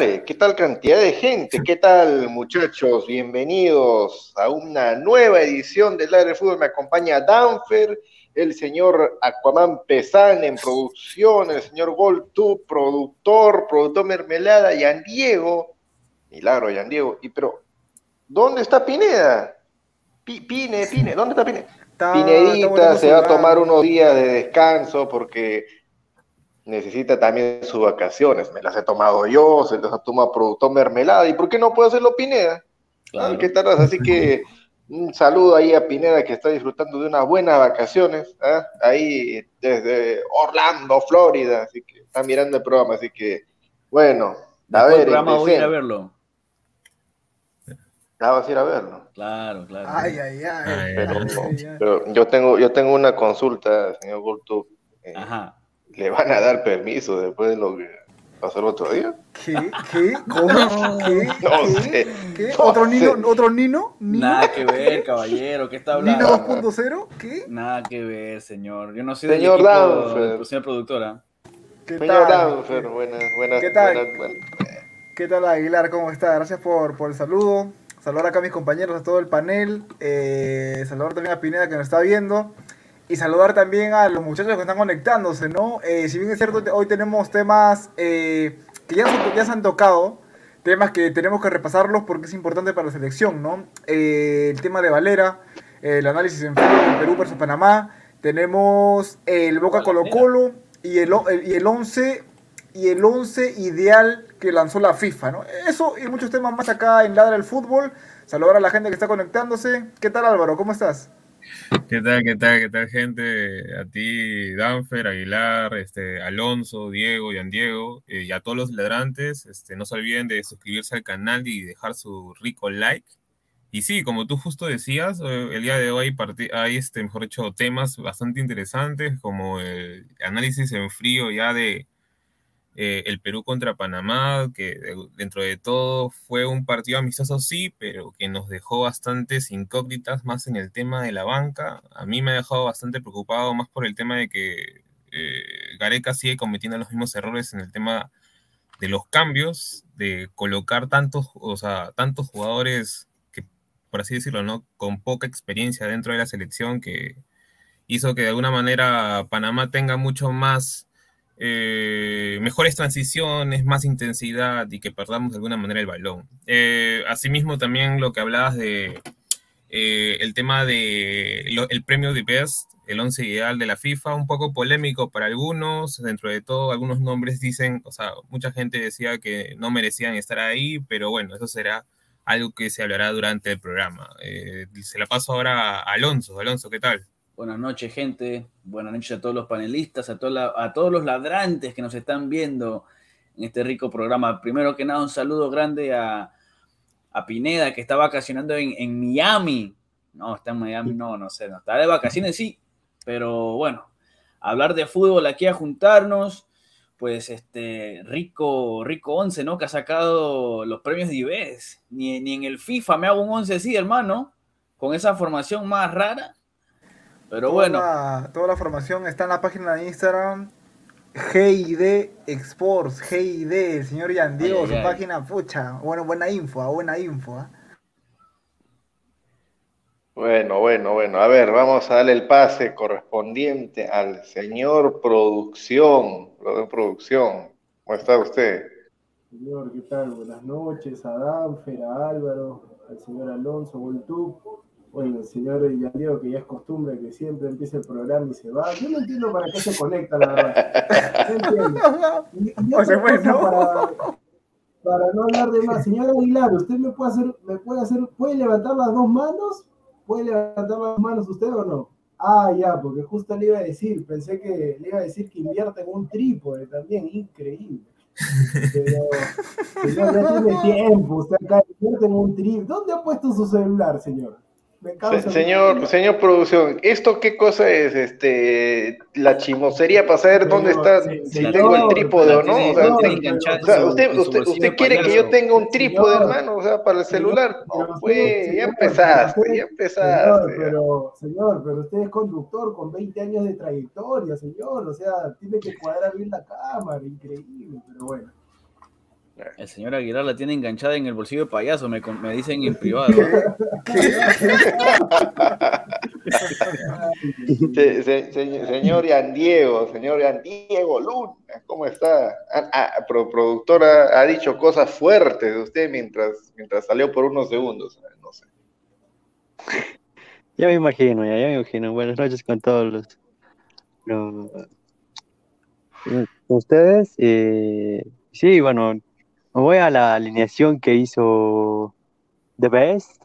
¿Qué tal cantidad de gente? ¿Qué tal, muchachos? Bienvenidos a una nueva edición del Aire Fútbol. Me acompaña Danfer, el señor Aquaman Pesán en producción, el señor Goltu, productor, productor Mermelada, Yan Diego, milagro Yan Diego. Y pero, ¿dónde está Pineda? Pi- Pine, Pine, ¿dónde está Pine? Está- está Pinedita se va a tomar unos días de descanso porque necesita también sus vacaciones. Me las he tomado yo, se las ha tomado productor Mermelada. ¿Y por qué no puede hacerlo Pineda? Claro. Ah, ¿Qué tal? Así que un saludo ahí a Pineda que está disfrutando de unas buenas vacaciones, ¿ah? ahí desde Orlando, Florida, así que está mirando el programa, así que bueno, a Después ver, programa voy a ir a verlo. Ah, vas a ir a verlo. Claro, claro. Ay, ay, ay. Pero, Ay, ay. pero yo tengo, yo tengo una consulta, señor Golto. Eh, Ajá. ¿Le van a dar permiso después de lo que pasó el otro día? ¿Qué? ¿Qué? ¿Cómo? ¿Qué? No ¿Qué? sé. ¿Qué? No ¿Otro Nino? sé. ¿Otro Nino? ¿Nino? Nada que ver, caballero. ¿Qué está ¿Nino hablando? 2.0? ¿Qué? Nada que ver, señor. Yo no soy del Señor equipo Danfer. de señor productora. ¿Qué Señor tal? Danfer, buenas, buenas, ¿Qué tal? buenas, buenas. ¿Qué tal Aguilar? ¿Cómo está? Gracias por, por el saludo. Saludar acá a mis compañeros, a todo el panel. Eh, saludar también a Pineda que nos está viendo. Y saludar también a los muchachos que están conectándose, ¿no? Eh, si bien es cierto, hoy tenemos temas eh, que ya se, ya se han tocado, temas que tenemos que repasarlos porque es importante para la selección, ¿no? Eh, el tema de Valera, el análisis en fútbol Perú versus Panamá. Tenemos el Boca Colo Colo y el, el- y el 11 y el 11 ideal que lanzó la FIFA, ¿no? Eso y muchos temas más acá en Ladra el Fútbol. Saludar a la gente que está conectándose. ¿Qué tal Álvaro? ¿Cómo estás? ¿Qué tal, qué tal, qué tal, gente? A ti, Danfer, Aguilar, este, Alonso, Diego, Yan Diego, eh, y a todos los ladrantes, este, no se olviden de suscribirse al canal y dejar su rico like. Y sí, como tú justo decías, eh, el día de hoy hay, este, mejor dicho, temas bastante interesantes, como el análisis en frío ya de eh, el Perú contra Panamá, que dentro de todo fue un partido amistoso, sí, pero que nos dejó bastantes incógnitas más en el tema de la banca. A mí me ha dejado bastante preocupado más por el tema de que eh, Gareca sigue cometiendo los mismos errores en el tema de los cambios, de colocar tantos, o sea, tantos jugadores que, por así decirlo, ¿no? Con poca experiencia dentro de la selección que hizo que de alguna manera Panamá tenga mucho más eh, mejores transiciones, más intensidad y que perdamos de alguna manera el balón. Eh, asimismo, también lo que hablabas de eh, el tema de el premio de Best, el once ideal de la FIFA, un poco polémico para algunos, dentro de todo algunos nombres dicen, o sea, mucha gente decía que no merecían estar ahí, pero bueno, eso será algo que se hablará durante el programa. se la paso ahora a Alonso. Alonso, ¿qué tal? Buenas noches, gente. Buenas noches a todos los panelistas, a, a todos los ladrantes que nos están viendo en este rico programa. Primero que nada, un saludo grande a, Pineda, que está vacacionando en, Miami. No, está en Miami, no, no sé, no está de vacaciones, sí. Pero bueno, hablar de fútbol aquí a juntarnos, pues este rico, rico 11, ¿no? Que ha sacado los premios de IBES. Ni, ni en el FIFA me hago un 11 así, hermano, con esa formación más rara pero bueno. toda la formación está en la página de Instagram. GID Exports, GID, el señor Yandio, su página, pucha. Bueno, buena info, ah, buena info. Ah. Bueno, bueno, bueno. A ver, vamos a darle el pase correspondiente al señor Producción. Producción. ¿Cómo está usted? Señor, ¿qué tal? Buenas noches a Danfer, a Álvaro, al señor Alonso, Voltup bueno, el señor Diego, que ya es costumbre que siempre empieza el programa y se va. Yo no entiendo para qué se conecta, la verdad. No entiendo. para, no hablar de más. Señor Aguilar, ¿usted me puede hacer, me puede hacer, puede levantar las dos manos? ¿Puede levantar las manos usted o no? Ah, ya, porque justo le iba a decir, pensé que le iba a decir que invierta en un trípode también, increíble. Pero, señor, ya tiene tiempo, usted acá invierte en un trípode. ¿Dónde ha puesto su celular, señor? Señor, señor producción, ¿esto qué cosa es? Este, la chimosería para saber dónde está, si tengo el trípode o no. O sea, usted, usted, usted quiere que yo tenga un trípode, hermano, o sea, para el celular. No, pues, ya empezaste, ya empezaste. pero, señor, pero usted es conductor con 20 años de trayectoria, señor, o sea, tiene que cuadrar bien la cámara, increíble, pero bueno. El señor Aguilar la tiene enganchada en el bolsillo de payaso, me, me dicen en privado. señor Yan Diego, señor Yan Diego Luna, ¿cómo está? Ah, ah, productora ha dicho cosas fuertes de usted mientras, mientras salió por unos segundos, no sé. Ya me imagino, ya, me imagino. Buenas noches con todos los, ustedes. Eh, sí, bueno, voy a la alineación que hizo The Best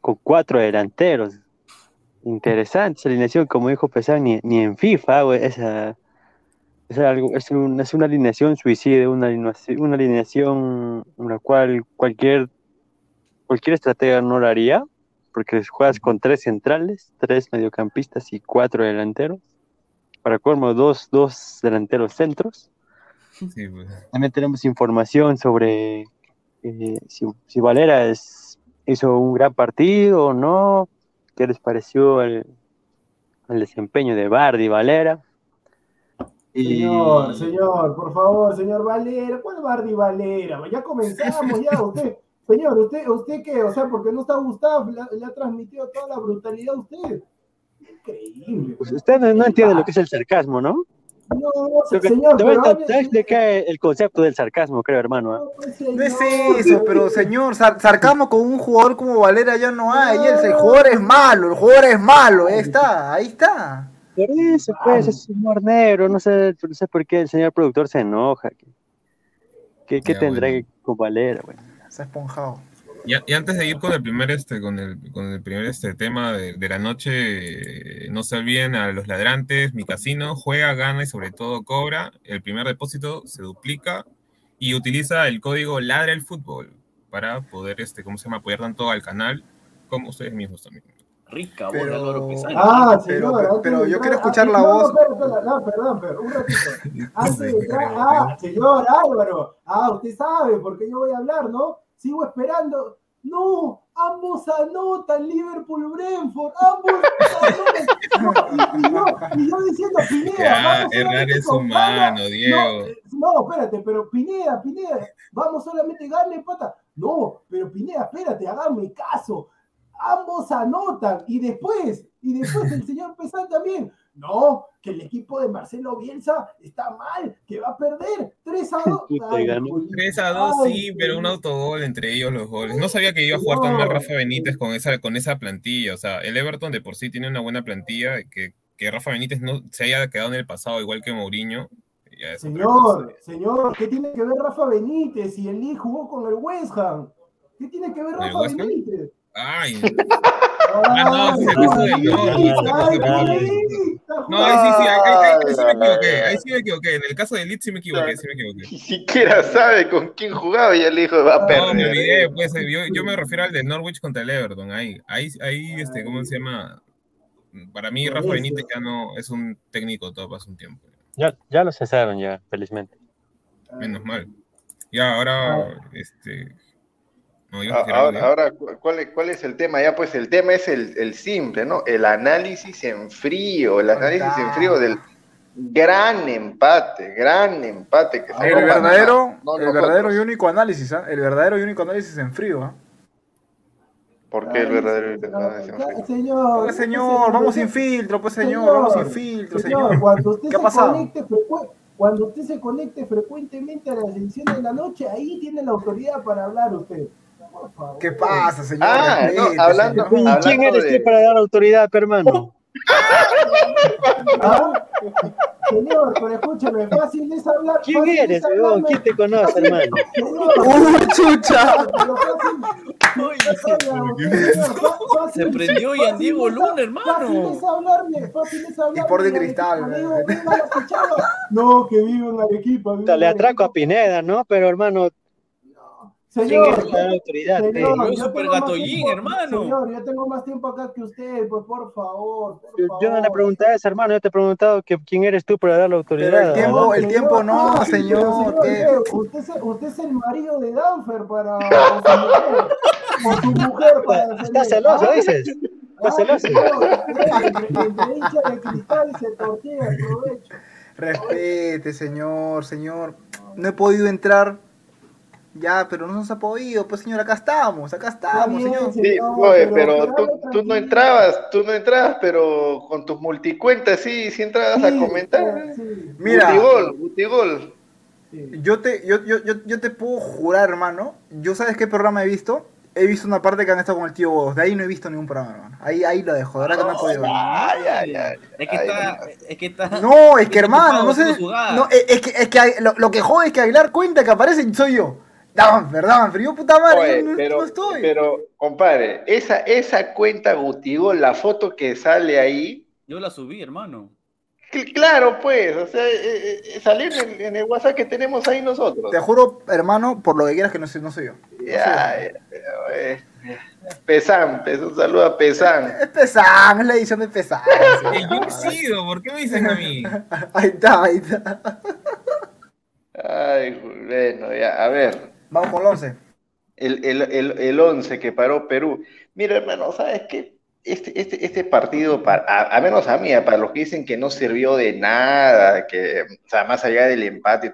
con cuatro delanteros. Interesante esa alineación, como dijo Pesar, ni, en FIFA, esa, es, algo, es, una alineación suicida, una alineación, una alineación en la cual cualquier, cualquier estratega no lo haría, porque juegas con tres centrales, tres mediocampistas y cuatro delanteros. Para colmo, dos, dos delanteros centros. Pues. También tenemos información sobre eh, si, Valera es, hizo un gran partido o no, qué les pareció el, desempeño de Bardi Valera. Señor, señor, por favor, señor Valera, ¿cuál Bardi Valera? Ya comenzamos, ya, usted, señor, usted, usted qué, o sea, porque no está Gustavo, le, ha transmitido toda la brutalidad a usted. Increíble. Pues usted no entiende lo que es el sarcasmo, ¿no? No, señor, te voy a explicar el concepto del sarcasmo, creo, hermano. ¿eh? No, es eso, pero señor, sarcasmo con un jugador como Valera ya no hay. el jugador es malo, el jugador es malo, ahí está, ahí está. Por eso, pues, es humor negro, no sé, no sé por qué el señor productor se enoja. ¿Qué, qué tendrá con Valera? Bueno. Se ha esponjado. Y, antes de ir con el primer este, con el, con el primer este tema de, la noche, no se olviden a los ladrantes, mi casino juega, gana y sobre todo cobra. El primer depósito se duplica y utiliza el código Ladra el Fútbol para poder, este, ¿cómo se llama?, apoyar tanto al canal como ustedes mismos también. Rica voz Pero- de Álvaro Pesaña. Ah, Pero- señor, pero- pero de yo quiero escuchar la no, voz. no, perdón, pero un ratito. Antes de entrar, ah, señor Álvaro, ah, usted sabe, porque yo voy a hablar, ¿no? Sigo esperando. No, ambos anotan, Liverpool Brentford, ambos anotan. No, y, y yo, y yo diciendo, Pineda, Ya, vamos errar es humano, gana. Diego. No, no, espérate, pero Pineda, Pineda, vamos solamente gana empata. No, pero Pineda, espérate, hágame caso. Ambos anotan y después, y después el señor Pesán también. No, que el equipo de Marcelo Bielsa está mal, que va a perder 3 a 2. Puta, Ay, ganó. Julito, 3 a 2, ay, sí, pero un autogol entre ellos los goles. No sabía que iba a jugar tan mal No. Rafa Benítez con esa, con esa plantilla. O sea, el Everton de por sí tiene una buena plantilla. Que, que Rafa Benítez no se haya quedado en el pasado igual que Mourinho. Señor, señor, ¿qué tiene que ver Rafa Benítez si el Lee jugó con el West Ham? ¿Qué tiene que ver ¿Con el Rafa? Benítez? Ay, Ah, no, se puso del Norwich, No, ahí sí, sí, ahí, ahí- ahí sí me equivoqué. Ahí sí me equivoqué. En el caso de Leeds sí me equivoqué, sí me equivoqué. Ni siquiera sabe con quién jugaba y el hijo va a No, perder. me olvidé, pues, yo, yo me refiero al de Norwich contra el Everton, ahí, ahí, ahí, este, ¿cómo se llama? Para mí, Rafa. Benítez ya no es un técnico top hace un tiempo, Ya, ya lo cesaron ya, felizmente. menos mal. Ya, ahora, este, no, Ahora, ya. ahora, ¿cu- ¿cuál, es- ¿cuál es el tema? Ya, pues el tema es el, el simple, ¿no? El análisis en frío, el análisis en frío del gran empate, gran empate que sacó El verdadero, No el verdadero y único análisis, ¿ah? El verdadero y único análisis en frío, ¿ah? ¿Por qué el verdadero señor, análisis en frío? Señor, Pues, señor, vamos sin filtro, pues señor, vamos sin filtro, señor. Cuando usted ¿Qué ha se pasado? cuando usted se conecte frecuentemente a las ediciones de la noche, ahí tiene la autoridad para hablar usted. ¿Qué pasa, señor? Ah, no, hablando- señor. hablando ¿Quién eres de- tú para dar autoridad, hermano? ¿Ah? Señor, pero escúcheme, fácil es hablar. ¿Quién fácil eres, es weón? ¿Quién te conoce, hermano? ¡Uy, chucha! Se prendió Ian Diego Luna, hermano. Fácil es hablarme, fácil es hablarme. Y por de cristal. No, que vivo en Arequipa. Le atraco a. Pineda, ¿no? Pero, hermano, ¿quién Señor, autoridad? Señor, super gatollín, hermano. Señor, yo tengo más tiempo acá que usted, pues por favor. por Yo, yo no le pregunté eso, hermano. Yo te he preguntado que quién eres tú para dar la autoridad. Pero el tiempo, ¿no? el tiempo no, Ah, señor. señor. Usted, es, usted es el marido de Danfer para. O su mujer, o su mujer para. ¿Estás celoso, Ah, dices? ¿Estás ah, celoso? de cristal se tortilla el provecho. Respete, señor, señor. No he podido entrar. Ya, pero no nos ha podido. Pues, señor, acá estamos, acá estamos, bien, señor. Sí, oye, pero pero tú, tú no entrabas, tú no entrabas, pero con tus multicuentas sí, sí entrabas a comentar. sí, Mira. Butigol. sí. Yo te, yo, yo, yo, yo te puedo jurar, hermano. Yo sabes qué programa he visto. He visto una parte que han estado con el tío Bodos. De ahí no he visto ningún programa, hermano. Ahí, ahí lo dejo. De verdad que no he podido. ver. Ay, ay, ay. Es que Ay, está, es que está. No, es que hermano, no sé. No, es, es que, es que lo, lo que jode es que Aguilar cuenta que aparece y soy yo. Danfer, Danfer, yo puta madre, Oye, yo no, pero, no estoy. pero, compadre, esa, esa cuenta Butigol, la foto que sale ahí, Yo la subí, hermano. cl- claro, pues, o sea, eh, eh, salir en, en el WhatsApp que tenemos ahí nosotros. Te juro, hermano, por lo que quieras que no soy, no soy yo. Ya, ya, eh, Pesán, pues, un saludo a Pesán. Es pesán, es la edición de pesán. Eh, yo he sido, ¿por qué me dicen a mí? Ahí está, ahí está. Ay, bueno, ya, a ver. Vamos con el 11. El, el, el, el 11 que paró Perú. Mira, hermano, ¿sabes qué? Este, este, este partido, para, a, menos a mí, para los que dicen que no sirvió de nada, que, o sea, más allá del empate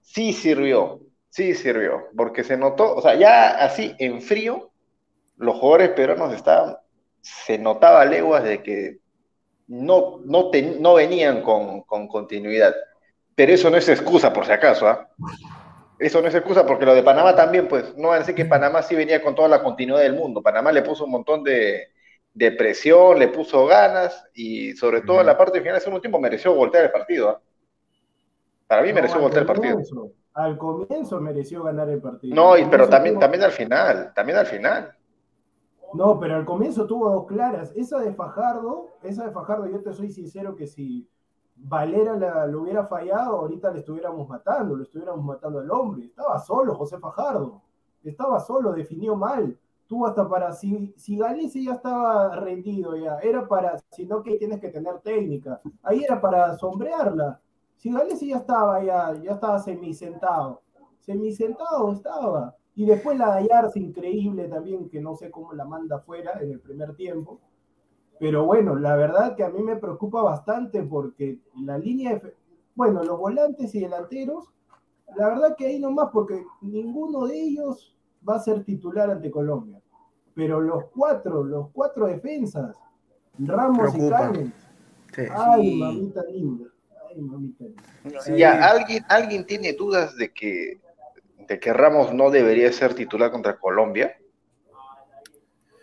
sí sirvió, sí sirvió, porque se notó, o sea, ya así en frío, los jugadores peruanos estaban, se notaba leguas de que no, no, te- no venían con, con continuidad. Pero eso no es excusa, por si acaso, ¿ah? Eso no es excusa porque lo de Panamá también, pues, no van a decir que Panamá sí venía con toda la continuidad del mundo. Panamá le puso un montón de, de presión, le puso ganas y sobre todo en la parte final del segundo tiempo mereció voltear el partido. ¿ah? Para mí mereció voltear el partido. Al comienzo mereció ganar el partido. No, y, pero también, tuvo- también al final, también al final. No, pero al comienzo tuvo dos claras. Esa de Fajardo, esa de Fajardo, yo te soy sincero que si Valera la, lo hubiera fallado, ahorita le estuviéramos matando, le estuviéramos matando al hombre. Estaba solo José Fajardo. Estaba solo, definió mal. tú hasta para, si, si Galicia ya estaba rendido ya, era para, sino que tienes que tener técnica, ahí era para sombrearla. Si Galicia ya estaba ya, ya estaba semisentado, semisentado estaba. Y después la Gallarza, increíble también, que no sé cómo la manda fuera en el primer tiempo. Pero bueno, la verdad que a mí me preocupa bastante porque la línea de, bueno, los volantes y delanteros, la verdad que ahí nomás, porque ninguno de ellos va a ser titular ante Colombia. Pero los cuatro, los cuatro defensas, Ramos Preocupa. y Callens, Sí. ay, mamita linda, ay, mamita linda. Sí, ya, ¿alguien, ¿alguien tiene dudas de que, de que Ramos no debería ser titular contra Colombia?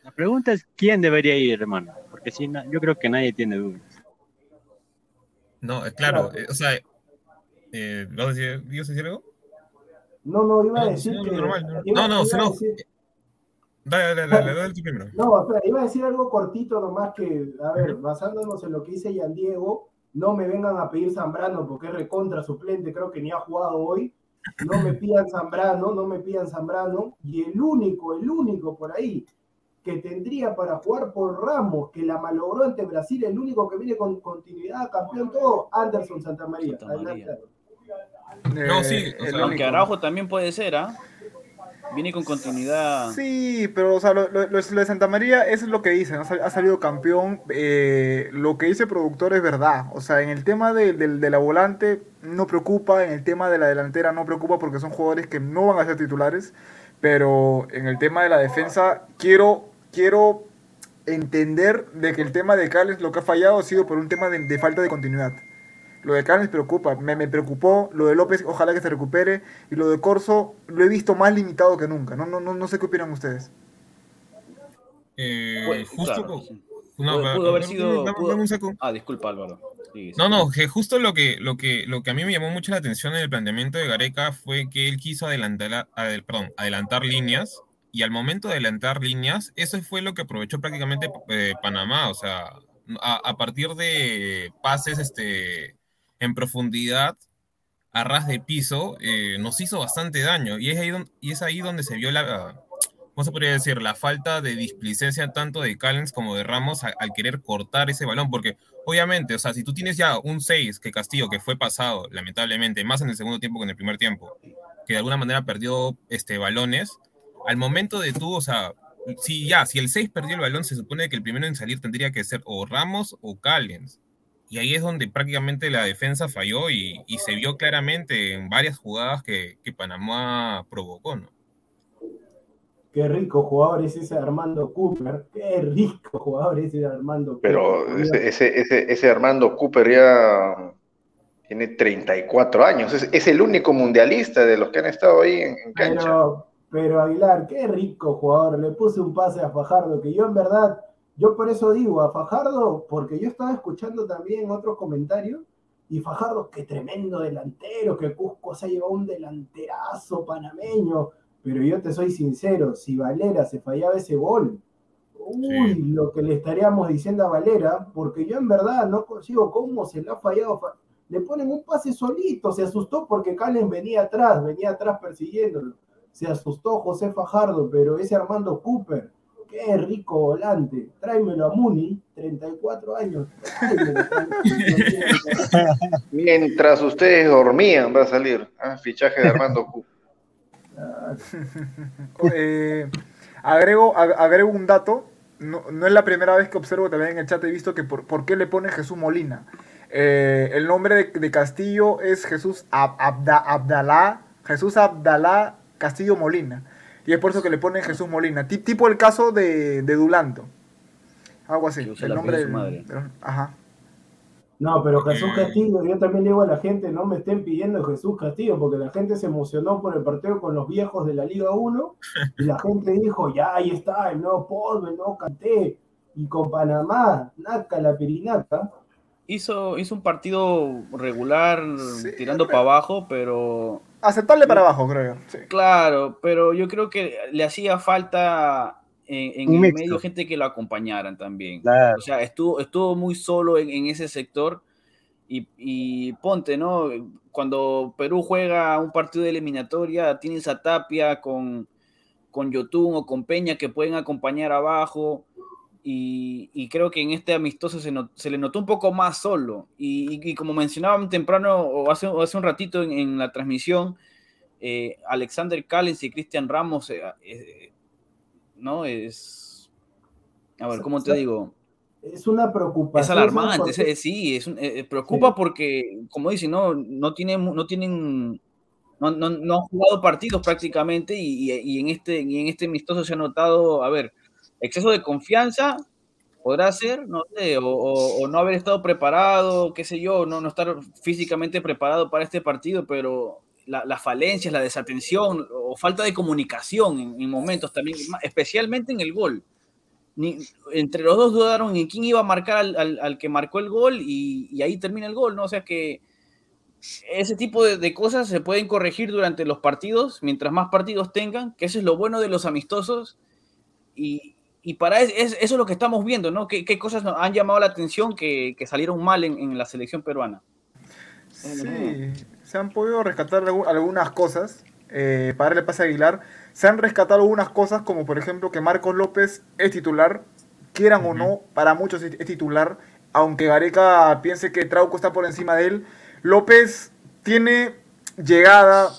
La pregunta es quién debería ir, hermano, yo creo que nadie tiene dudas. No, eh, claro, Claro. eh, o sea, eh, ¿vas a decir, ¿ibas a decir algo? No, no, iba a decir no, que... normal, no. iba- No, no, decir- Dale, dale, dale, dale tú primero. No, espera, iba a decir algo cortito nomás que, a ver, basándonos en lo que dice Yan Diego, no me vengan a pedir Zambrano porque es recontra suplente, creo que ni ha jugado hoy. No me pidan Zambrano, no me pidan Zambrano. Y el único, el único por ahí que tendría para jugar por Ramos, que la malogró ante Brasil, el único que viene con continuidad, campeón todo, Anderson Santamaría. Santa María. Adelante. No, sí, Eh, o el sea, Aunque único. Araujo también puede ser, ¿ah? Viene con continuidad. Sí, pero o sea, lo, lo- lo de Santa María eso es lo que dicen, ha sal- ha salido campeón. eh, lo que dice el productor es verdad. O sea, en el tema de, del- de la volante no preocupa, en el tema de la delantera no preocupa porque son jugadores que no van a ser titulares. Pero en el tema de la defensa quiero, quiero entender de que el tema de Cales lo que ha fallado ha sido por un tema de, de falta de continuidad. Lo de Cales preocupa, me, me preocupó, lo de López ojalá que se recupere y lo de Corso lo he visto más limitado que nunca. No, no, no, no sé qué opinan ustedes. Eh, Puede- justo claro, co- sí. no, Pudo- pudo haber dame- sido- dame- pudo- dame un saco. Ah, disculpa, Álvaro. Sí, sí. No, no, que justo lo que, lo que, lo que a mí me llamó mucho la atención en el planteamiento de Gareca fue que él quiso adelantar, adel- perdón, adelantar líneas y al momento de adelantar líneas, eso fue lo que aprovechó prácticamente eh, Panamá, o sea, a, partir de pases este, en profundidad, a ras de piso, eh, nos hizo bastante daño y es ahí, don- y es ahí donde se vio la, ¿cómo se podría decir? La falta de displicencia tanto de Callens como de Ramos al querer cortar ese balón, porque obviamente, o sea, si tú tienes ya un 6 que Castillo, que fue pasado, lamentablemente, más en el segundo tiempo que en el primer tiempo, que de alguna manera perdió este, balones, al momento de tú, o sea, si ya, si el 6 perdió el balón, se supone que el primero en salir tendría que ser o Ramos o Callens. Y ahí es donde prácticamente la defensa falló y, y se vio claramente en varias jugadas que, que Panamá provocó, ¿no? Qué rico jugador es ese Armando Cooper. Qué rico jugador es ese Armando Pero Cooper. ese, ese, ese, ese Armando Cooper ya tiene 34 años. Es, es el único mundialista de los que han estado ahí en, en cancha. Pero, pero Aguilar, qué rico jugador. Le puse un pase a Fajardo, que yo en verdad, yo por eso digo a Fajardo, porque yo estaba escuchando también otros comentarios, y Fajardo, qué tremendo delantero, que Cusco se ha llevado un delanterazo panameño. Pero yo te soy sincero, si Valera se fallaba ese gol, uy, Sí. lo que le estaríamos diciendo a Valera, porque yo en verdad no consigo cómo se le ha fallado. Fa- Le ponen un pase solito, se asustó porque Calen venía atrás, venía atrás persiguiéndolo. Se asustó José Fajardo, pero ese Armando Cooper, qué rico volante. Tráemelo a Muni, 34 años. Mientras ustedes dormían, va a salir ah, fichaje de Armando Cooper. Eh, agrego, ag- agrego un dato. No, no es la primera vez que observo también en el chat. He visto que por, por qué le pone Jesús Molina. Eh, el nombre de, de Castillo es Jesús Ab- Abda- Abdalá. Jesús Abdalá Castillo Molina. Y es por eso que le ponen Jesús Molina. Ti- tipo el caso de, de Dulanto. Algo así. El nombre de su madre. del- ajá. No, pero Jesús Mm. Castillo, yo también le digo a la gente, no me estén pidiendo Jesús Castillo, porque la gente se emocionó por el partido con los viejos de la Liga 1, y la gente dijo, ya, ahí está, el nuevo polvo, el nuevo Canté, y con Panamá, naca la pirinaca, Hizo, hizo un partido regular, Sí, tirando pero- para abajo, pero Aceptarle para abajo, creo yo. Sí. Claro, pero yo creo que le hacía falta en, el mixto. medio gente que lo acompañaran también. Claro. O sea, estuvo, estuvo muy solo en, en ese sector. Y, y ponte, ¿no? Cuando Perú juega un partido de eliminatoria, tienes a Tapia con, con Yotun o con Peña que pueden acompañar abajo. Y, creo que en este amistoso se, se, le notó un poco más solo. Y, como mencionaban temprano o hace, hace un ratito en, la transmisión, eh, Alexander Callens y Cristian Ramos, eh, eh, ¿no? Es. A ver, ¿cómo te digo? Es una preocupación. Es alarmante, sí, es, preocupa porque, como dicen, no, no, tienen, no tienen no, no, no, han jugado partidos prácticamente y, y, en este, y en este amistoso se ha notado, a ver, exceso de confianza, podrá ser, no sé, o, no haber estado preparado, qué sé yo, no, no estar físicamente preparado para este partido, pero las falencias, la desatención o falta de comunicación en, momentos también, especialmente en el gol. Entre los dos dudaron en quién iba a marcar al, que marcó el gol y, y, ahí termina el gol, ¿no? O sea que ese tipo de, de, cosas se pueden corregir durante los partidos, mientras más partidos tengan, que eso es lo bueno de los amistosos. Y, y para eso, eso, es lo que estamos viendo, ¿no? ¿Qué, qué cosas nos han llamado la atención que, que salieron mal en, en, la selección peruana? Sí, se han podido rescatar algunas cosas. Eh, para darle pase a Aguilar, se han rescatado algunas cosas, como por ejemplo que Marcos López es titular, quieran o no, para muchos es titular, aunque Gareca piense que Trauco está por encima de él. López tiene llegada,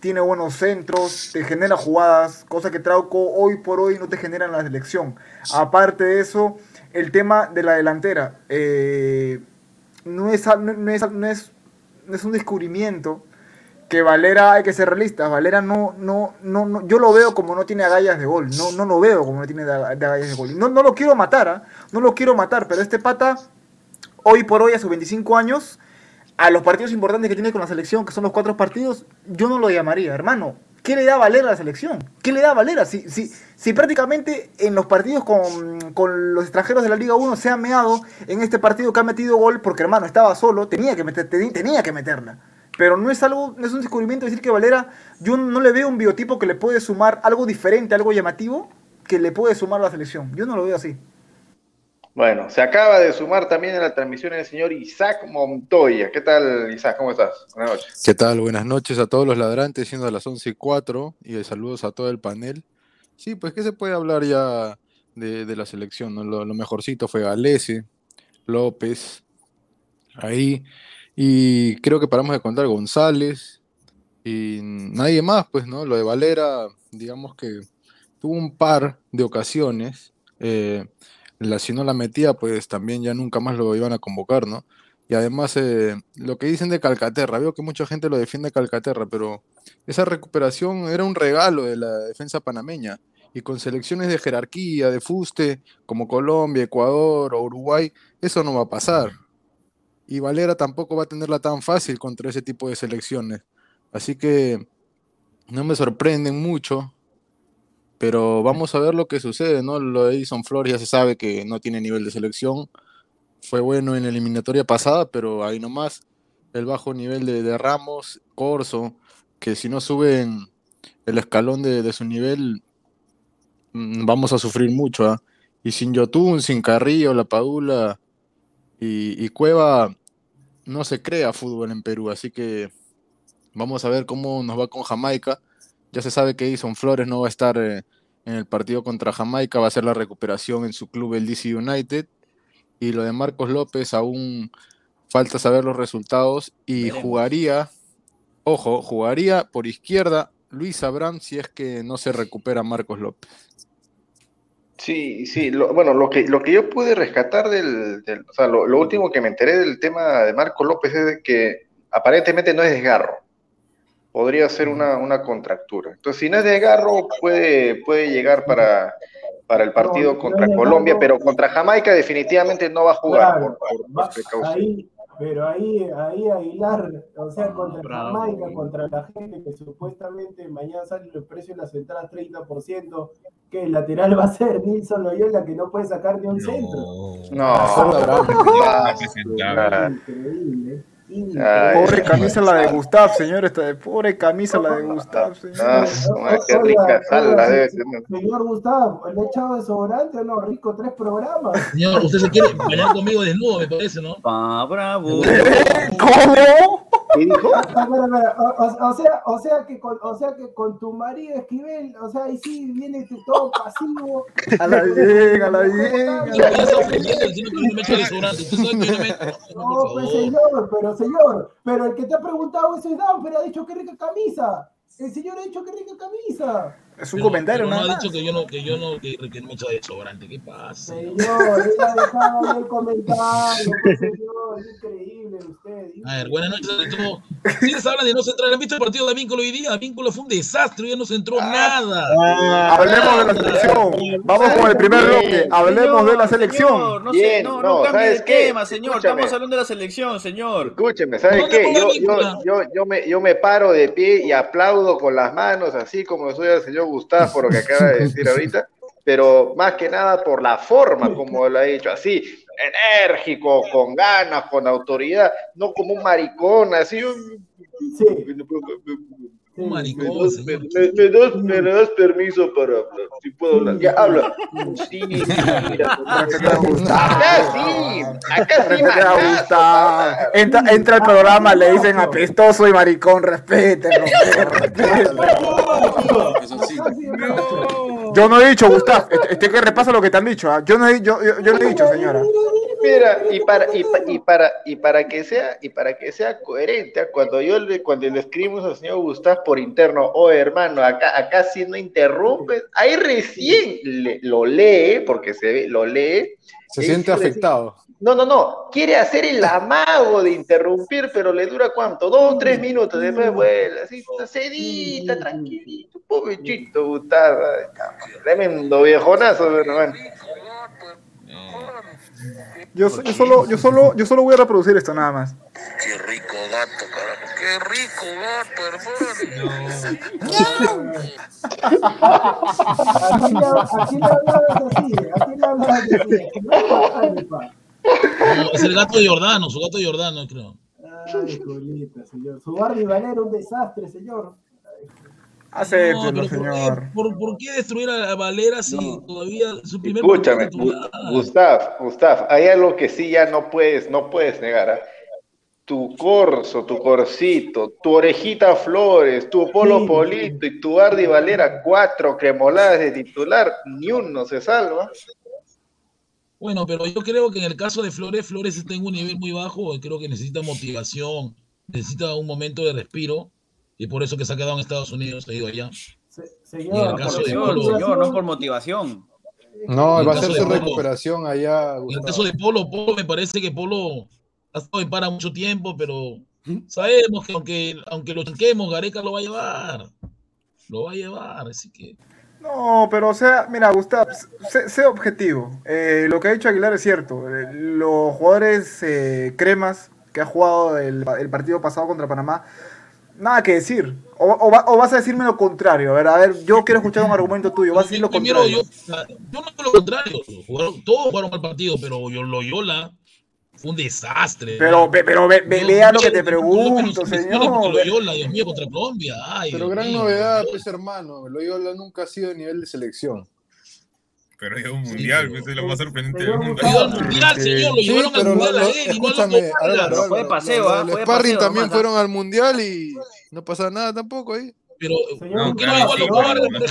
tiene buenos centros, te genera jugadas, cosa que Trauco hoy por hoy no te genera en la selección. Aparte de eso, el tema de la delantera. Eh, no, es, no, es, no, es, un descubrimiento que Valera, hay que ser realistas, Valera no, no, no, yo lo veo como no tiene agallas de gol, no, no lo veo como no tiene agallas de gol. No, no lo quiero matar, ¿ah? no lo quiero matar, pero este pata, hoy por hoy, a sus 25 años, a los partidos importantes que tiene con la selección, que son los cuatro partidos, yo no lo llamaría, hermano. ¿Qué le da a Valera a la selección? ¿Qué le da a Valera? Si, si, si prácticamente en los partidos con, con, los extranjeros de la Liga 1 se ha meado en este partido que ha metido gol, porque hermano estaba solo, tenía que, meter, tenía que meterla. Pero no es algo, no es un descubrimiento decir que Valera, yo no le veo un biotipo que le puede sumar algo diferente, algo llamativo, que le puede sumar a la selección. Yo no lo veo así. Bueno, se acaba de sumar también en la transmisión el señor Isaac Montoya. ¿Qué tal, Isaac? ¿Cómo estás? Buenas noches. ¿Qué tal? Buenas noches a todos los ladrantes, siendo las 11 y 4, y saludos a todo el panel. Sí, pues, ¿qué se puede hablar ya de, la selección? Lo, mejorcito fue Galese, López, ahí, y creo que paramos de contar González, y nadie más, pues, ¿no? Lo de Valera, digamos que tuvo un par de ocasiones. Eh, la, si no la metía, pues también ya nunca más lo iban a convocar, ¿no? Y además, eh, lo que dicen de Calcaterra, veo que mucha gente lo defiende Calcaterra, pero esa recuperación era un regalo de la defensa panameña. Y con selecciones de jerarquía, de fuste, como Colombia, Ecuador o Uruguay, eso no va a pasar. Y Valera tampoco va a tenerla tan fácil contra ese tipo de selecciones. Así que no me sorprenden mucho pero vamos a ver lo que sucede, ¿no? Lo de Edison Flores ya se sabe que no tiene nivel de selección. Fue bueno en la eliminatoria pasada, pero ahí nomás el bajo nivel de, Ramos, Corso, que si no suben el escalón de, su nivel, mm, vamos a sufrir mucho. ¿ah? Y sin Yotun, sin Carrillo, La Padula y, y Cueva, no se crea fútbol en Perú. Así que vamos a ver cómo nos va con Jamaica ya se sabe que Edison Flores no va a estar eh, en el partido contra Jamaica, va a ser la recuperación en su club, el DC United. Y lo de Marcos López aún falta saber los resultados y jugaría, ojo, jugaría por izquierda Luis Abraham si es que no se recupera Marcos López. Sí, sí, bueno, lo que, lo que yo pude rescatar del, o sea, lo, lo, último que me enteré del tema de Marcos López es de que aparentemente no es desgarro podría ser una, contractura. Entonces, si no es de agarro, puede, puede llegar para, para el partido contra Colombia, pero contra Jamaica definitivamente no va a jugar por, Ahí, pero ahí, ahí Aguilar, o sea, contra Jamaica, contra la gente que supuestamente mañana sale el precio de las entradas 30%, que el lateral va a ser Nilson Loyola, que no puede sacar ni un centro. No, no, increíble. Pobre camisa la de Gustav, señor. Esta pobre camisa la de Gustav, señor. Ah, qué rica sal la debe Señor Gustav, ¿le he echado desodorante no? Rico, tres programas. Señor, usted se quiere bailar conmigo desnudo, me parece, ¿no? Ah, bravo. ¿Cómo? ¿Qué dijo? Espera, O, o- o sea, o sea que con, o sea que con tu marido Esquivel, o sea, ahí sí viene tu- todo pasivo. A la bien, a la bien. a la no pues señor, pero señor, pero el que te ha preguntado eso es Dan, pero ha dicho que rica camisa. El señor ha dicho que rica camisa. Es un Pero- comentario, pero nada no ha más. dicho que yo no, que yo no, que, que no me echo desodorante. ¿Qué pasa? Señor, dejado ahí el comentario, pues señor, es increíble usted. A ver, buenas noches a todos. Les hablan de no centrar. ¿Han visto el partido de Vínculo hoy día? Vínculo fue un desastre, ya no centró nada. Hablemos de la selección. Vamos con el primer bloque. Hablemos de la selección. Señor, no, sé, Bien, no, no, no cambie ¿sabes de qué? tema, señor. Escúchame. Estamos hablando de la selección, señor. Escúcheme, ¿sabe ¿Dónde qué? Yo, yo, yo, me, yo me paro de pie y aplaudo con las manos, así como soy el señor Gustavo por lo que acaba de decir ahorita, pero más que nada por la forma como lo ha dicho, así, enérgico, con ganas, con autoridad, no como un maricón, así. Sí, Un Me maricón, me- me das- me das permiso para hablar, si puedo hablar. Ya habla. Sí, mira. Acá sí, acá sí, Respeta a manazo, Gustavo. papá. Entra, entra al programa, le dicen apestoso y maricón, respétenlo. Eso sí. Yo no he dicho, Gustavo, este, este que repasa lo que te han dicho. ¿ah? Yo, no he, yo, yo, yo no he dicho, señora. Mira, y para, y, pa- y para, y para que sea, y para que sea coherente, cuando yo le, cuando le escribimos al señor Gustavo por interno, oh hermano, acá, acá si no interrumpes, ahí recién le- lo lee, porque se ve, lo lee. Se siente recién- afectado. No, no, no, quiere hacer el amago de interrumpir, pero le dura cuánto, dos o tres minutos, después vuelve, así, sedita, tranquilito, pobrecito Gustavo, tremendo viejonazo, hermano. Yo, yo solo, yo solo, yo solo voy a reproducir esto nada más. Qué rico gato, carajo. Qué rico gato, hermano. Aquí le hablabas así, aquí le hablabas así. Es el gato de Jordano, su gato de Jordano, creo. Ay, Julita, señor. Su Barbie Valera un desastre, señor. Acéptelo, No, pero ¿por qué, señor. por, por qué destruir a Valera si todavía su primer Escúchame, Gustav, Gustav, hay algo que sí ya no puedes, no puedes negar. ¿ah? Tu corso, tu corsito, tu orejita Flores, tu Polo Sí. Polito y tu Ardi Valera, cuatro cremoladas de titular, ni uno se salva. Bueno, pero yo creo que en el caso de Flores, Flores está en un nivel muy bajo y creo que necesita motivación, necesita un momento de respiro y por eso que se ha quedado en Estados Unidos, ha ido allá. Se- Señor, el caso por de su Polo- Señor, no por motivación. No, En va a de su Polo- recuperación allá. En el caso de Polo, Polo me parece que Polo ha estado en para mucho tiempo, pero sabemos que aunque, aunque lo chanquemos, Gareca lo va a llevar. Lo va a llevar, así que No, pero o sea, mira, Gustavo, sé, sé objetivo. Eh, lo que ha dicho Aguilar es cierto. Eh, los jugadores eh, cremas que ha jugado el, el partido pasado contra Panamá, nada que decir. O, o va- o vas a decirme lo contrario. A ver, a ver, yo quiero escuchar un argumento tuyo. Vas a decir lo contrario. yo, yo no lo contrario. Jugaron- todos jugaron mal partido, pero yo, Loyola fue un desastre. Pero, ve- pero ve- ve- No, vea lo que te pregunto, señor. Loyola, Dios mío, contra Colombia. Ay, Pero gran mío. novedad, pues hermano. Loyola nunca ha sido de nivel de selección. Pero es un mundial, pero- pues, es lo más sorprendente del mundo. Ido al mundial, Sí. señor. Lo Sí, llevaron al pero lo- mundial a lo- él y no a los Fue de paseo, ¿ah? Sparring también nomás, fueron al mundial y no pasa nada tampoco ahí. Pero, Señor, ¿por qué No, claro, sí, pero pues.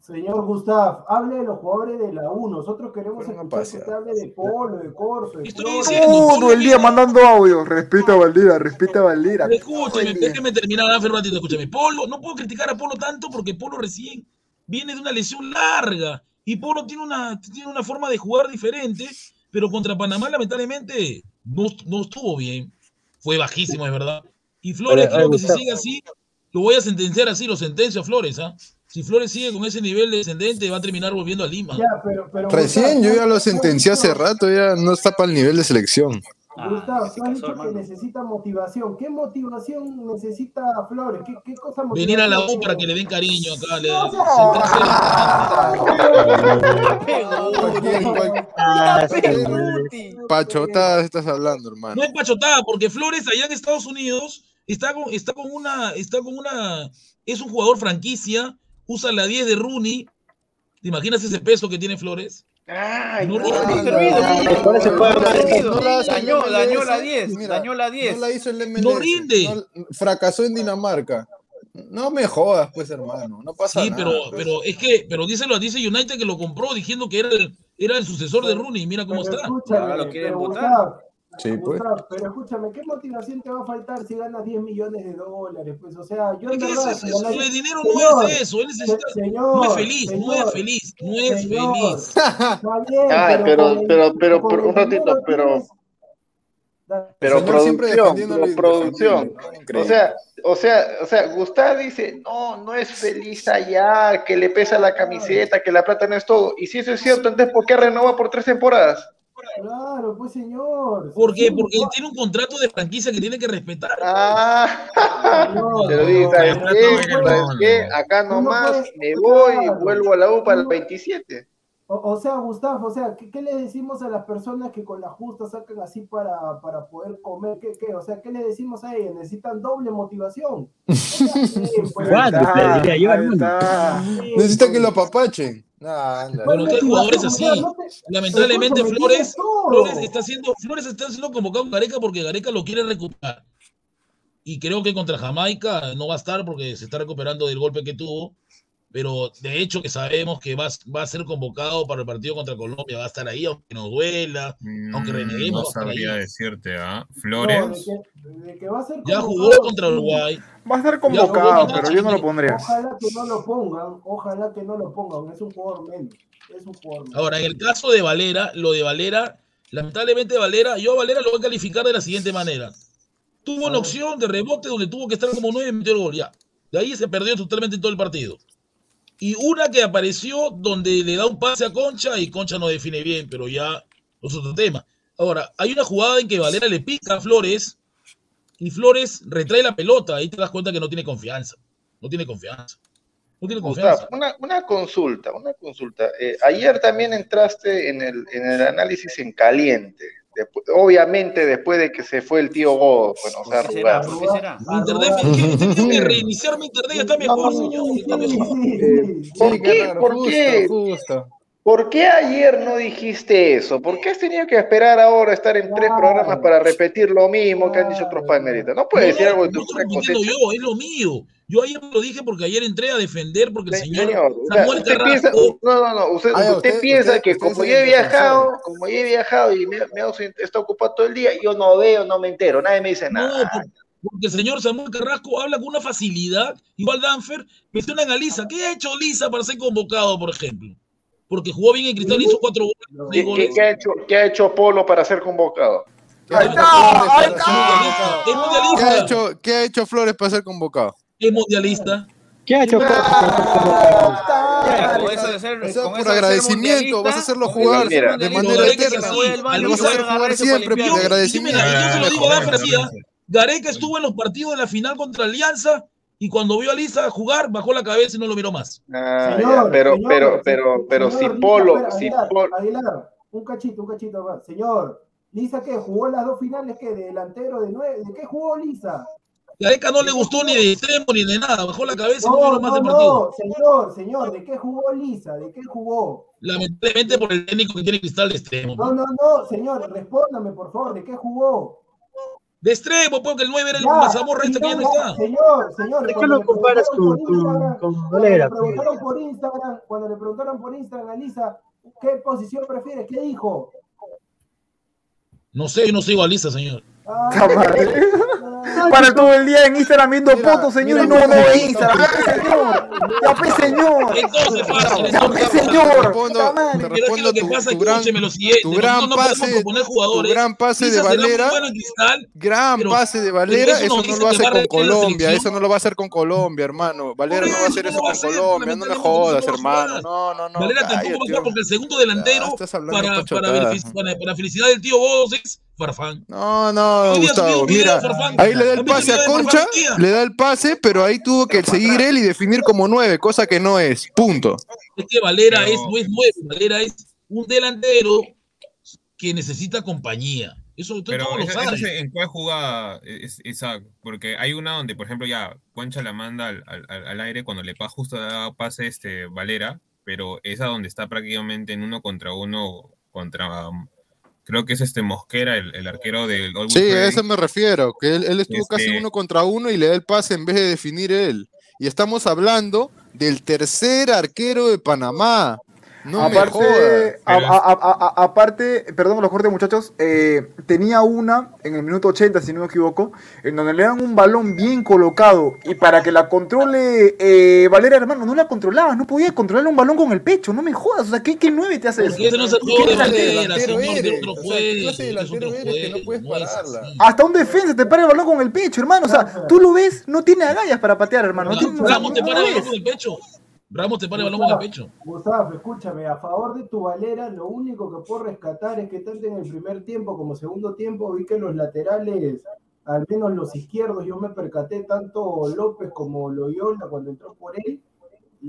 Señor Gustav, hable de los jugadores de la U. Nosotros queremos que usted hable de Polo, de Corso, de Estoy diciendo, Todo el día mandando audio. Respeta a Valdira, respeta a Valdira. Escúchame, el déjame terminar, un ratito, escúchame. Polo, no puedo criticar a Polo tanto porque Polo recién viene de una lesión larga y Polo tiene una, tiene una forma de jugar diferente, pero contra Panamá lamentablemente no, no estuvo bien. Fue bajísimo, es verdad. Y Flores Pero, creo que si sigue así, lo voy a sentenciar así, lo sentencio a Flores, ¿ah? Si Flores sigue con ese nivel descendente, va a terminar volviendo a Lima. Ya, pero, pero Recién Gustavo, yo ya lo sentencié hace rato, ya no está para el nivel de selección. Gustavo, tú ¿qué has dicho que hermano? necesita motivación. ¿Qué motivación necesita Flores? ¿Qué, qué cosa Venir a la U para que le den cariño acá. Le, No, Guti. pachotadas estás hablando, hermano. No es pachotada, porque Flores allá en Estados Unidos está con, está con una, está con una, es un jugador franquicia, usa la 10 de Rooney. ¿Te imaginas ese peso que tiene Flores? Ay, No se puede Dañó, dañó la 10, mira, dañó la 10. No la hizo el MLS. No rinde. no- fracasó en Dinamarca. No me jodas, pues, hermano. No pasa Sí, nada. pero, pues. pero es que, pero díselo, dice United que lo compró diciendo que era el, era el sucesor de Rooney. Mira cómo Pero está. escúchame, Ahora lo quieren votar. Sí, pues. Pero escúchame, ¿qué motivación te va a faltar si ganas 10 millones de dólares? Pues, o sea, yo Es que verdad, eso- si eso- ganas- el dinero Señor, no es eso. Él necesita, se- señor, no es feliz, no señor, es feliz, no es señor, feliz. Está bien, Ah, pero- pero- pero- pero el un ratito, pero- Pero producción, pero producción. ¿no? O sea, o sea, o sea, Gustavo dice, no, no es feliz allá, que le pesa la camiseta, que la plata no es todo. Y si eso es cierto, entonces ¿por qué renova por tres temporadas? Claro, pues señor. ¿Por qué? Porque tiene un contrato de franquicia que tiene que respetar. Ah, señor, pero dice, ¿sabes no, qué? no, no, ¿Sabes no. qué? Acá nomás me voy y vuelvo a la U para el Tú no- 27. O, o sea, Gustavo, o sea, ¿qué, qué le decimos a las personas que con la justa sacan así para, para poder comer? ¿Qué, qué? O sea, ¿qué le decimos a ellas? Necesitan doble motivación. O sea, sí, pues, ¿Cuándo? Ahí está, diría yo, ahí hermano. está. sí, Necesita pues. que lo apapachen. Nah. Bueno, hay jugadores así. No te- Lamentablemente Flores. Flores está siendo, Flores está siendo convocado en Gareca porque Gareca lo quiere recuperar. Y creo que contra Jamaica no va a estar porque se está recuperando del golpe que tuvo. Pero de hecho que sabemos que va, va a ser convocado para el partido contra Colombia, va a estar ahí, aunque nos duela, aunque Mm, reneguemos. No sabría decirte, ¿ah? No, de Flores. que, de que va a ser Ya jugó contra. Uruguay. Va a estar jugó convocado, pero yo no lo pondría. Ojalá que no lo pongan, ojalá que no lo pongan, es un jugador menos, es un jugador menos. Ahora, en el caso de Valera, lo de Valera, lamentablemente Valera, yo a Valera lo voy a calificar de la siguiente manera. Tuvo una opción de rebote donde tuvo que estar como nueve y metió el gol, ya. De ahí se perdió totalmente en todo el partido. Y una que apareció donde le da un pase a Concha y Concha no define bien, pero ya es otro tema. Ahora, hay una jugada en que Valera le pica a Flores y Flores retrae la pelota. Ahí te das cuenta que no tiene confianza. No tiene confianza. No tiene confianza. Gustavo, una, una consulta, una consulta. Eh, ayer también entraste en el, en el análisis en caliente. Obviamente después de que se fue el tío Godo, bueno, o sea, ¿Por qué será? arrugado. ¿Por qué será? Mi internet, me- ¿qué? tengo que reiniciar mi internet, ya está mejor, señor. ya está mejor. Sí, ¿Por Sí, qué? claro, ¿Por justo, qué? justo. ¿Por qué ayer no dijiste eso? ¿Por qué has tenido que esperar ahora a estar en tres programas para repetir lo mismo que han dicho otros panelistas? No puedes No, decir no, algo de no tu estoy propia repitiendo cosecha. yo, es lo mío. Yo ayer lo dije porque ayer entré a defender porque el Se- señor, Samuel usted piensa, Carrasco, no, no, no, usted, Ah, ya, usted usted- piensa usted- que usted como yo he viajado, como yo he viajado y me, me he está ocupado todo el día, yo no veo, no me entero, nadie me dice no, nada. por- porque el señor Samuel Carrasco habla con una facilidad, igual Danfer, mencionan a Lisa. ¿Qué ha hecho Lisa para ser convocado, por ejemplo? Porque jugó bien en Cristal, hizo cuatro goles, ¿Qué, qué- goles. qué ha hecho, qué ha hecho Polo para ser convocado? ¿Qué Ahí ha hecho está, Flores ahí para Es ser mundialista, convocado? es ¿Qué ha mundialista, hecho, qué ha hecho Flores para ser convocado? es mundialista. ¿Qué ha hecho Costa para ser convocado? Ya, con eso de ser, O sea, con por eso de ser agradecimiento, vas a hacerlo jugar Mira, de manera eterna. vas a y hacer jugar siempre Yo, yo, se lo digo a ¿ah? Gareca estuvo en los partidos de la final contra Alianza y cuando vio a Lisa jugar, bajó la cabeza y no lo miró más. Ah, Señor, ya, pero, señor, pero, pero, pero si señor, Polo, si Aguilar, Polo, Aguilar, un cachito, un cachito más. Señor, Lisa, ¿qué? ¿Jugó las dos finales que de delantero de nueve? ¿De qué jugó Lisa? Gareca no le gustó ni de extremo ni de nada, bajó la cabeza y no miró más no, el partido. no, señor, señor, ¿de qué jugó Lisa? ¿De qué jugó? Lamentablemente por el técnico que tiene cristal de extremo. No, no, no, señor, respóndame, por favor, ¿de qué jugó? De extremo, porque el 9 era el Ya, Mazamorra este que ya no está. Señor, señor, ¿Por qué cuando lo le comparas preguntaron con- por Instagram, con- con cuando Valera, le preguntaron por Instagram, cuando le preguntaron por Instagram a Lisa, ¿qué posición prefiere? ¿Qué dijo? No sé, yo no sigo a Lisa, señor. Ah, madre. Para todo el día en Instagram viendo fotos, señor, mira y no, no está Instagram. Señor. Ya, pe, señor. Entonces, fácil, Ya, pe, Te señor. respondo, te respondo lo que tu, pasa es tu que gran, tu gran pase, tu jugadores. gran pase de Valera, en gran pase de Valera, eso eso no lo hace va a con Colombia, eso no lo va a hacer con Colombia, hermano. Valera no va a hacer eso con Colombia, no me jodas, hermano. No, no, no. Valera tampoco va a porque el segundo delantero para felicidad del tío Bodos es Farfán. No, no, Hoy Gustavo, mira, Farfán. ahí le da el ¿Han visto pase a Concha, le da el pase, pero ahí tuvo que seguir él y definir como nueve, cosa que no es, punto. Es que Valera es, no es nuevo, Valera es un delantero que necesita compañía. Eso usted Pero lo esa- esa en cuál jugada es esa, porque hay una donde, por ejemplo, ya Concha la manda al, al- al- aire cuando le pa, justo da pase este Valera pero es a donde está prácticamente en uno contra uno contra creo que es este Mosquera, el, el arquero del Always Sí, a eso me refiero, que él, él estuvo casi Este- uno contra uno y le da el pase en vez de definir él. Y estamos hablando del tercer arquero de Panamá. No me aparte, jodas. a- a- a- a- aparte, perdón los cortes muchachos, eh, tenía una en el minuto 80, si no me equivoco, en donde le dan un balón bien colocado y para que la controle eh, Valera, hermano, no la controlaba, no podía controlar un balón con el pecho, no me jodas, o sea, ¿qué, qué 9 te hace eso? Porque ese no es el ¿Qué juego de clase de Valera, delantero eres? otro O sea, ¿qué juego. clase de es delantero otro eres que no puedes pararla? Hasta un defensa te para el balón con el pecho, hermano, o sea, tú lo ves, no tiene agallas para patear, hermano, no tiene, te para el balón ves. con el pecho. Ramos te el balón con el pecho. Gustavo, escúchame, a favor de tu Valera, lo único que puedo rescatar es que tanto en el primer tiempo como segundo tiempo vi que los laterales, al menos los izquierdos, yo me percaté tanto López como Loyola cuando entró por él,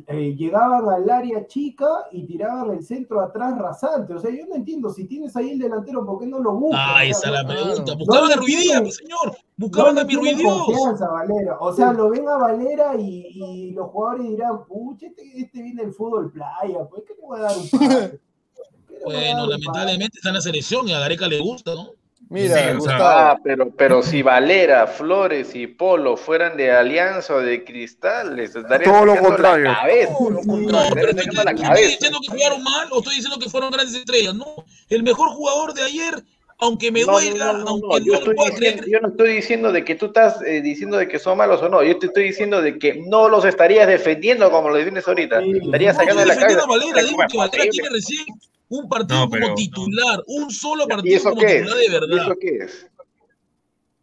eh, llegaban al área chica y tiraban el centro atrás rasante. O sea, yo no entiendo, si tienes ahí el delantero, ¿por qué no lo buscas? Ah, esa es la no- pregunta. no Buscaban le a Ruidía, mi señor. Buscaban no a mi Ruidios. confianza, Valera. O sea, lo ven a Valera y, y los jugadores dirán, pucha, este, este viene del fútbol playa, pues que le voy a dar un pase. ¿Qué le voy a dar Bueno, un pase? lamentablemente está en la selección y a Gareca le gusta, ¿no? Mira, Sí, sea, Gustavo. Ah, pero, pero si Valera, Flores y Polo fueran de Alianza o de Cristal, les estaría Todo lo contrario. la cabeza. Todo lo No, contrario. pero Estaría estoy, la estoy cabeza. diciendo que jugaron mal o estoy diciendo que fueron grandes estrellas. No, el mejor jugador de ayer, aunque me duela, no, no, aunque Yo, no estoy diciendo, creer, yo no estoy diciendo de que tú estás eh, diciendo de que son malos o no. Yo te estoy diciendo de que no los estarías defendiendo como lo defiendes ahorita. Estarías no sacando estoy la cabeza. a Valera, digo ¿Cómo es que Valera tiene recién un partido No, pero- como titular, un solo ¿Y partido eso como qué es? titular de ¿Y verdad. eso qué es?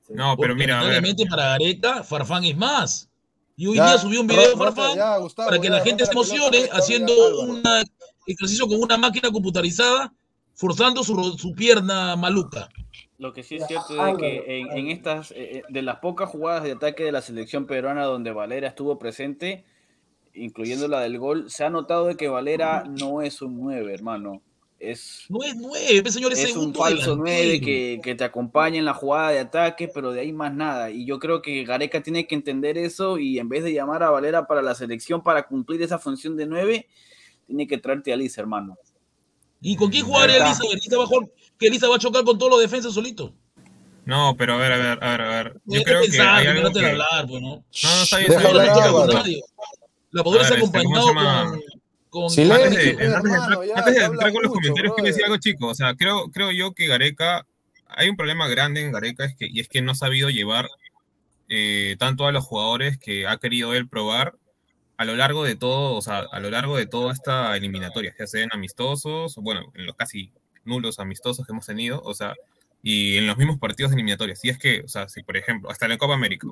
No, pero Porque mira, a ver. para Gareca, Farfán es más. Y hoy Ya, día subió un video ro- rota, Farfán ya, Gustavo, para que ya, la gente se emocione haciendo un ejercicio con una máquina computarizada, forzando su, su pierna maluca. Lo que sí es cierto es que en, en estas, eh, eh, de las pocas jugadas de ataque de la selección peruana donde Valera estuvo presente, incluyendo la del gol, se ha notado de que Valera no es un 9, hermano. Es, No es nueve, señor, es, es un falso 9 delantero. que, que te acompaña en la jugada de ataque, pero de ahí más nada. Y yo creo que Gareca tiene que entender eso y en vez de llamar a Valera para la selección para cumplir esa función de 9, tiene que traerte a Liz, hermano. ¿Y con quién jugaría Elisa? Elisa va a jugar- que Elisa va a chocar con todos los defensas solito. No, pero a ver, a ver, a ver, a ver. Yo creo que pensar, hay algo que... hablar, pues, ¿no? No, no, está bien. La podría ser este, ¿cómo acompañado con, con Silencio, Antes de, antes hermano, ya, antes de entrar con los mucho, comentarios, quiero decir algo, chicos. O sea, creo, creo yo que Gareca, hay un problema grande en Gareca, es que, y es que no ha sabido llevar eh, tanto a los jugadores que ha querido él probar a lo largo de todo, o sea, a lo largo de toda esta eliminatoria, ya sean amistosos, bueno, en los casi nulos amistosos que hemos tenido, o sea, y en los mismos partidos eliminatorios. Y es que, o sea, si por ejemplo, hasta la Copa América,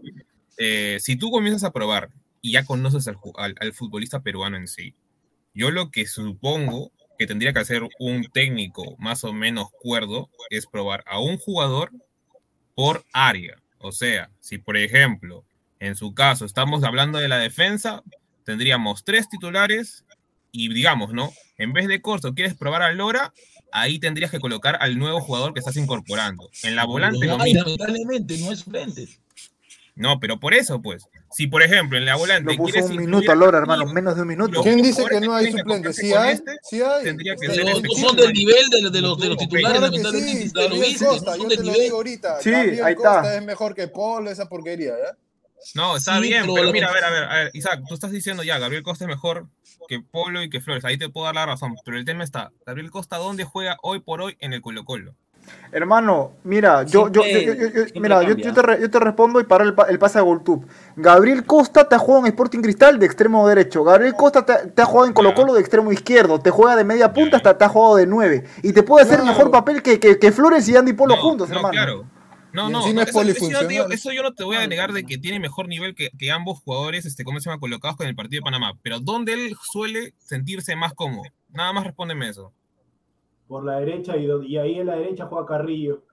eh, si tú comienzas a probar y ya conoces al, al- al futbolista peruano en sí, yo lo que supongo que tendría que hacer un técnico más o menos cuerdo es probar a un jugador por área. O sea, si por ejemplo, en su caso estamos hablando de la defensa, tendríamos tres titulares y digamos, ¿no? En vez de Corso, quieres probar a Lora, ahí tendrías que colocar al nuevo jugador que estás incorporando. En la volante No lo hay, mismo. lamentablemente, no hay suplentes. No, pero por eso, pues. Si por ejemplo en la volante Lo puso quieres un minuto a Lora, hermano, menos de un minuto. ¿Quién dice que no hay suplentes? Sí hay, este, sí hay. tendría que ser este no equipo. son del nivel de, de los, de los titulares, Claro lamentablemente. sí, lo Costa, no son yo del te lo nivel. digo ahorita. Sí, Gabriel ahí está. Costa es mejor que Paul, esa porquería, ¿ya? No, está Sí, bien, pero mira, a ver, a ver, a ver, Isaac, tú estás diciendo ya, Gabriel Costa es mejor que Polo y que Flores, ahí te puedo dar la razón, pero el tema está, Gabriel Costa, ¿dónde juega hoy por hoy en el Colo Colo? Hermano, mira, yo, yo, yo, Siempre- yo- yo- mira, yo, cambia. yo te, re- yo te respondo y para el, el pase a Goltub. Gabriel Costa te ha jugado en Sporting Cristal de extremo derecho. Gabriel Costa te, te ha jugado en Colo Colo de extremo izquierdo. Te juega de media punta hasta te ha jugado de nueve. Y te puede hacer Claro. mejor papel que, que, que Flores y Andy Polo No, juntos, no, hermano. claro. No, no, no, es eso, eso yo no te digo- polifuncional. eso yo no te voy a negar de que tiene mejor nivel que, que ambos jugadores, este, ¿cómo se llama? Colocados con el partido de Panamá, pero ¿dónde él suele sentirse más cómodo? Nada más respóndeme eso. Por la derecha y, y ahí en la derecha juega Carrillo.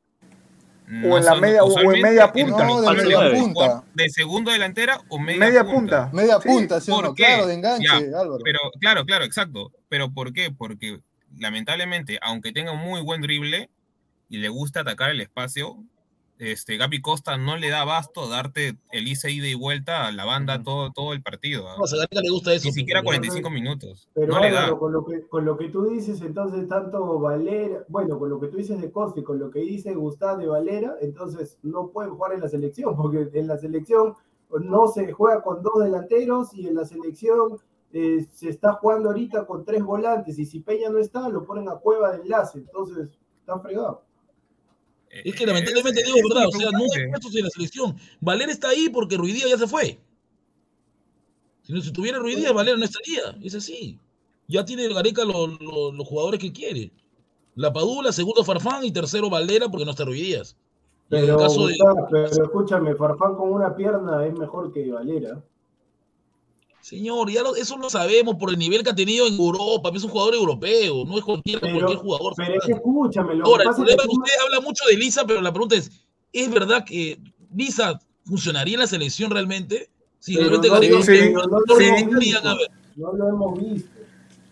No en la son- media- o en media punta. No, de media punta. De segundo delantera o media, Media punta. punta. Media punta, ¿sí o ¿por qué? Claro, de enganche, Ya, Álvaro. Pero, claro, claro, exacto. Pero ¿por qué? Porque lamentablemente, aunque tenga un muy buen drible y le gusta atacar el espacio, este, Gaby Costa no le da abasto a darte el ida ida y vuelta a la banda todo, todo el partido. ¿ah? No, a Gareca le gusta eso. Ni siquiera pero- 45 minutos. Pero no le da. Álvaro, con lo, que, con lo que tú dices, entonces, tanto Valera, bueno, con lo que tú dices de Costa y con lo que dice Gustavo de Valera, entonces no pueden jugar en la selección, porque en la selección no se juega con dos delanteros y en la selección eh, se está jugando ahorita con tres volantes y si Peña no está, lo ponen a cueva de enlace, entonces está fregado. Es que lamentablemente digo verdad, o sea, no hay puestos en la selección. Valera está ahí porque Ruidía ya se fue. Si no si tuviera Ruidía, Valera no estaría. Es así. Ya tiene Gareca los, los- los jugadores que quiere. La Padula, segundo Farfán y tercero Valera porque no está Ruidías. Y en el Pero, caso de- Gustavo, pero escúchame, Farfán con una pierna es mejor que Valera. Señor, ya lo- eso lo sabemos por el nivel que ha tenido en Europa. Es un jugador europeo, no es cualquier, Pero- cualquier jugador. Pero es que escúchame, lo Ahora, que el pasa es problema que es que usted habla mucho de Lisa, pero la pregunta es, ¿es verdad que Lisa funcionaría en la selección realmente? Si Pero realmente no, sí, no, no no lo hemos visto. a ver. no lo hemos visto.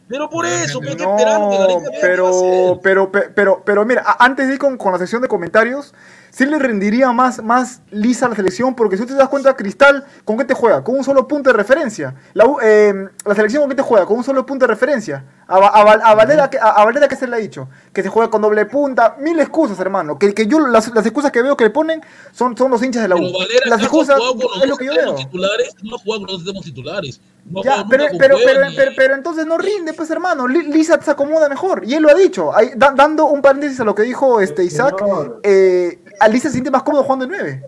Pero por eso, hay que No, esperar que pero, pero, pe- pero, pero mira, antes de ir con, con la sección de comentarios, sí le rendiría más, más lisa a la selección, porque si tú te das cuenta, Cristal, ¿con qué te juega? Con un solo punto de referencia. La, U- eh, la selección, ¿con qué te juega? Con un solo punto de referencia. A, a a Valera, que- a, a Valera, ¿qué se le ha dicho? Que se juega con doble punta. Mil excusas, hermano. Que, que yo, las, las excusas que veo que le ponen son, son los hinchas de la U. Pero Valera Las ¿acaso ha excusas jugado con los es lo que yo veo. titulares, no ha jugado con los titulares. No Ya, pero, pero, pero, pero, pero entonces no rinde, pues hermano. Li- Lisa se acomoda mejor. Y él lo ha dicho. Ahí, da- dando un paréntesis a lo que dijo este Isaac, eh, a Lisa se siente más cómodo jugando de 9.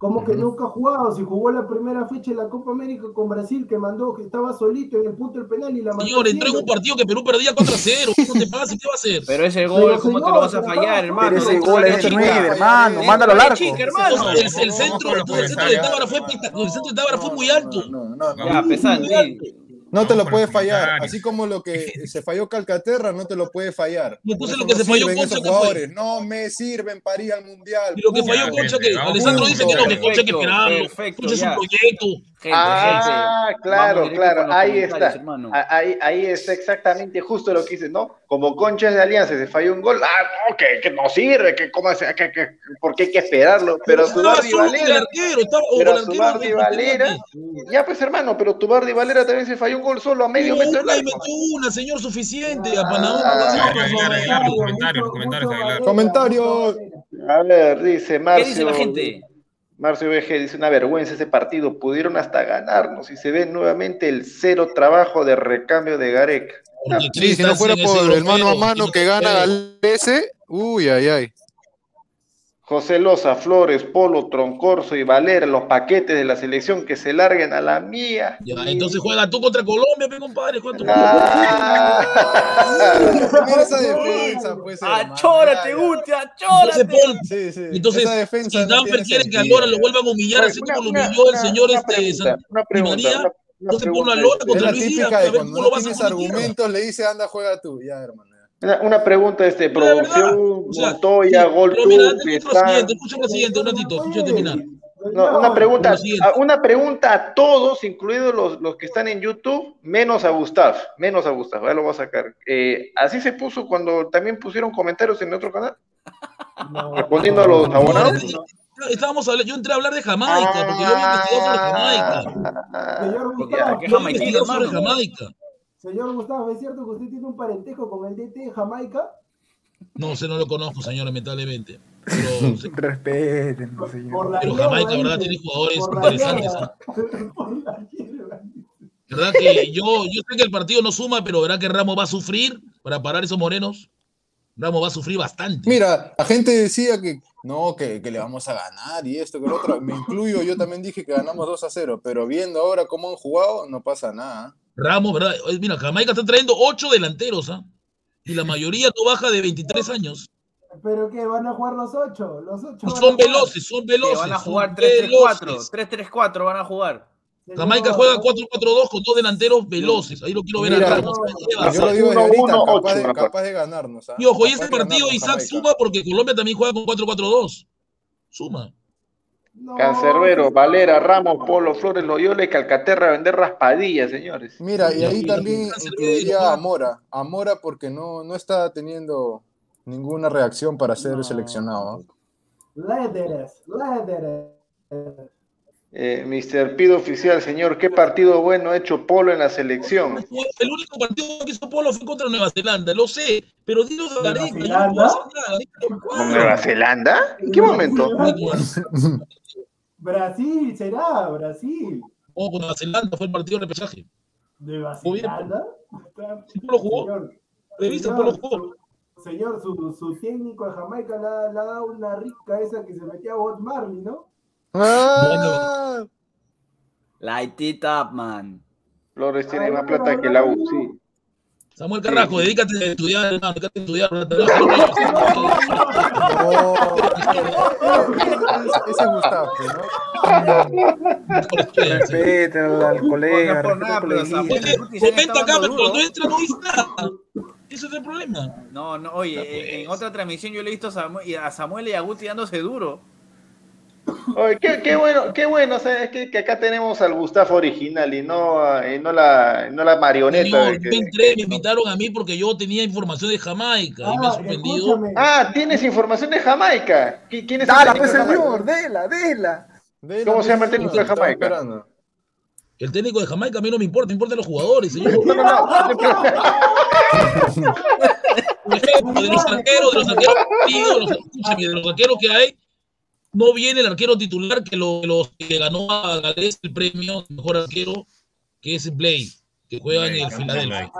¿Cómo que nunca ha jugado? Si jugó la primera fecha en la Copa América con Brasil, que mandó, que estaba solito en el punto del penal y la mandó. Señor, entró en un partido que Perú perdía 4 a 0. ¿Qué te pasa? ¿Qué va a hacer? Pero ese Pero, gol, ¿cómo te lo vas a fallar, hermano? Pero ese gol es chica. 9, hermano. Mándalo al del área arco. chica, hermano. El, el centro, el puede centro de fallar. Tábara fue, el centro de Tábara fue muy alto. No, no, no. Ya, pesante. No te lo puede fallar. Así como lo que se falló Calcaterra, no te lo puede fallar. Entonces Por lo que no se falló sirven Concha, jugadores. No me sirven para ir al mundial. Y lo que falló Concha, que Alessandro dice que no, que Concha hay que Concha es un proyecto. Gente, Ah, gente. claro, claro, ahí comentarios, está. hermano. Ah, Ahí, ahí está exactamente justo lo que dices, ¿no? Como Conchas de Alianza se falló un gol, ah, no, que, que no sirve, que cómo que, que, porque hay que esperarlo, pero con el Valera, arquero, estaba o pero Tubardi de- Valera, ya pues hermano, pero Tubardi Valera también se falló un gol solo a medio metro una metió una, señor, suficiente. A Ah, Panamá. Comentarios, los comentarios, Aguilar. Comentario. A ver, dice Marcio. ¿Qué dice la gente? Marcio BG dice una vergüenza ese partido, pudieron hasta ganarnos y se ve nuevamente el cero trabajo de recambio de Gareca. Sí, si no fuera por el mano a mano que gana. Galese, uy, ay, ay. José Loza, Flores, Polo, Troncorso y Valera, los paquetes de la selección que se larguen a la mía. Ya, entonces juega tú contra Colombia, pe, compadre. Juega tú Ah. Mira esa defensa, pues. Achórate. Guti, Entonces, achórate. Paul, Sí, sí. entonces, esa defensa si Danfer quiere que ahora lo vuelvan a humillar, así como lo humilló el señor una este, pregunta, una pregunta, María, una- una entonces ponlo a Lora Es contra la Luis Díaz, cuando no tienes argumentos, le dice, anda, juega tú. Ya, hermano. Una, una pregunta, este, verdad, producción, o sea, Montoya, Gol mira, lo está- siguiente, escucha lo siguiente, un ratito, escucha terminar. No, una pregunta, una pregunta a todos, incluidos los, los que están en YouTube, menos a Gustav, menos a Gustav, ahí lo voy a sacar. Eh, así se puso cuando también pusieron comentarios en otro canal, respondiendo a los abonados. No, Estábamos hablando, yo entré a hablar de Jamaica, porque yo había investigado sobre Jamaica. Ah, aquí Yo había Jamaica, investigado sobre. Jamaica. Señor Gustavo, ¿es cierto que usted tiene un parentejo con el DT de Jamaica? No, sé, no lo conozco, señor, lamentablemente. Pero, Respeten, Por señor. pero Jamaica, ¿verdad? Tiene jugadores interesantes. ¿Verdad que yo, yo sé que el partido no suma, pero ¿verdad que Ramos va a sufrir para parar esos morenos? Ramos va a sufrir bastante. Mira, la gente decía que no, que, que le vamos a ganar y esto, que lo otro. Me incluyo, yo también dije que ganamos 2 a 0, pero viendo ahora cómo han jugado, no pasa nada. Ramos, ¿verdad? Mira, Jamaica está trayendo ocho delanteros, ¿ah? Y la mayoría no baja de 23 años. ¿Pero qué? ¿Van a jugar los ocho? Los ocho a Son veloces, son veloces. van a jugar 3-3-4. veloces. 3-3-4 van a jugar. Jamaica juega 4-4-2 con dos delanteros veloces. Ahí lo quiero ver Mira, a Ramos. Yo lo digo Uno, ahorita, uno, capaz, ocho, de, capaz de ganarnos. ¿ah? Y ojo, y ese de partido Isaac Jamaica. suma porque Colombia también juega con 4-4-2. Suma. No, Cancerbero, Valera, Ramos, Polo, Flores, Loyola y Calcaterra a vender raspadillas, señores. Mira, y ahí también incluiría a Mora. A Mora porque no, no está teniendo ninguna reacción para ser No. seleccionado. Lederes, Lederes. Eh, Mr. Pido Oficial, señor, ¿qué partido bueno ha hecho Polo en la selección? El único partido que hizo Polo fue contra Nueva Zelanda, lo sé, pero dilo de ¿Nueva déjalo ¿Con Nueva Zelanda? ¿En qué momento? Brasil, será, Brasil. Oh, con Nueva Zelanda fue el partido de repechaje. ¿Nueva Muy bien. Zelanda? Sí, Polo jugó. Señor, Revisa, señor, Polo jugó. su- Señor, su, su técnico de Jamaica le ha, le ha dado una rica esa que se metía a Bob Marley, ¿no? Ah, Light it up, man. Flores tiene más plata que la U, sí. Samuel Carrasco, dedícate a estudiar, hermano, dedícate a estudiar. ese es Gustavo, ¿no? Respeta al, colega, Comenta acá, pero cuando entra no dice nada. Ese es el problema. No, no, oye, en otra transmisión yo le he visto a Samuel, y a Samuel y a Guti dándose duro. Oye, qué, qué bueno, qué bueno, ¿sabes? Que, que acá tenemos al Gustavo original y no, y no, la, y no la marioneta. De que- yo entré, me invitaron a mí porque yo tenía información de Jamaica y me ha Ah, sorprendido. escúchame. Ah, tienes información de Jamaica. ¿Qui- ¿Quién es el Dala, técnico pues de Jamaica? señor, dela, dela. De ¿Cómo se llama el técnico de Jamaica? esperando. El técnico de Jamaica a mí no me importa, me importan los jugadores, señor. No, no, no. De los arqueros, de los arqueros de los arqueros que hay, no viene el arquero titular que, lo, los, que ganó a Gales el premio mejor arquero, que es Blake, que juega en el Blake, Filadelfia.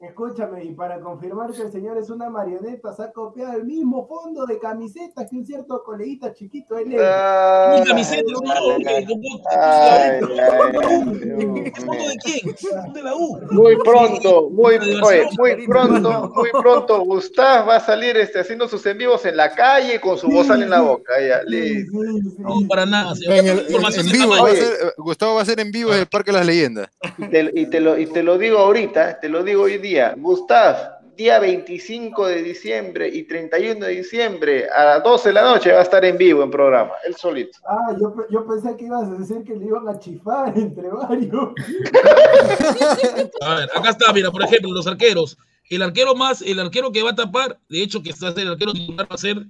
Escúchame, y para confirmar que el señor es una marioneta, se ha copiado el mismo fondo de camisetas que un cierto coleguita chiquito él es. Ah, Mi camiseta, señor, que- que- ay, que- ay, ¿Qué fondo de quién? ¿Fondo de la U? Muy pronto, muy, oye, muy pronto, muy pronto, Gustav va a salir este, haciendo sus en vivos en la calle con su bozal en la boca. Ya, Sí, listo. sí, sí. No, para nada. señor. En, el- en- Información en de vivo, Jamaica. va a Oye. ser- Gustavo va a ser en vivo en el Parque de las Leyendas. Y te, y te lo, y te lo digo ahorita, te lo digo hoy día. Gustav, día 25 de diciembre y 31 de diciembre a las 12 de la noche va a estar en vivo en programa, él solito. Ah, yo, yo pensé que ibas a decir que le iban a chifar entre varios. A ver, acá está, mira, por ejemplo, los arqueros. El arquero más, el arquero que va a tapar, de hecho, que está a ser el arquero titular va a ser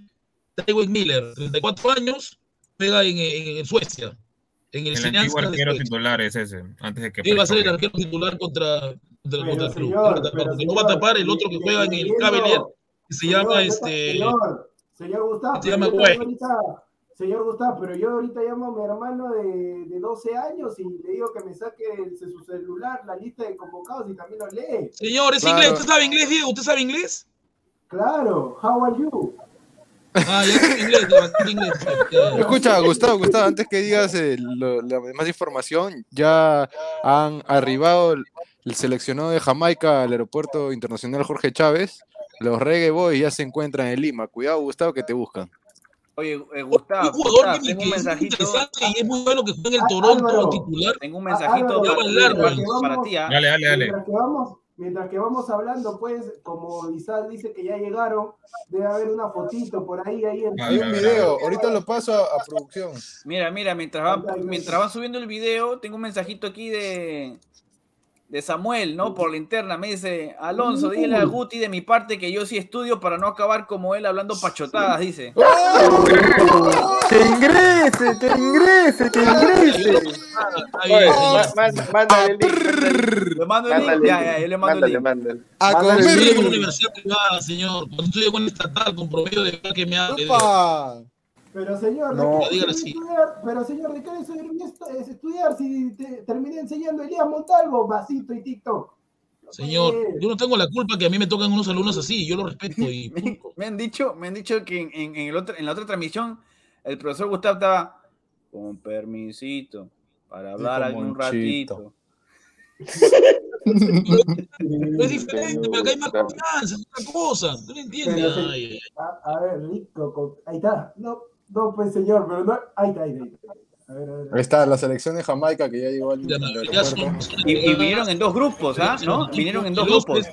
Tywin Miller, 34 años, juega en, en- en Suecia, en el El antiguo arquero titular es ese, antes de que Él va a ser el arquero titular contra, club. señor, Él va a tapar, pero, porque no va a señor, tapar el otro que juega en el Cavalier, que se Señor, llama este. Señor, señor Gustavo, se llama ahorita, señor Gustavo, pero yo ahorita llamo a mi hermano de, de 12 años y le digo que me saque de su celular la lista de convocados y también lo lee. Señor, es Claro. inglés. ¿Usted sabe inglés, Diego? ¿Usted sabe inglés? Claro, how are you? Ah, ya inglés, inglés. ya. Escucha, Gustavo, Gustavo, antes que digas eh, lo- la demás información, ya han arribado el, el seleccionado de Jamaica al aeropuerto internacional Jorge Chávez. Los Reggae Boys ya se encuentran en Lima. Cuidado, Gustavo, que te buscan. Oye, eh, Gustavo, un jugador Gustavo, que, tengo un que es mensajito, interesante y es muy bueno que juega en el Toronto Álvaro. titular. tengo un mensajito Álvaro, para, mientras para- que para vamos- ti. ¿ah? Dale, dale, dale. Mientras que vamos, mientras que vamos hablando, pues, como Isaac dice que ya llegaron, debe haber una fotito por ahí, ahí en Hay un video, ahorita lo paso a, a producción. Mira, mira, mientras van, mientras van subiendo el video, tengo un mensajito aquí de, de Samuel, ¿no? Por la interna. Me dice, Alonso, dile a Guti de mi parte que yo sí estudio para no acabar como él hablando pachotadas, dice. Que ingrese, que ingrese, que ingrese. Mándale el link, mándale el link. Le mando el link. Ya, el ya, link, yo le mando el link. A Mándale Yo comer. con universidad privada, señor. Cuando estudié con estatal con promedio de que me ha. Pero señor, ¿de No. qué estudiar? Pero señor, ¿de qué es estudiar si te terminé enseñando Elías Montalvo, vasito y TikTok? Señor, yo no tengo la culpa que a mí me tocan unos alumnos así. Yo lo respeto y Me, punto. me han dicho, me han dicho que en, en- en el otro- en la otra transmisión el profesor Gustavo estaba con permisito para hablar algún un ratito. Es diferente, pero acá hay más confianza, es otra cosa. ¿Tú no entiendes? Pero, ay, A, a ver, rico, con- ahí está. No, no, pues señor, pero no. Ahí está, ahí está. ahí está. A ver, a ver. a Ahí ver. está la selección de Jamaica que ya llegó al, son- Y, vinieron en dos grupos, ¿ah? ¿No? Vinieron en dos grupos. veloces,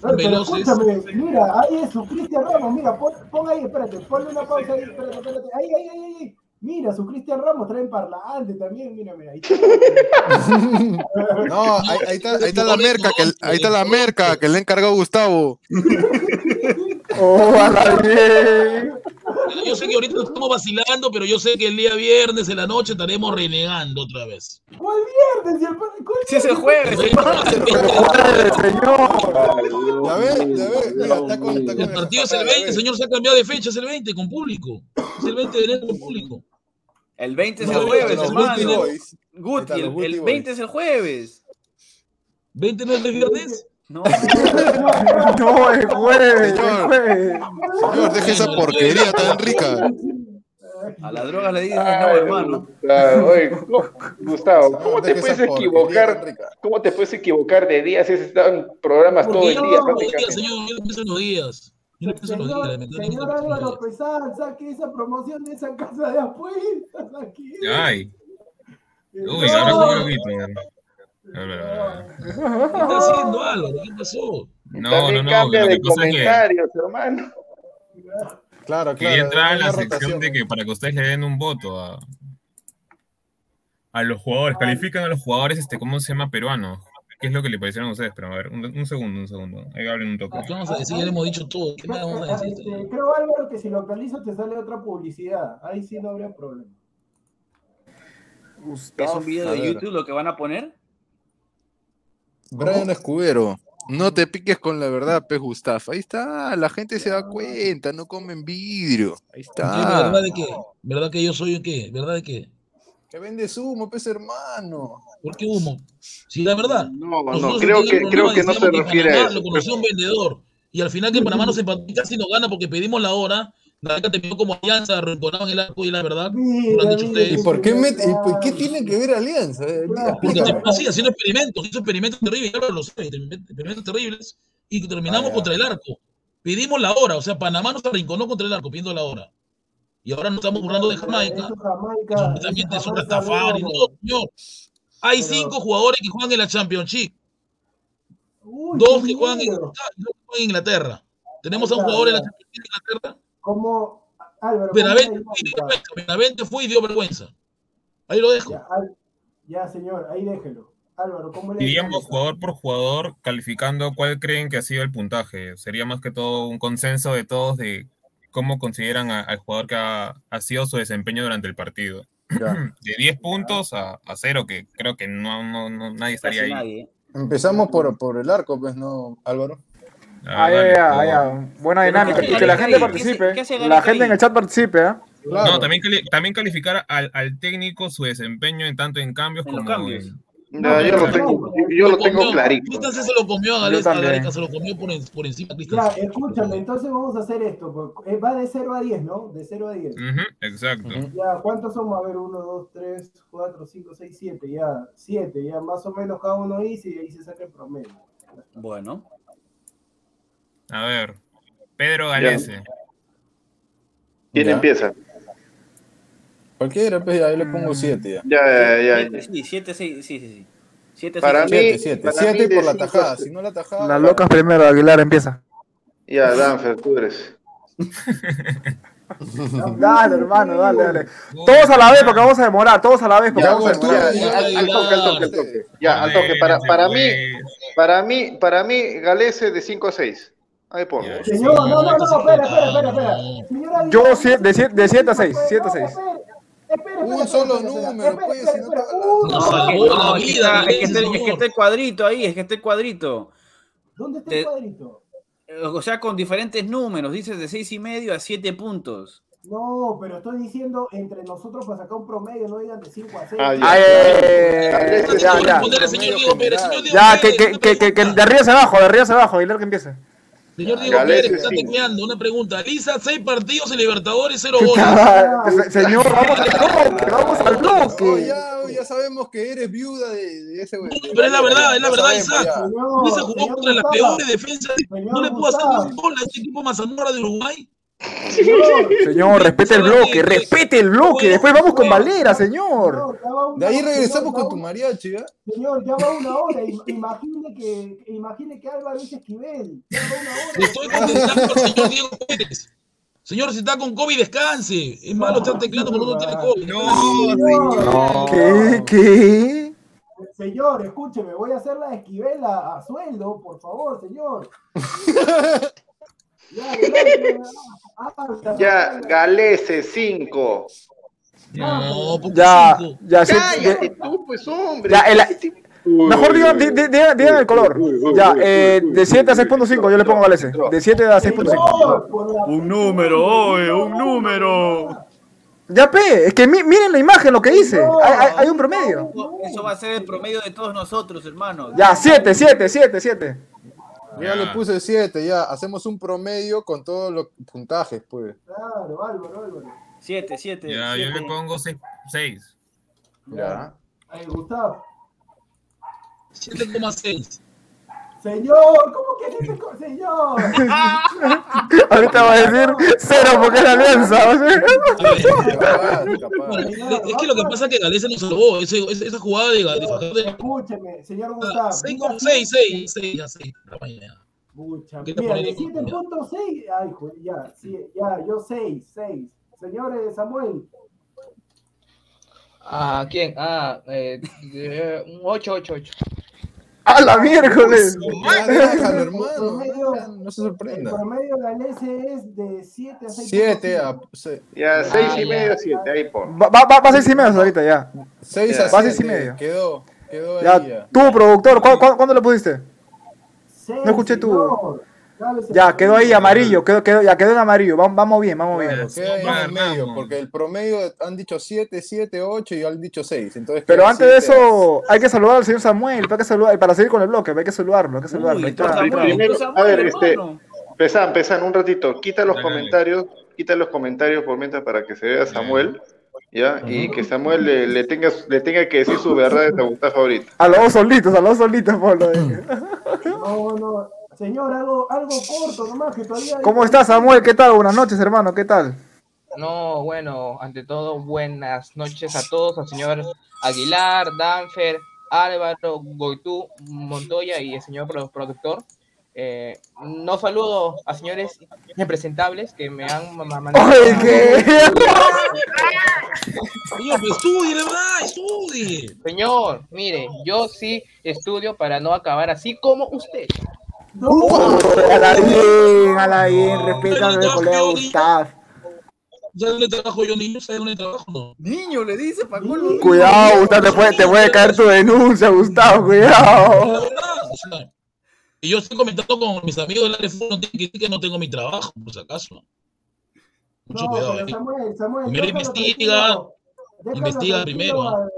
Pero, pero veloces. escúchame, mira, ahí es su Cristian Ramos, mira, pon, pon ahí, espérate, ponle una pausa ahí, espérate, espérate, ahí, ahí, ahí, ahí. Mira, su Cristian Ramos traen parlante también, mira, mira, ahí está. No, ahí, ahí está, ahí está la merca, que, ahí está la merca que le ha encargado Gustavo. Oh, a la bien. Yo sé que ahorita nos estamos vacilando, pero yo sé que el día viernes en la noche estaremos renegando otra vez. ¿Cuál viernes? ¿Y el- Si es el jueves, Jueves, señor. Ya ves, ya ves, mira, está con, está con El partido es el 20, señor, se ha cambiado de fecha, es el 20 con público. Es el 20 de enero con público. El 20 es el jueves, hermano. Guti el, los Guti el Boys. 20 es el jueves. ¿20 no es el viernes? No, No, el jueves, Señor. Señor, deje esa porquería tan rica. a las drogas le dices no, hermano. Claro, oye, ¿cómo- Gustavo, ¿cómo te puedes equivocar? ¿Cómo te puedes equivocar de días si has estado en programas todo el yo día no pienso en los días, prácticamente? señor, yo no pienso en los días. Señor, Álvaro. Pesán, saque esa promoción de esa casa de apuestas aquí. Ay. Uy, No. ahora soy loquito. ¿Qué está haciendo Álvaro? ¿Qué pasó? No, no, no. cambia Lo de que pasa es que comentarios, hermano. Claro, quería claro. entrar a la sección rotación. de que para que ustedes le den un voto a, a los jugadores. Califican a los jugadores, este, ¿cómo se llama? Peruanos. ¿Qué es lo que le parecieron a ustedes? Pero a ver, un, un segundo, un segundo. Ahí hablen un toque. ¿Qué vamos a decir? Ya le hemos dicho todo. ¿Qué más vamos a decir? Este, creo, Álvaro, que si localizo te sale otra publicidad. Ahí sí no habría problema. ¿Es un video de. YouTube lo que van a poner? Brian Escudero, no te piques con la verdad, Pez Gustaf. Ahí está, la gente se da cuenta, no comen vidrio. Ahí ¿Qué, está. ¿Verdad de qué? ¿Verdad que yo soy un qué? ¿Verdad de qué? Que vende humo, pez hermano. ¿Por qué humo? Si la verdad. No, no, creo que, creo que no se refiere a eso. Lo conoció un vendedor. Y al final que Panamá nos empató y casi nos gana porque pedimos la hora. La beca terminó como alianza, arrinconado en el arco y la verdad. Lo han dicho ustedes. ¿Y por qué, y por qué tiene que ver Alianza? Eh, Porque terminó así, haciendo experimentos, hizo experimentos terribles, ya lo sé, experimentos terribles, y terminamos Ah, contra el arco. Pedimos la hora, o sea, Panamá nos arrinconó contra el arco, pidiendo la hora. Y ahora nos estamos burlando de Jamaica, supuestamente es un Jamaica, Rastafari, luego. no, señor. Hay Pero- cinco jugadores que juegan en la Championship, Uy, dos que juegan en, miedo. dos que juegan en Inglaterra. Tenemos a un jugador en la. Championship de Inglaterra, Como Álvaro, ¿cómo Benavente fue dio dinámica? vergüenza, Benavente fue y dio vergüenza. Ahí lo dejo. Ya, Al- ya, señor, ahí déjelo. Álvaro, ¿cómo le Iríamos jugador por jugador calificando cuál creen que ha sido el puntaje. Sería más que todo un consenso de todos de cómo consideran al jugador que ha, ha sido su desempeño durante el partido. Ya. De 10 puntos a, a 0, que creo que no, no, no- nadie estaría Casi ahí. nadie. ¿eh? Empezamos por, por el arco, pues, ¿no, Álvaro? Ya, por- ya. Buena dinámica. ¿qué Y hace que la gente participe. qué La gente en el chat participe, ¿eh? Claro. No, también, cali- también calificar al, al técnico su desempeño en tanto en cambios En como cambios. en- No, yo lo tengo, yo lo tengo clarito. Cristian se lo comió a. Gareca, se lo comió por, en- por encima. Ya, escúchame, entonces vamos a hacer esto. pues, eh, Va de 0 a 10, ¿no? De 0 a 10. Ujú, exacto. Ya, ¿cuántos somos? A ver, 1, 2, 3, 4, 5, 6, 7. Ya, 7. Ya, más o menos cada uno dice y ahí se saca el promedio. Bueno. A ver, Pedro Galese. ¿Quién Ya. empieza? Cualquiera, pues, ahí le pongo 7 ya. Ya, ya, ya. Siete, sí, siete, seis, sí, sí, sí. Siete, Para seis, mí- siete. 7, 7. mí 7 de por la tajada. Si no la tajada. Las locas primero, Aguilar empieza. Ya, Danfer, tú eres. Dale, hermano, dale, dale. Todos a la vez, porque vamos a demorar. Todos a la vez, porque Ya, vamos a demorar. Ya, ya, al, al toque, al toque, al toque. Ya, al toque. Para, para mí, para mí, para mí, Galese de 5 a 6. Ahí pongo. Señor, no, no, no, no, espera, espera, espera, espera. Señor Aguilar, Yo de siete- de siete a seis, espera, siete a seis. espera, espera, Un espera, solo número, pues, no es que vida, está- el cuadrito ahí, es que está el cuadrito. ¿Dónde está el cuadrito? Eh, O sea, con diferentes números, dices de seis y medio a siete puntos. No, pero estoy diciendo entre nosotros para sacar un promedio, no digan de 5 a 6. Ah, ya. Ay, ya, ya. Ya, que, Pérez, que, una que, que, que pregunta. de arriba hacia abajo, de arriba hacia abajo, Aguilar que empiece. Señor Diego Pérez, está sí. tecleando. Una pregunta. Lisa, seis partidos en Libertadores, cero goles. Señor, vamos al bloque, vamos al bloque. ya, ya sabemos que eres viuda de, de ese güey. Pero es la verdad, es la verdad, sabemos, Isaac. Lisa jugó señor contra las peores defensas. señor No le pudo hacer un gol a este equipo Mazamora de Uruguay. Señor, Señor, respete el bloque, respete el bloque. Después vamos con Valera, señor. señor, ya De ahí regresamos señor, con ya tu mariachi, ¿ya? Señor, ya va una hora. im- Imagine que, imagine que Álvaro es Esquivel. Ya va una Le hora. estoy contestando al señor Diego Pérez. Señor, si está con COVID, descanse. Es malo estar teclando cuando uno tiene COVID. No, ¿Qué? ¿Qué? Señor, escúcheme, voy a hacer la Esquivel a, a sueldo, por favor, señor. Ya, ah, habla, Ya. Galese 5. No, ¿por qué Ya, cinco? ya, Cállate tú, pues, hombre. ya, el- mejor digan, di- di- digan, digan el color. Ya, eh, de 7 a 6.5 yo le pongo Galese. De 7 a 6.5. Señor, por la Un número, oye, un número. Ya, pe, es que mi- miren la imagen, lo que hice. Hay, hay- hay un promedio. Eso va a ser el promedio de todos nosotros, hermanos. Ya, 7, 7, 7, 7. Ya le puse 7, ya. Hacemos un promedio con todos los puntajes, pues. Claro, Álvaro, Álvaro. 7, 7. Ya, yo le pongo 6. Ya. Ahí, Gustavo. 7,6. Señor, ¿cómo que dice co- señor? Ahorita va a decir 0 porque es la alianza. Es que lo que pasa es que Galeza nos salvó. Ese, esa jugada de, Fajardo Escúcheme, señor Gustavo. 6, 6, 6, 6, ya 6. Pucha, ¿Qué te mira, de de cultura? 7.6, ay, joder, ya, sí, ya, yo 6, 6. Señores, Samuel, Ah, ¿quién? Ah, eh, eh, un 8, 8, 8. ¡A la miércoles! Ya, déjalo, el hermano. promedio, ya, No se el sorprenda. promedio de Galese es de 7 a 6. 7 a se- Ya, 6 y ya. medio, 7. Ahí pon. Va, va, va a 6 y medio ahorita ya. 6 Ya. a Va a seis y 7. medio. Quedó. Quedó ahí Ya, ya. tú, productor, ¿cu- cu- ¿cuándo le pusiste? No escuché tu- Ya, quedó ahí amarillo, quedó, quedó, ya quedó en amarillo. Vamos, vamos bien, vamos bien. Queda ahí en el medio, porque el promedio han dicho 7, 7, 8 y han dicho 6. Entonces Pero antes de eso, hay que saludar al señor Samuel, hay que saludar, para seguir con el bloque, hay que saludarlo, hay que saludarlo. Está. Primero, Samuel, a ver, este. Pesan, Pesan, un ratito. Quita los Dale, dale. comentarios, quita los comentarios por mientras para que se vea Samuel, ¿ya? Y que Samuel le, le tenga, le tenga que decir su verdad de Gustavo ahorita. A los dos solitos, a los dos solitos, Pablo. eh. No, no, señor, algo, algo corto nomás, que todavía... hay- ¿Cómo estás, Samuel? ¿Qué tal? Buenas noches, hermano, ¿qué tal? No, bueno, ante todo, buenas noches a todos, al señor Aguilar, Danfer, Álvaro, Goitú, Montoya y el señor pro- productor. Eh, no saludo a señores impresentables que me han ma- ma- mandado. Oye, ¿qué? Señor, pues estudie, verdad, estudie. Señor, mire, yo sí estudio para no acabar así como usted. No, A la bien, a la bien, respeta a mi colega Gustavo. ¿Sabes dónde trabajo yo, niño? ¿Sabes dónde trabajo? No. Niño, le dice para colmo. Cuidado, Gustavo, te puede, te puede caer tu denuncia, Gustavo, cuidado. y yo estoy comentando con mis amigos del área no tienen que decir que no tengo mi trabajo, por si acaso. Mucho no, cuidado, ¿eh? Samuel, Samuel, Primero investiga, investiga primero,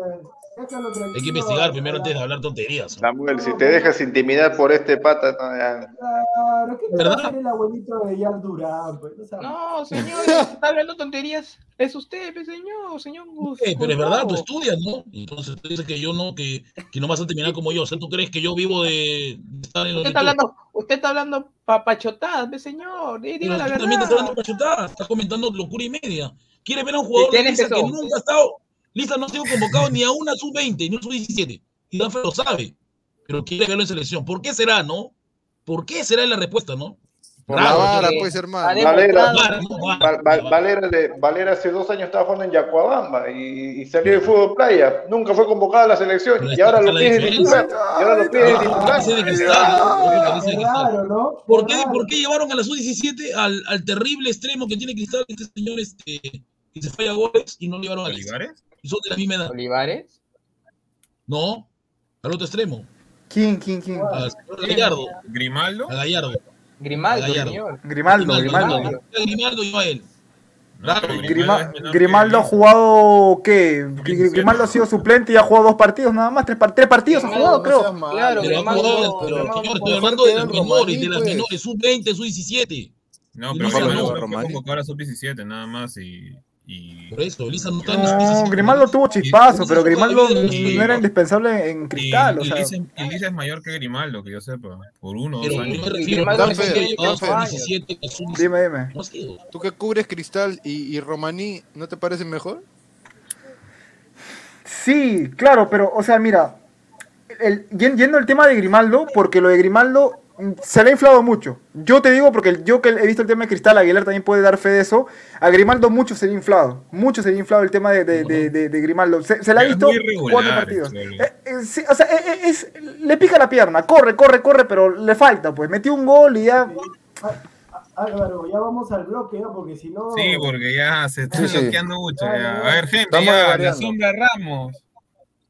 Hay que investigar primero antes de hablar tonterías. ¿no? Samuel, si te dejas intimidar por este pata, no, ya. Claro, ¿qué ¿Verdad? el abuelito de Yar Durán? Pues, no señor, está hablando tonterías. Es usted, pues, señor, señor Gus- Eh, pero es verdad, tú estudias, ¿no? Entonces tú dices que yo no, que, que no vas a terminar como yo. O sea, ¿tú crees que yo vivo de, de estar en Usted lo está hablando, usted está hablando papachotadas, pues, señor. Di- Diga la tú también estás hablando verdad. pachotada, estás comentando locura y media. ¿Quieres ver a un jugador que nunca ha estado? Lisa no ha sido convocado ni a una sub-20, ni una sub-17. Y Danfer lo sabe. Pero quiere verlo en selección. ¿Por qué será, no? ¿Por qué será la respuesta, no? Por la vara, que- pues, hermano. Valera. Valera, de- Valera hace dos años estaba jugando en Yacuabamba y, y salió de fútbol playa. Nunca fue convocado a la selección y ahora la titular. Y ahora lo pide Ah, titular. de de raro, ¿no? ¿Por qué. ¿Por qué llevaron a la sub-17 al, al terrible extremo que tiene Cristal, este señor este, que se falla goles y no lo llevaron a? ¿Olivares? Y son de la misma edad. Olivares. No, al otro extremo. ¿Quién, quién, quién? Al señor Gallardo. ¿Grimaldo? A Gallardo. Grimaldo, Gallardo. señor. Grimaldo, Grimaldo. Grimaldo. Grimaldo lleva a él. No, pero Grima- Grimaldo ha jugado, ¿qué? Gri- Grimaldo ha sido suplente y ha jugado dos partidos nada más, tres, tres partidos ha Grimaldo, jugado, creo. seas Claro, Pero ha Grimaldo, jugado, pero- pero, Grimaldo señor, estoy hablando de las menores, de las menores, sub-20, sub-17. No, Y pero no. fue Romaní. convocado a la sub-17 nada más y... y... Por eso, Lisa no está en las No, 17. Grimaldo tuvo chispazo, pero Grimaldo y- no era indispensable en Y, cristal, o y sea. Lisa, y Lisa es mayor que Grimaldo, que yo sepa, por uno o dos Pero años. yo me refiero Grimaldo a es que mayor, llegado a Danfer. sub-17, a sub-17. Dime, dime. No. Tú que cubres Cristal y, y Romaní, ¿no te parece mejor? Sí, claro, pero, o sea, mira, el, yendo al tema de Grimaldo, porque lo de Grimaldo se le ha inflado mucho. Yo te digo, porque yo que he visto el tema de Cristal, Aguilar también puede dar fe de eso. A Grimaldo mucho se le ha inflado, mucho se le ha inflado el tema de, de- de- de- de Grimaldo. Se, se le ha visto cuatro partidos. Eh, eh, sí, o sea, eh, eh, es, le pica la pierna, corre, corre, corre, pero le falta, pues. Metió un gol y ya. A Álvaro, ya vamos al bloque, ¿no? Porque si no. Sí, porque ya se está Sí, sí. bloqueando mucho. Ya. A ver, gente, Estamos ya, la sombra Ramos.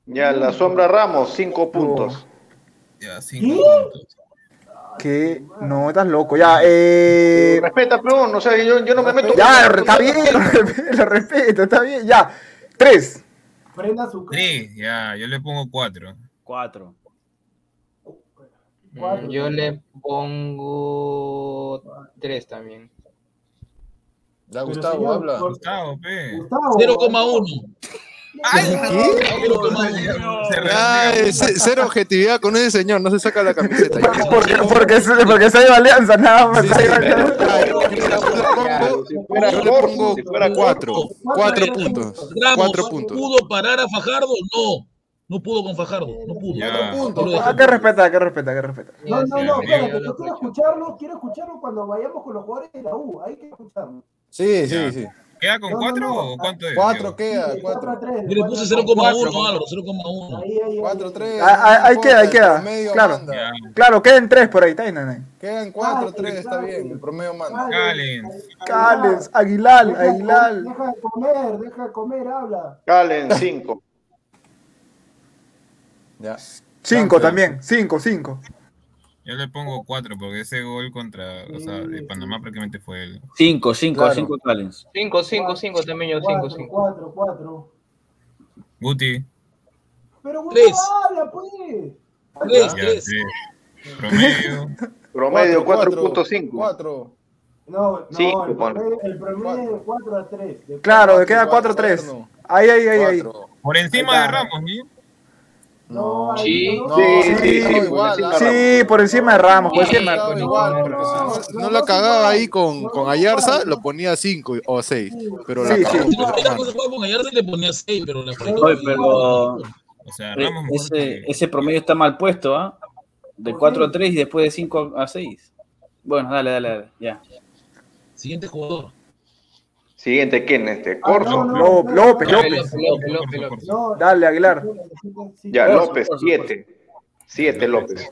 Ya, la sombra Ramos, cinco puntos. Ya, cinco ¿Qué? puntos. Que no, estás loco. Ya, eh. Respeta, pero no sé, yo, yo no me meto. Ya, está bien, lo respeto, lo respeto, está bien. Ya, tres. Prenda su. Tres, ya, yo le pongo cuatro. Cuatro. Cuatro. Mm, Yo le pongo tres también. Ya, Gustavo, señor, habla. Gustavo, pe. Gustavo. 0,1. ¡Ay! ¿Qué? 0,1. Se Ya, renuncia. eh, ce- cero objetividad con ese señor, no se saca la camiseta. Porque, porque, porque se ha ido alianza, nada más. Yo- le pongo- cuatro, cuatro puntos, cuatro puntos. ¿pudo parar a Fajardo? No. No pudo con Fajardo. No pudo. Ya. Ah, que respeta, que respeta, que respeta. No, no, no, espérate, yo quiero escucharlo, quiero escucharlo cuando vayamos con los jugadores de la U, hay que escucharlo. Sí, Ya. sí, sí. ¿Queda con No, no, cuatro no. o cuánto es? Cuatro Diego? queda, Sí, cuatro a cuatro. tres, Yo le puse a 0,1, tres. Álvaro, 0,1. Ahí, ahí, ahí. Cuatro, tres. Ah, ah, ahí no queda, ahí queda. Claro. manda. Claro, queden tres por ahí, está nene. Quedan cuatro, Calen, tres, está Calen. bien, el promedio manda. Callens. Cales, Aguilar, Deja de Aguilar. comer, Deja de comer, deja de comer, habla. Calen, cinco. Ya. Cinco Danfer. también, cinco, cinco. Yo le pongo cuatro porque ese gol contra, o sea, de Panamá prácticamente fue él. Cinco, cinco, Claro. cinco Callens. Cinco, cinco, cinco también yo, cinco, Cuatro, cinco. cuatro, cuatro. Guti. Pero Tres. Gustavo habla, pues. Tres, Ya, tres. tres. Promedio. Promedio, Cuatro, 4.5. Cuatro. No, no, Cinco, el promedio, el promedio es de 4 a 3. Claro, le queda Cuatro, cuatro, tres. cuatro. Ahí, ahí, ahí. Por encima Ahí de. Ramos, ¿sí? No, Sí. No. Sí, sí, sí, por igual. encima ah, Sí, por encima de Ramos, por encima. no, igual, no, porque si no, no, no, no no, la cagaba ahí con, no, con Ayarza, no. lo ponía cinco o seis. Pero Sí, la sí. cagó Si con Gallardo, le ponía 6, pero la pero O sea, eh, Ramos ese, ese promedio está mal puesto, ¿ah? De ¿Por 4 qué? a 3 y después de 5 a 6. Bueno, dale, dale, dale. Ya. Siguiente jugador. Siguiente, ¿quién? Este, Ah, Corso. no, no, López, López, López. López, López, López, López. no, Dale, Aguilar. Ya, López, Corso, siete. Siete, López.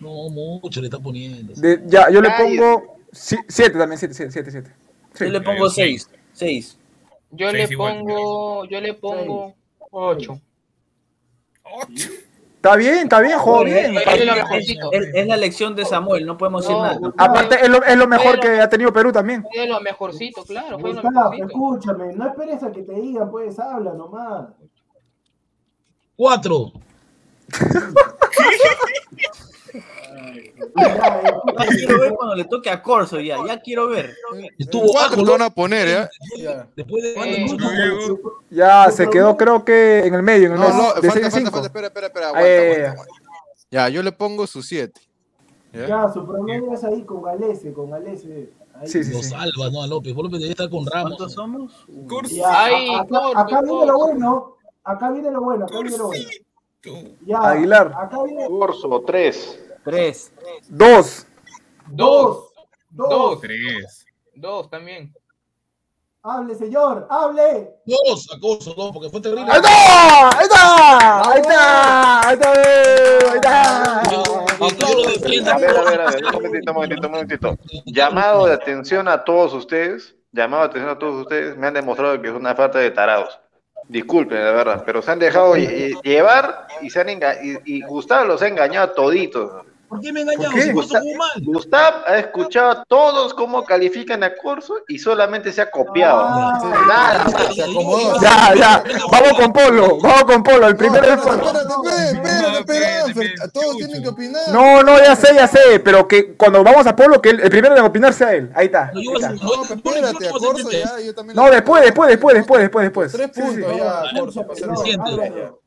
No, mucho le está poniendo. De- ya, yo le pongo si- siete también, siete, siete, siete, siete. Sí. Yo le pongo Ok. 6. 6. Yo Seis le igual, pongo, yo le pongo ocho. Ocho. Está bien, está bien, juego bien. Es. Es, es la lección de Samuel, no podemos decir No. nada. Aparte, es lo, es lo mejor que ha tenido Perú también. Fue lo mejorcito, claro, fue lo Gustavo, mejorcito. escúchame, no esperes a que te digan, pues habla nomás. 4. Ya, quiero ver cuando le toque a Corso, ya. Ya quiero ver. Estuvo bajo. lo van a poner, ¿eh? Ya. Después de Eh, cuántos. Ya, se quedó creo que en el medio, en el No, medio. no, de falta, falta, espera, espera, espera, aguanta, ya, ya, aguanta, ya. aguanta. Ya, yo le pongo su siete. ¿Ya? ya, su promedio es ahí con Galese, con Galese. Ahí. Sí, sí, Lo sí. salvas, no, a López. López debe estar con ¿Cuántos Ramos. somos? Corso. Ya, Ay, acá, acá viene lo bueno, acá viene lo bueno, acá viene lo bueno. Ya, Aguilar. acá viene Corso, tres. 3. Dos. Dos, dos, dos, Tres. dos también. hable señor, hable. Dos, acoso, dos, porque fue terrible. ¡Ahí está! ¡Ahí está! ¡Ahí está! ¡Ahí está! ¡Ahí está! A ver, a ver, a ver, un momentito, un momentito, un momentito. Llamado de atención a todos ustedes, llamado de atención a todos ustedes, me han demostrado que es una falta de tarados. Disculpen, la verdad, pero se han dejado lle- llevar y se han y, y Gustavo los ha engañado a toditos. ¿Por qué me engañaron? Si jugó mal. Gustavo ha escuchado a todos cómo califican a Corso y solamente se ha copiado. Ah, Nada. Se acomodó. Ya, ya. Vamos con Polo. Vamos con Polo. El No, primero es espérate, Polo. espérate, espérate, espérate, Todos tienen que opinar. No, no, ya sé, ya sé. Pero que cuando vamos a Polo, que el, primero en opinar sea él. Ahí está. No, ahí está. No, pero espérate, a Corso ya, yo también. No, después, después, después, después, después, después. Tres Sí, sí, puntos sí. ya, Corso,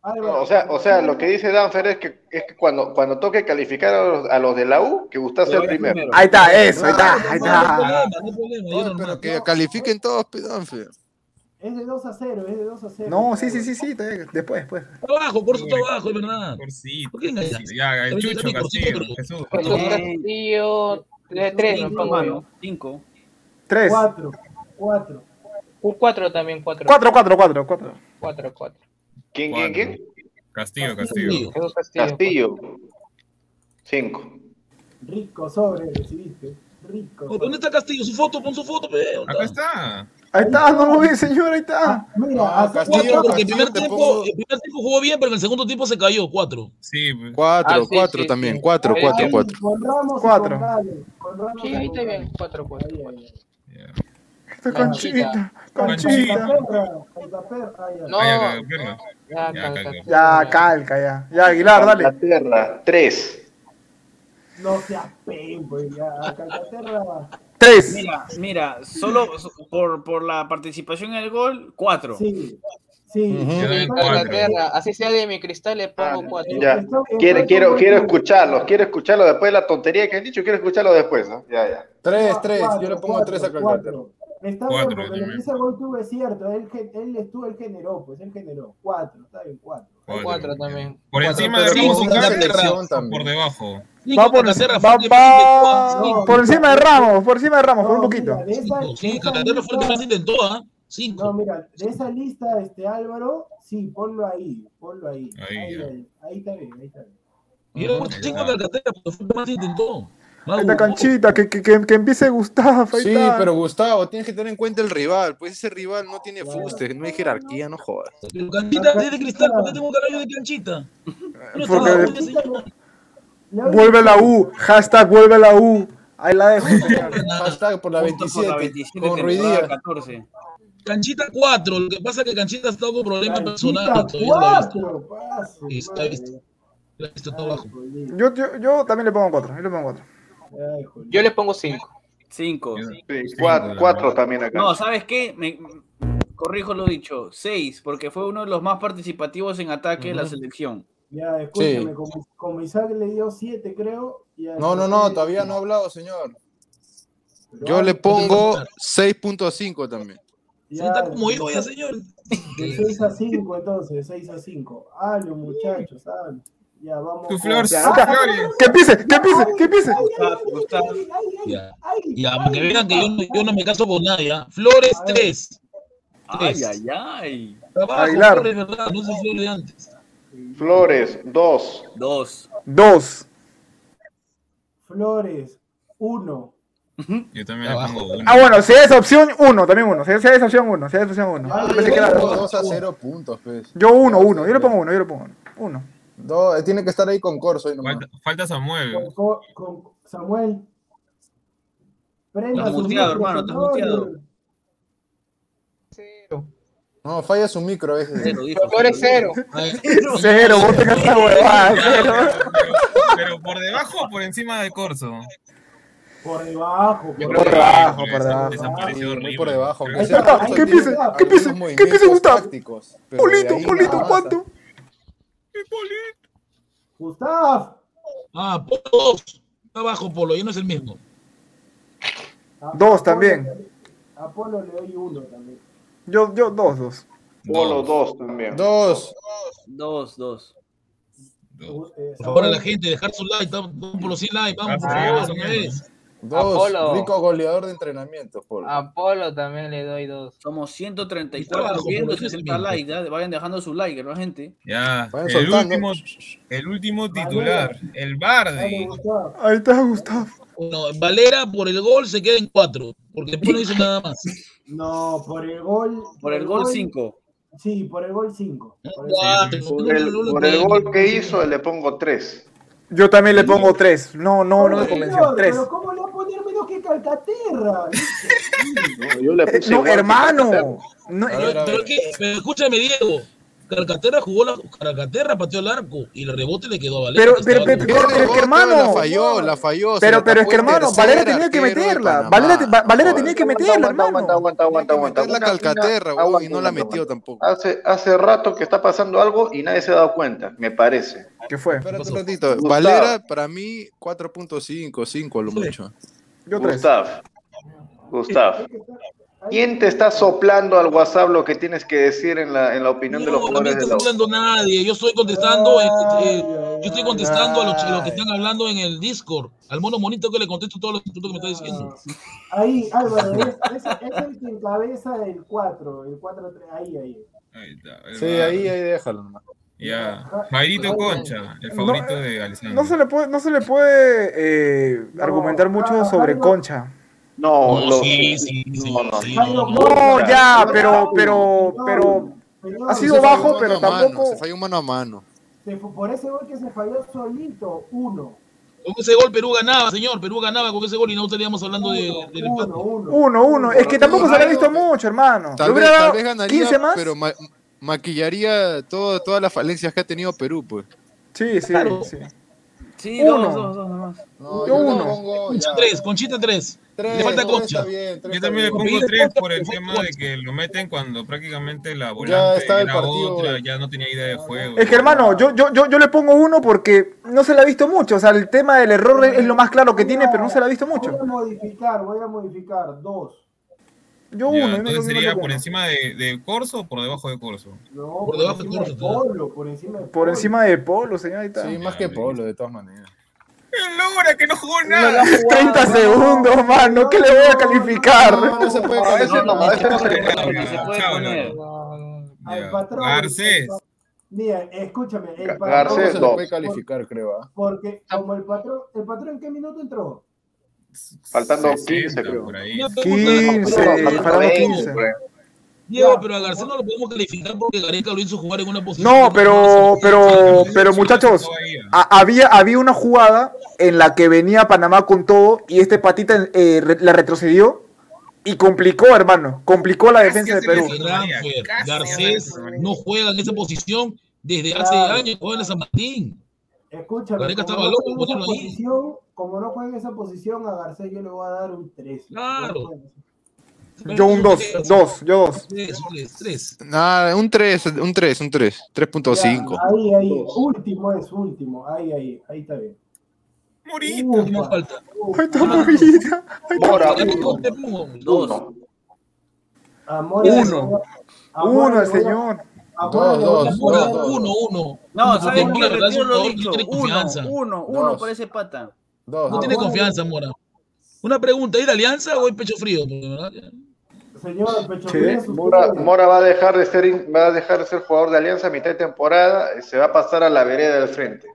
ser. O sea, o sea, lo que dice Danfer es que, es que cuando, cuando toque calificar a los, a los de la U, que Gustavo sea el primero. Ahí está, eso, ahí está, ahí No hay está. problema, no hay problema. yo Oye, normal. pero que califiquen todos, pedón, fe. Es de 2 a 0, es de 2 a 0. No, sí, sí, sí, sí. Después, después. Está abajo, Corso está abajo, es verdad. Corsito. ¿Por qué engañas? Ya, el También- Chucho también Castillo. Jesús. Castillo, de tres, me pongo yo. 5. Tres. 4, 4. Un cuatro también, cuatro. Cuatro, cuatro, cuatro, cuatro. Cuatro, cuatro. ¿Quién, quién, quién? Castillo, Castillo. Castillo. Cinco. Rico sobre recibiste. Rico. ¿Dónde está Castillo? Su foto, pon su foto, pe. ¿dónde Acá está? Ahí está, no lo vi, señor, ahí está. Mira, Ah, Castillo, Cuatro, porque el primer, tiempo, pongo el primer tiempo jugó bien, pero en el segundo tiempo se cayó. Cuatro. Sí, pues. cuatro, Ah, sí, cuatro sí, también, sí. cuatro, Ahí cuatro, cuatro. Con Ramos y Cuatro. con Ramos Sí, ahí está bien. Cuatro, cuatro. Ahí, Calcaterra, Calcaterra, ah, ya. No, Ah, ya, calca-. Ya, calca, ya. Ya, Aguilar, dale. Inglaterra, 3. No seas pen, pues ya. Calcaterra, Tres. Mira, mira, solo so- por, por la participación en el gol, cuatro. sí. Sí. Calcaterra, así sea de mi cristal, le pongo cuatro. Ya. Quiero, quiero, quiero escucharlo, quiero escucharlo después de la tontería que han dicho, quiero escucharlo después, ¿no? Ya, ya. Tres, Cu- tres. Yo le pongo cuatro, tres a Calcaterra. Está Cuatro, bien, porque también. ese gol tuvo es cierto. Él, él estuvo, él generó, pues él generó. Cuatro, está bien, cuatro. Cuatro también. Por Cuatro, encima de Ramos y por debajo. Va por, va, que por encima de Ramos, por encima de Ramos, por un No, poquito. de de Sí, fue el que más intentó, ¿ah? No, Cinco. mira, de esa lista, este Álvaro, sí, ponlo ahí, ponlo ahí. Ahí, Ahí, ahí, ahí está bien, ahí está bien. Y yo le puse cinco a Calcaterra, porque fue el que más intentó. Jugó. canchita, que, que, que, que empiece Gustavo. Ahí Sí, está. pero Gustavo, tienes que tener en cuenta el rival. Pues ese rival no tiene fuste, no hay jerarquía, no jodas. Pero Canchita es de cristal, ¿por qué tengo hablar yo de canchita? No Porque- doy- Vuelve la U, hashtag vuelve la U. Ahí la dejo. Hashtag por la Punto por 27, la 27 con Ruidía. 14. Canchita 4, lo que pasa es que Canchita está con problemas personales. Yo, yo, yo también le pongo cuatro. Yo le pongo cuatro. Ay. Yo le pongo cinco. Cinco. Sí, cuatro, cuatro también acá. No, ¿sabes qué? Me, corrijo lo dicho. Seis, porque fue uno de los más participativos en ataque de la selección. Ya, escúchame, Sí. como, como Isaac le dio siete, creo. ya No, no, no, después- todavía no ha hablado, señor. Pero Yo ah, le pongo 6.5 también. ya, está como de- ya, señor. De 6 a 5, entonces, de 6 a 5. Hablo, muchachos, hablo. Ya, vamos. Tu flor, ya, tu. Que empiece, que empiece, que empiece. Ya, ya, para que vean que yo, yo, no me caso por nadie. ¿eh? Flores 3. Ay, ay, ay. Trabajo, Aguilar. Flores, ¿verdad? No se suele antes. Flores 2. 2. 2. Flores 1. Yo también le pongo uno. Ah, bueno, si es opción 1, también uno. Si es, opción 1, si es opción 1. Yo pensé que era 2 a 0 puntos, pues. Yo 1, 1. Yo le pongo 1, yo le pongo 1. 1. No, eh, tiene que estar ahí con Corso. Ahí falta, falta, Samuel. Con, con, Samuel. Prenda estás muteado, hermano, estás muteado. Cero. No, falla su micro a veces. Cero, dijo. es cero. Cero, cero vos te esa huevada, cero. Pero, por debajo o por encima de Corso. Por debajo, por, debajo, por debajo. Desapareció horrible. Por debajo. ¿Qué piensa? ¿Qué piensa? ¿Qué piensa Gustavo? Pulito, pulito, ¿cuánto? ¿Cuánto? Gustav. Ah, Polo 2. Abajo, Polo, ya no es el mismo. A- Dos Apolo- también. A Polo le doy uno también. Yo, yo, dos, dos. Polo, 2 también. Dos. Dos, dos. Dos. Por favor, a la gente, dejar su like. Vamos por los 100 likes. Vamos, por favor, una vez. Dos. Apolo. Rico goleador de entrenamiento, Polo. Apolo también le doy dos. Somos Está 134 abajo, viendo, por lo 60 menos. likes. ¿ya? Vayan dejando su like, ¿no, gente? Ya. Vayan El soltando. último, el último titular. El Bardi. Ahí está Gustavo. Bueno, Valera por el gol se queda en 4. Porque Polo no hizo nada más. No, por el gol. Por el gol 5. Sí, por el gol 5. Cuatro, Por no, el, no, no, por no, el no, gol que hizo le pongo 3. Yo también le pongo tres. No, no, no me convenció. Tres. Pero ¿cómo le va a poner menos que Calcaterra? No, yo le Eh, puse no, hermano. No, A Pero, ver, a pero ver. que- pero escúchame, Diego. Calcaterra jugó la. Calcaterra pateó el arco y el rebote le quedó a Valera. Pero- pero- pero- pero- pero es que, hermano. La falló, la falló. Pero, pero es que hermano, Valera tenía que meterla. Valera, Va- Valera tenía que aguanta, meterla, aguanta, hermano. Aguanta, aguanta, aguanta, Meter la calcaterra, aguanta, y no la aguanta, metió aguanta. tampoco. Hace, hace rato que está pasando algo y nadie se ha dado cuenta, me parece. ¿Qué fue? Espérate un ratito. Valera, para mí, 4.5, 5 a lo mucho. Gustav, Gustav, ¿quién te está soplando al WhatsApp lo que tienes que decir en la, en la opinión de los No, no me jugadores está la U? hablando nadie. Yo estoy contestando. eh, eh, yo estoy ay, contestando a los, a los que están hablando en el Discord. Al mono monito que le contesto todos los puntos que me está diciendo. Ahí, Álvaro, es, es, es el que encabeza el 4, el 4-3, ahí, ahí. Ahí está. Sí, ahí, ahí déjalo nomás. Ya. Jairito Concha, el favorito de Alessandro. No se le puede, no se le puede eh, argumentar mucho sobre Concha. No, No, lo- sí, sí, sí, no, ya, pero, pero, pero ha sido bajo, pero tampoco. Se falló mano a mano. por ese gol que se falló solito, uno. Con ese gol Perú ganaba, señor. Perú ganaba con ese gol y no estaríamos hablando de, del empate. Uno, uno. Uno, uno. Es que tampoco se le ha visto mucho, hermano. Tal vez, tal vez ganaría, 15 más. pero ma- maquillaría todo- todas las falencias que ha tenido Perú, pues. Sí, sí, Claro. sí. Sí, Uno. dos, dos, dos nomás. No, Yo uno. pongo Concha ya. 3, Conchita 3. Tres, Le falta tres Concha. bien, tres Yo también le pongo tres por el tema de que lo meten cuando prácticamente la volante estaba el era partido. otra, ya no tenía idea de juego. Es que hermano, yo, yo, yo, yo le pongo uno porque no se le ha visto mucho. O sea, el tema del error es lo más claro que tiene, pero no se le ha visto mucho. Voy a modificar, voy a modificar. Dos. Yo Ya, uno, no entonces no sería por encima de, de Corso o por debajo de Corso. No, Por debajo de Corso, Polo, por encima de Por Polo. encima de Polo, señorita. Sí, más que Polo, de todas maneras. ¡El Lora que no jugó No nada! jugado, 30 no. segundos, mano. ¿Qué le voy a calificar? No, no se puede No, ese no, calificar. ese no se puede. Al patrón. Garcés. Mira, escúchame. El patrón- Garcés, se le puede calificar, creo. ¿ah? Porque como el patrón, ¿el patrón en qué minuto entró? Faltando 60 15, creo. por ahí. Una pregunta, 15, Faltando faltando 20, 15. pues. Diego, pero a Garcés no lo podemos calificar porque Gareca lo hizo jugar en una posición. No, pero, pero, pero muchachos, a- había, había una jugada en la que venía Panamá con todo y este patita eh, re- la retrocedió y complicó, hermano. Complicó la defensa de Perú. Garcés no juega en esa posición desde hace años, juega en San Martín. Escúchame, Gareca como estaba no loco, juega en esa ahí. posición, como no juega en esa posición, a Garcés yo le voy a dar un 3. Claro. Yo un 2, 2, yo 2. Tres, tres, tres. Nada, un 3, un 3, un 3. 3.5. Ahí, ahí, último es último, ahí, ahí, ahí está bien. Morita. ¿Qué más falta? Ay, está bonita. Mora, Dame uno. Uno. el señor. A a Dos, dos, uno, uno. No, Uno, ¿sabes no tiene Uno, confianza. uno, uno por ese pata. Dos. No tiene confianza, Mora. Una pregunta, ¿ir Alianza o ir pecho frío? Señor, Pecho. Frío, Mora, Mora va a dejar de ser va a dejar de ser jugador de Alianza a mitad de temporada y se va a pasar a la vereda del frente.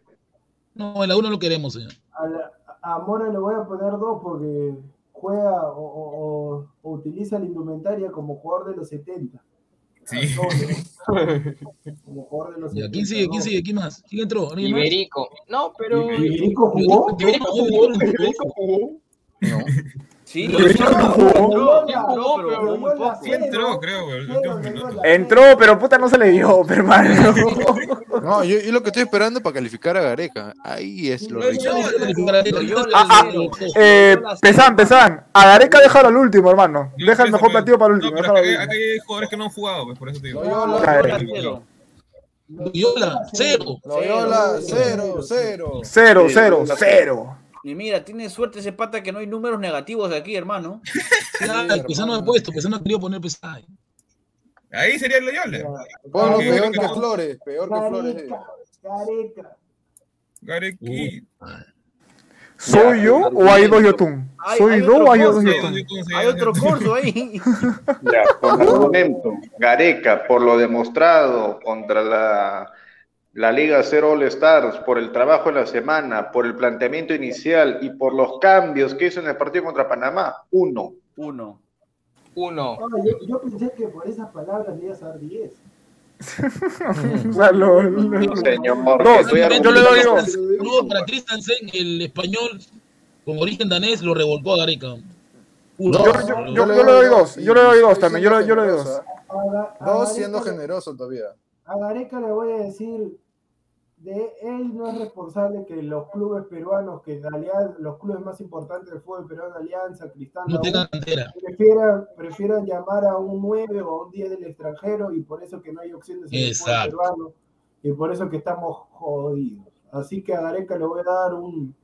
No, en la uno lo queremos, señor. a, la- a Mora le voy a poner dos porque juega o, o- o- o utiliza la indumentaria como jugador de los 70. Sí. Como jugador de los Ya, 70. ¿Quién sigue? ¿Quién sigue? ¿Quién más? ¿Quién entró? Iberico. No, pero. ¿Iberico jugó? Iberico jugó, Iberico jugó. No. Sí, Pero entró, no entró, pero jugó muy poco. Sí entró, creo, minuto. Entró, pero puta no se le dio, hermano. No, yo, yo lo que estoy esperando para calificar a Gareca. Ahí es lo rico. no Ah, ah. Eh, pesan, pesan. A Gareca déjalo al último, hermano. No, Deja el mejor partido para el No, último. hay jugadores que no han jugado, pues por eso te digo. Loyola, Loyola, Cero. cero. Loyola, cero. Loyola, cero, cero. Cero, cero, cero. Y mira, tiene suerte ese pata que no hay números negativos aquí, hermano. Ay, Pesano me ha puesto, Pesano ha querido poner Pesano. Ahí sería el. Bueno, Ah, peor que que no. Flores, peor que Flores. Gareca, Gareca. Garequi. ¿Soy yo o hay dos Yotun? ¿Soy otro o hay dos. Yotun? Hay otro corso ahí. Ya, con argumento. Gareca, por lo demostrado contra la, la Liga Cero All Stars, por el trabajo en la semana, por el planteamiento inicial y por los cambios que hizo en el partido contra Panamá, uno. Uno. Uno. Ah, yo, yo pensé que por esas palabras le ibas a dar 10. O sea, lo- lo- Señor, Dos, estoy yo le doy dos. Saludos para Christensen, el español con origen danés, lo revolcó a Gareca. Uno. Yo, yo, yo, yo le doy dos. Yo le doy dos también. Yo le, yo le doy dos. Dos siendo generoso todavía. A Gareca le voy a decir, de él no es responsable que los clubes peruanos, que en realidad los clubes más importantes del fútbol peruano, Alianza, Cristal, No prefieran, prefieran llamar a un 9 o a un 10 del extranjero y por eso que no hay opciones en el fútbol peruano y por eso que estamos jodidos. Así que a Gareca le voy a dar un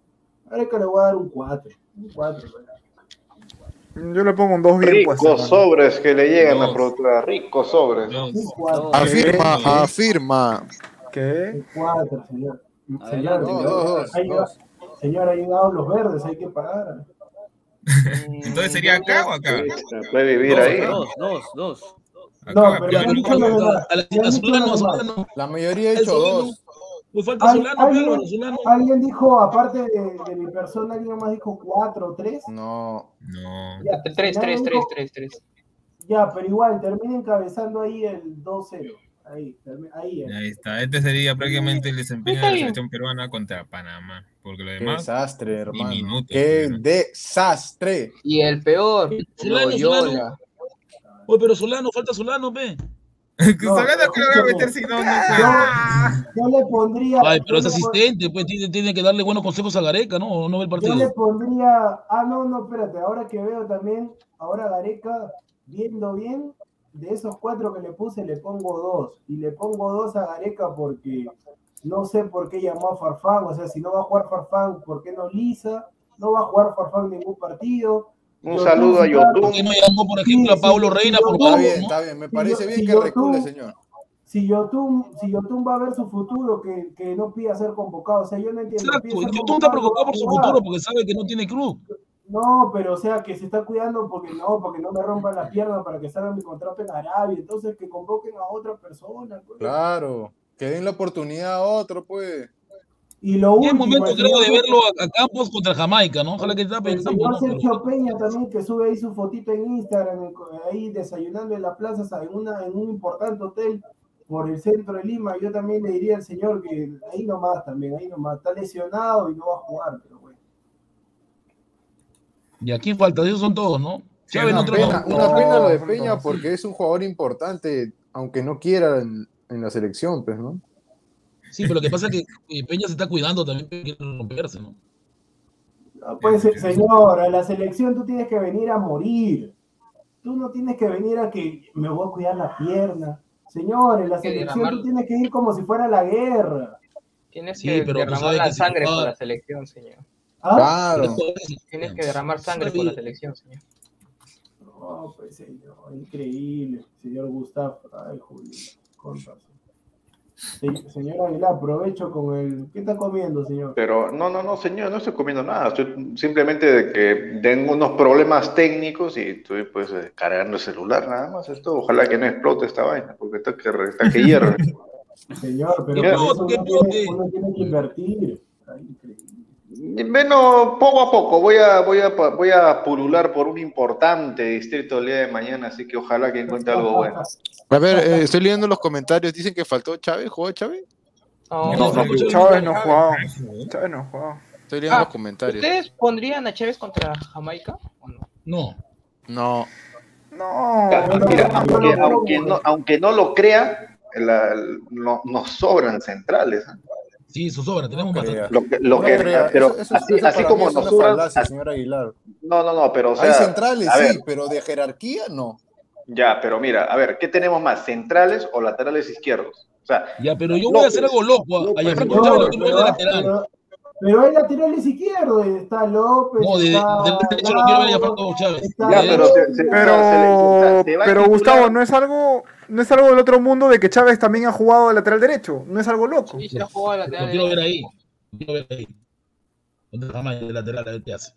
a Gareca le voy a dar un 4. Un 4. Yo le pongo un dos bien puesto. Ricos sobres que le llegan a Dos. la productora, ricos sobres. Dos. Un 4. Afirma, afirma. ¿Qué? 4, señor. Señor, Adelante, Dos, señor, dos, dos, ha llegado- dos. señor, ha llegado los verdes, hay que pagar. Entonces sería acá o acá. Puede vivir Dos, ahí. dos, dos, dos. No, Acá, pero dicho la- a a mayoría ha hecho dos. Pues falta Al- Solano, pe, alguien, alguien dijo, aparte de, de mi persona, alguien más dijo cuatro o tres. No. No. Ya, 3, nadie 3, 3, dijo- 3, 3. Ya, pero igual, termina encabezando ahí el 2-0. Ahí, ahí. Ahí está. Este sería prácticamente el desempeño de la selección peruana contra Panamá. Porque lo Qué demás, desastre, hermano. minutos Qué desastre. Y el peor, Solano. Solano. Oye, pero Solano, falta Solano, que No, Yo, le pondría. Ay, pero es asistente, pues tiene, tiene que darle buenos consejos a Gareca, ¿no? ¿O no ve el Yo partido? le pondría. Ah, no, no, espérate. Ahora que veo también, ahora Gareca, viendo bien, de esos cuatro que le puse, le pongo dos. Y le pongo dos a Gareca porque no sé por qué llamó a Farfán. O sea, si no va a jugar Farfán, ¿por qué no Lisa? No va a jugar Farfán en ningún partido. Un Yotun saludo a está- Yotun. ¿Por qué no llamó, por ejemplo, a Pablo Reina por yo- Está bien, ¿no? está bien. Me parece bien si que yo recule, tú- señor. Si Yotun, si Yotun va a ver su futuro, que, que no pida ser convocado. O sea, yo no entiendo. Exacto, pide ser y tú estás convocado, preocupado por su futuro porque sabe que no tiene club. No, pero o sea, que se está cuidando porque no, porque no me rompan las piernas para que salga mi contrato en Arabia. Entonces, que convoquen a otra persona. pues. Claro. Que den la oportunidad a otro, pues. Y lo último, momento, creo, de verlo a, a Campos contra Jamaica, ¿no? Ojalá que está el pensando, señor Sergio Peña también, que sube ahí su fotito en Instagram, ahí desayunando en la plaza, en, una, en un importante hotel por el centro de Lima. Yo también le diría al señor que ahí nomás también, ahí nomás. Está lesionado y no va a jugar, pero. Y aquí falta, esos son todos, ¿no? Sí, Una pena, no, una pena lo de Peña porque es un jugador importante, aunque no quiera en, en la selección, pues, ¿no? Sí, pero lo que pasa es que eh, Peña se está cuidando también, quiere romperse, ¿no? No, pues, se- señor, a la selección tú tienes que venir a morir. Tú no tienes que venir a que me voy a cuidar la pierna. Señor, en la selección tú tienes que ir como si fuera la guerra. Tienes Sí, que pero derramar la sangre por la selección, señor. ¿Ah? Claro. Tienes que derramar sangre por la selección, señor. No, pues señor, increíble. Señor Gustavo. Ay, Julio. Con razón. Se- señor Aguilar, aprovecho con el. ¿Qué está comiendo, señor? Pero no, no, no, señor, no estoy comiendo nada. Estoy simplemente de que tengo unos problemas técnicos y estoy pues eh, cargando el celular nada más. Esto, ojalá que no explote esta vaina, porque está que, está que hierve. Señor, pero Mira. por eso ¿Qué uno tiene, bote? uno tiene que invertir. Bueno, poco a poco, voy a, voy a, voy a pulular por un importante distrito el día de mañana, así que ojalá que encuentre algo bueno. A ver, eh, estoy leyendo los comentarios. Dicen que faltó Chávez. ¿Jugó Chávez? No, No, no, Chávez no jugaba. Chávez no jugaba. Estoy leyendo Ah, los comentarios. ¿Ustedes pondrían a Chávez contra Jamaica o no? No. No. No. Mira, aunque, no, aunque no. no, aunque no lo crea, la- no- nos sobran centrales. ¿eh? Sí, eso sobra, tenemos No bastante. Lo que, lo No que- pero Eso- eso- así, eso así como mí es nos una sobran, falacia, así- señor Aguilar. no, no, no, pero o sea, Hay centrales, a ver, sí, pero de jerarquía no. ya, pero mira, a ver, ¿qué tenemos más, centrales o laterales izquierdos? O sea, Ya, pero yo voy López, a hacer algo loco. A- A López, ver de pero, lateral. pero, pero hay laterales izquierdos. Está López. No, de, está del derecho lo quiero ver a Gianfranco Chávez. ya, pero, se- se- Pero, se- pero Gustavo, no es algo, no es algo del otro mundo de que Chávez también ha jugado de lateral derecho. No es algo loco. Sí, se ha jugado Lo lateral quiero ver derecho. ahí. Lo quiero ver ahí. De lateral, a ver qué hace.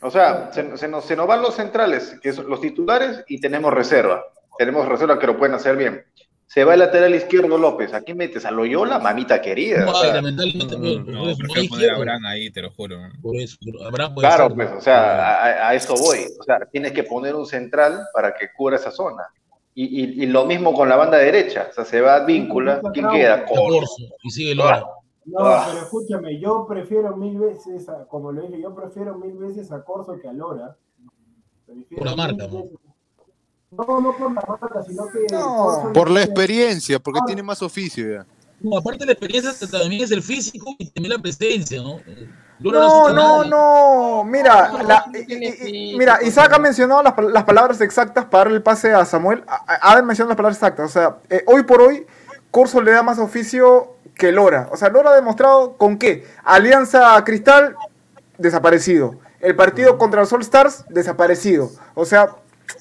O sea, se, se nos, se nos van los centrales, que son los titulares, y tenemos reserva. Tenemos reserva que lo pueden hacer bien. Se va el lateral izquierdo López. Aquí metes a Loyola, mamita querida. No o sea, lamentablemente, No, pero- no, no prefiero hay poner a. Abraham ahí, te lo juro. Por eso, pero Abraham puede claro, ser, pues, ¿no? o sea, a, a eso voy. O sea, tienes que poner un central para que cubra esa zona. Y, y- y lo mismo con la banda derecha. O sea, se va Víncula. ¿Quién queda? Corso. Y sigue Lora. No, Ah. pero escúchame, yo prefiero mil veces, a- como lo dije, yo prefiero mil veces a Corso que a Lora. Prefiero Por la marca, ¿no? No, no por la marca, sino que. No. Por la experiencia, porque Ahora- tiene más oficio ya. No, aparte de la experiencia, también es el físico y también la presencia, ¿no? No, no, no. Mira, No, la- y- y- y- físico, mira, no Isaac ha mencionado las, las palabras exactas para darle el pase a Samuel. Ha, ha mencionado las palabras exactas. O sea, eh, hoy por hoy, Corso le da más oficio que Lora. O sea, Lora ha demostrado con qué. Alianza Cristal, desaparecido. El partido contra los All Stars, desaparecido. O sea,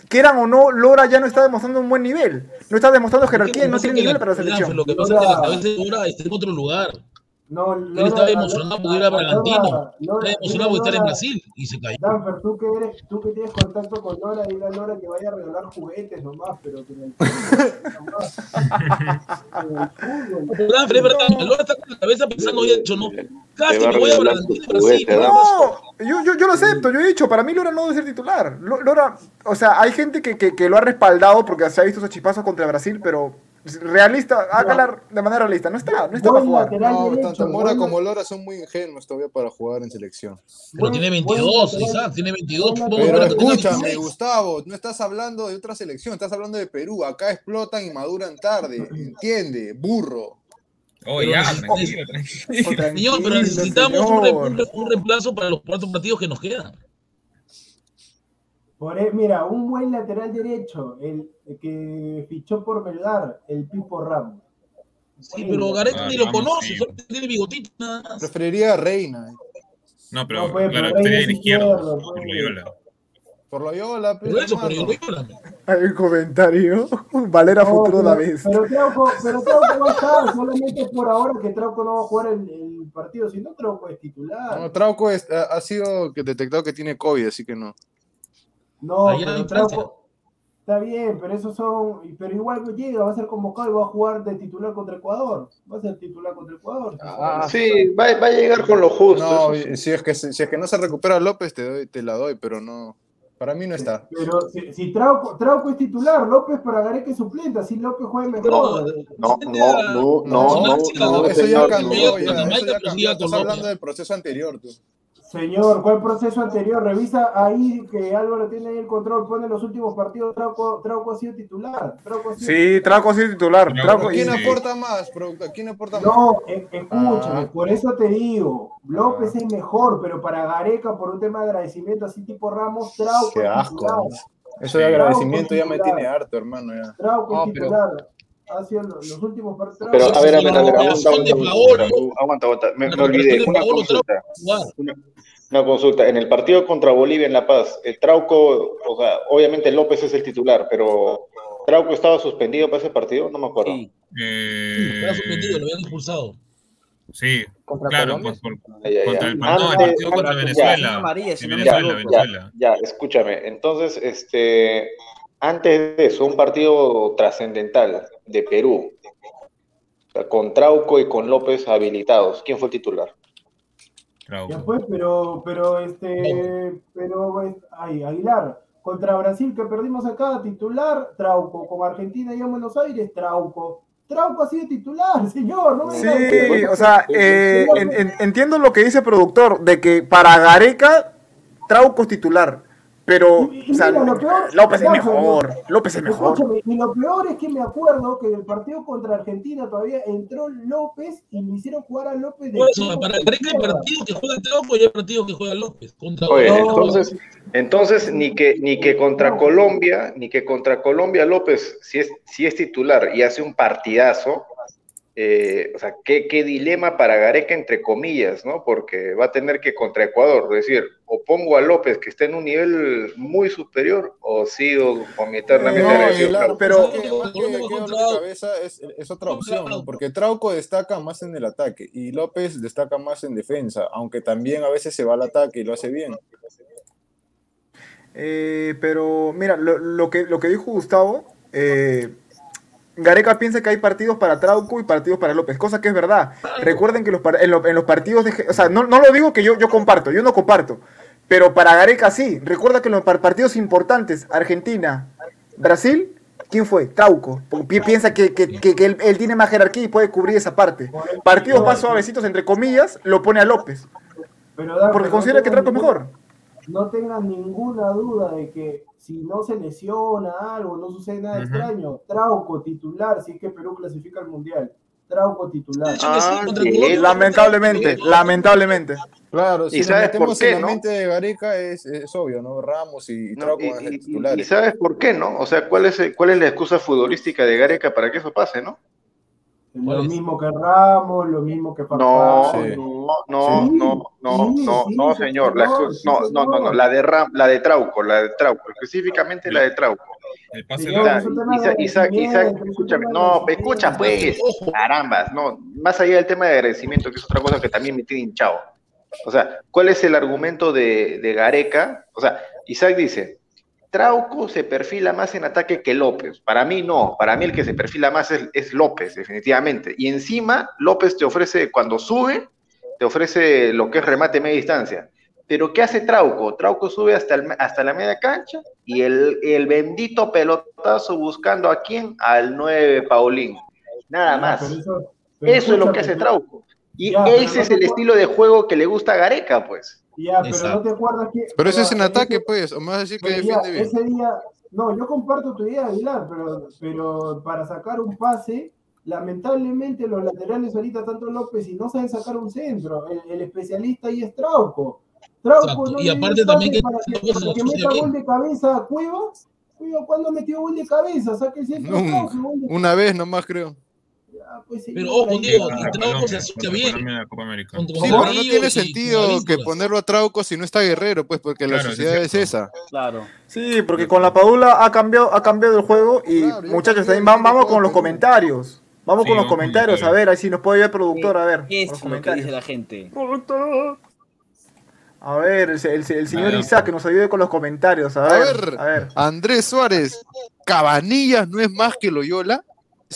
quieran o no, Lora ya no está demostrando un buen nivel. No está demostrando jerarquía y no tiene nivel para la selección. Lo que pasa es que la cabeza de Lora está en otro lugar. No, Él estaba emocionado porque era Bragantino. Estaba emocionado porque estar en Brasil y se cayó. Danfer, tú que, eres, tú que tienes contacto con Lora, dile a Lora que vaya a regalar juguetes nomás, pero que en el fútbol, Danfer, es verdad, Lora está con la cabeza pensando, oye, hecho, no. Casi me voy a Bragantino, Brasil. No, yo, yo, yo lo acepto, yo he dicho, para mí Lora no debe ser titular. Lo- Lora, o sea, hay gente que, que, que lo ha respaldado porque se ha visto esos chispazos contra Brasil, pero realista, hágala de manera realista, no está, no está para jugar. No, tanto Mora como Lora son muy ingenuos todavía para jugar en selección. Pero tiene 22, Isaac, tiene 22. Buen Vamos a Pero escúchame, 26. Gustavo, no estás hablando de otra selección, estás hablando de Perú. Acá explotan y maduran tarde, entiende, burro. Oh, Pero ya, tranquilo, tranquilo. Señor, pero necesitamos un reemplazo para los cuatro partidos que nos quedan. Por e- mira, un buen lateral derecho, el, el que fichó por Melgar, el Pipo Ramos. Sí, pero. Gareca Ah, ni lo conoce, solo tiene bigotito nada más. Preferiría a Reina. No, pero No, pues, claro, pero sería en izquierdo, izquierdo, por pues. Loyola. Por Loyola, Pero pero eso, pero hermano. yo lo Hay un comentario. Valera No, futuro la pero, vez. pero Trauco, pero Trauco va a estar, solamente por ahora que Trauco no va a jugar el, el partido, si no Trauco es titular. No, Trauco es- ha, ha sido detectado que tiene COVID, así que no. No, pero. Trauco está bien, pero esos son, pero igual llega, va a ser convocado y va a jugar de titular contra Ecuador. Va a ser titular contra Ecuador. Ah, Sí, va, va a llegar con lo justo. No, si es que si es que no se recupera López, te doy, te la doy, pero no. Para mí no está. Pero si, si Trauco, Trauco es titular, López para Gareca es suplente, así López Pero, mejor. No, no, no, no, No, no, sí, no, no, eso ya cambió, ya, eso ya que cambió. Estás hablando del proceso anterior, tú. Señor, ¿cuál proceso anterior? Revisa ahí que Álvaro tiene ahí el control, pone los últimos partidos, Trauco, Trauco ha sido titular. Trauco ha sido Sí, Trauco sí titular. Trauco, ¿Quién Sí. aporta más, productor? ¿Quién aporta más? No, e- escúchame, Ah. por eso te digo, López es mejor, pero para Gareca, por un tema de agradecimiento así tipo Ramos, Trauco Qué asco. titular. Eso de Sí. agradecimiento ya me tiene harto, hermano. Ya. Trauco No, es pero- titular. Ha sido los, los últimos partidos. Pero a ver, a ver, a ver, aguanta, aguanta, aguanta, aguanta, aguanta. Me, me olvidé, una consulta. Una, una consulta. En el partido contra Bolivia en La Paz, el Trauco, o sea, obviamente López es el titular, pero ¿Trauco estaba suspendido para ese partido? No me acuerdo. Sí. Eh, Estaba suspendido, lo habían expulsado. sí, Contra claro, Colombia. por, por- Ay, ay, contra ay. el, Antes- partido contra Venezuela. ya. Amarilla, si Venezuela, equivoco. Venezuela. Ya, escúchame. Entonces, este, antes de eso, un partido trascendental de Perú, o sea, con Trauco y con López habilitados. ¿Quién fue el titular? Trauco. Ya fue, pero, pero este, pero, ay, Aguilar, contra Brasil que perdimos acá, titular, Trauco, con Argentina y en Buenos Aires, Trauco. Trauco ha sido titular, señor, no me Sí, o sea, eh, en- en- entiendo lo que dice el productor, de que para Gareca, Trauco es titular. Pero, Y- y o sea, mira, lo peor- López es mejor. no. López es mejor. Escúchame, y lo peor es que me acuerdo que en el partido contra Argentina todavía entró López y me hicieron jugar a López de Por eso, para hay izquierda. partido que juega Trauco y hay partido que juega López. Contra Oye, No. entonces, entonces ni que ni que contra Colombia, ni que contra Colombia López, si es, si es titular y hace un partidazo, eh, o sea, ¿qué, qué dilema para Gareca entre comillas, ¿no? Porque va a tener que contra Ecuador, es decir, o pongo a López que está en un nivel muy superior, o sigo con mi eternamente No, Trauco. pero que que contra- la cabeza es, es otra opción, ¿no? porque Trauco destaca más en el ataque y López destaca más en defensa, aunque también a veces se va al ataque y lo hace bien. Eh, pero mira, lo, lo que, lo que dijo Gustavo, eh, Gareca piensa que hay partidos para Trauco y partidos para López, cosa que es verdad. Recuerden que los, par- en, lo- en los partidos de... O sea, no, no lo digo que yo, yo comparto, yo no comparto, pero para Gareca sí. Recuerda que en los par- partidos importantes, Argentina, Brasil, ¿quién fue? Trauco. Piensa que, que- que- que él, él tiene más jerarquía y puede cubrir esa parte. Partidos más suavecitos, entre comillas, lo pone a López. Porque considera que Trauco es mejor. No tengan ninguna duda de que si no se lesiona algo, no sucede nada extraño, Trauco titular, si es que Perú clasifica al Mundial. Trauco titular. Ah, sí. Lamentablemente, lamentablemente. Claro, ¿Y si nos sabes por metemos qué, en la no? mente de Gareca es, es obvio, ¿no? Ramos y, y No, Trauco y, ser y- y- titulares. y sabes por qué, ¿no? O sea, ¿cuál es, el- ¿cuál es la excusa futbolística de Gareca para que eso pase, no? Lo mismo que Ramos, lo mismo que No, Farfán. Sí. no, no, Sí, no, no, sí, no, sí, no, señor. No, no, no, la de Ram, la de Trauco, la de Trauco, específicamente la de Trauco. El pase Isaac, Isaac, escúchame, no, escucha pues, carambas, no, más allá del tema de agradecimiento, que es otra cosa que también me tiene hinchado. O sea, ¿cuál es el argumento de, de Gareca? O sea, Isaac dice, Trauco se perfila más en ataque que López. Para mí no, para mí el que se perfila más es, es López, definitivamente. Y encima, López te ofrece, cuando sube, te ofrece lo que es remate media distancia. Pero ¿qué hace Trauco? Trauco sube hasta, el- hasta la media cancha y el, el bendito pelotazo buscando a quién? Al 9 Paulín. Nada Ya, más. eso- Eso es lo que hace Trauco. Y Ya, ese no es el estilo de juego que le gusta a Gareca, pues. Ya, pero no Exacto. te acuerdas que. Pero eso es en ese- ataque, pues. O me vas a decir que pero ya, defiende bien. ese día, no, yo comparto tu idea, Aguilar, pero, pero para sacar un pase, lamentablemente los laterales ahorita, tanto López, y no saben sacar un centro. El, el especialista ahí es Trauco. Trauco no Y aparte también que para que, para que hace meta bien. gol de cabeza a Cueva. Cueva, ¿cuándo metió gol de cabeza? Saca el centro Nunca. Trauco, gol de Una vez nomás, creo. Pues, Pero ojo, Diego, Trauco se asocia bien. Sí, pero no tiene sentido y que ponerlo a Trauco si no está Guerrero, pues, porque la Claro, sociedad es esa. Claro. Sí, porque con la Padula ha cambiado, ha cambiado el juego y Claro, muchachos, también vamos cambió con los comentarios. Vamos Sí, con los vamos comentarios, a ver, ahí si nos puede ayudar el productor, a ver. ¿Qué es los lo que dice la gente? A ver, el, el- el señor. Isaac que nos ayude con los comentarios, a A ver. ver, A ver. Andrés Suárez, ¿Cabanillas no es más que Loyola?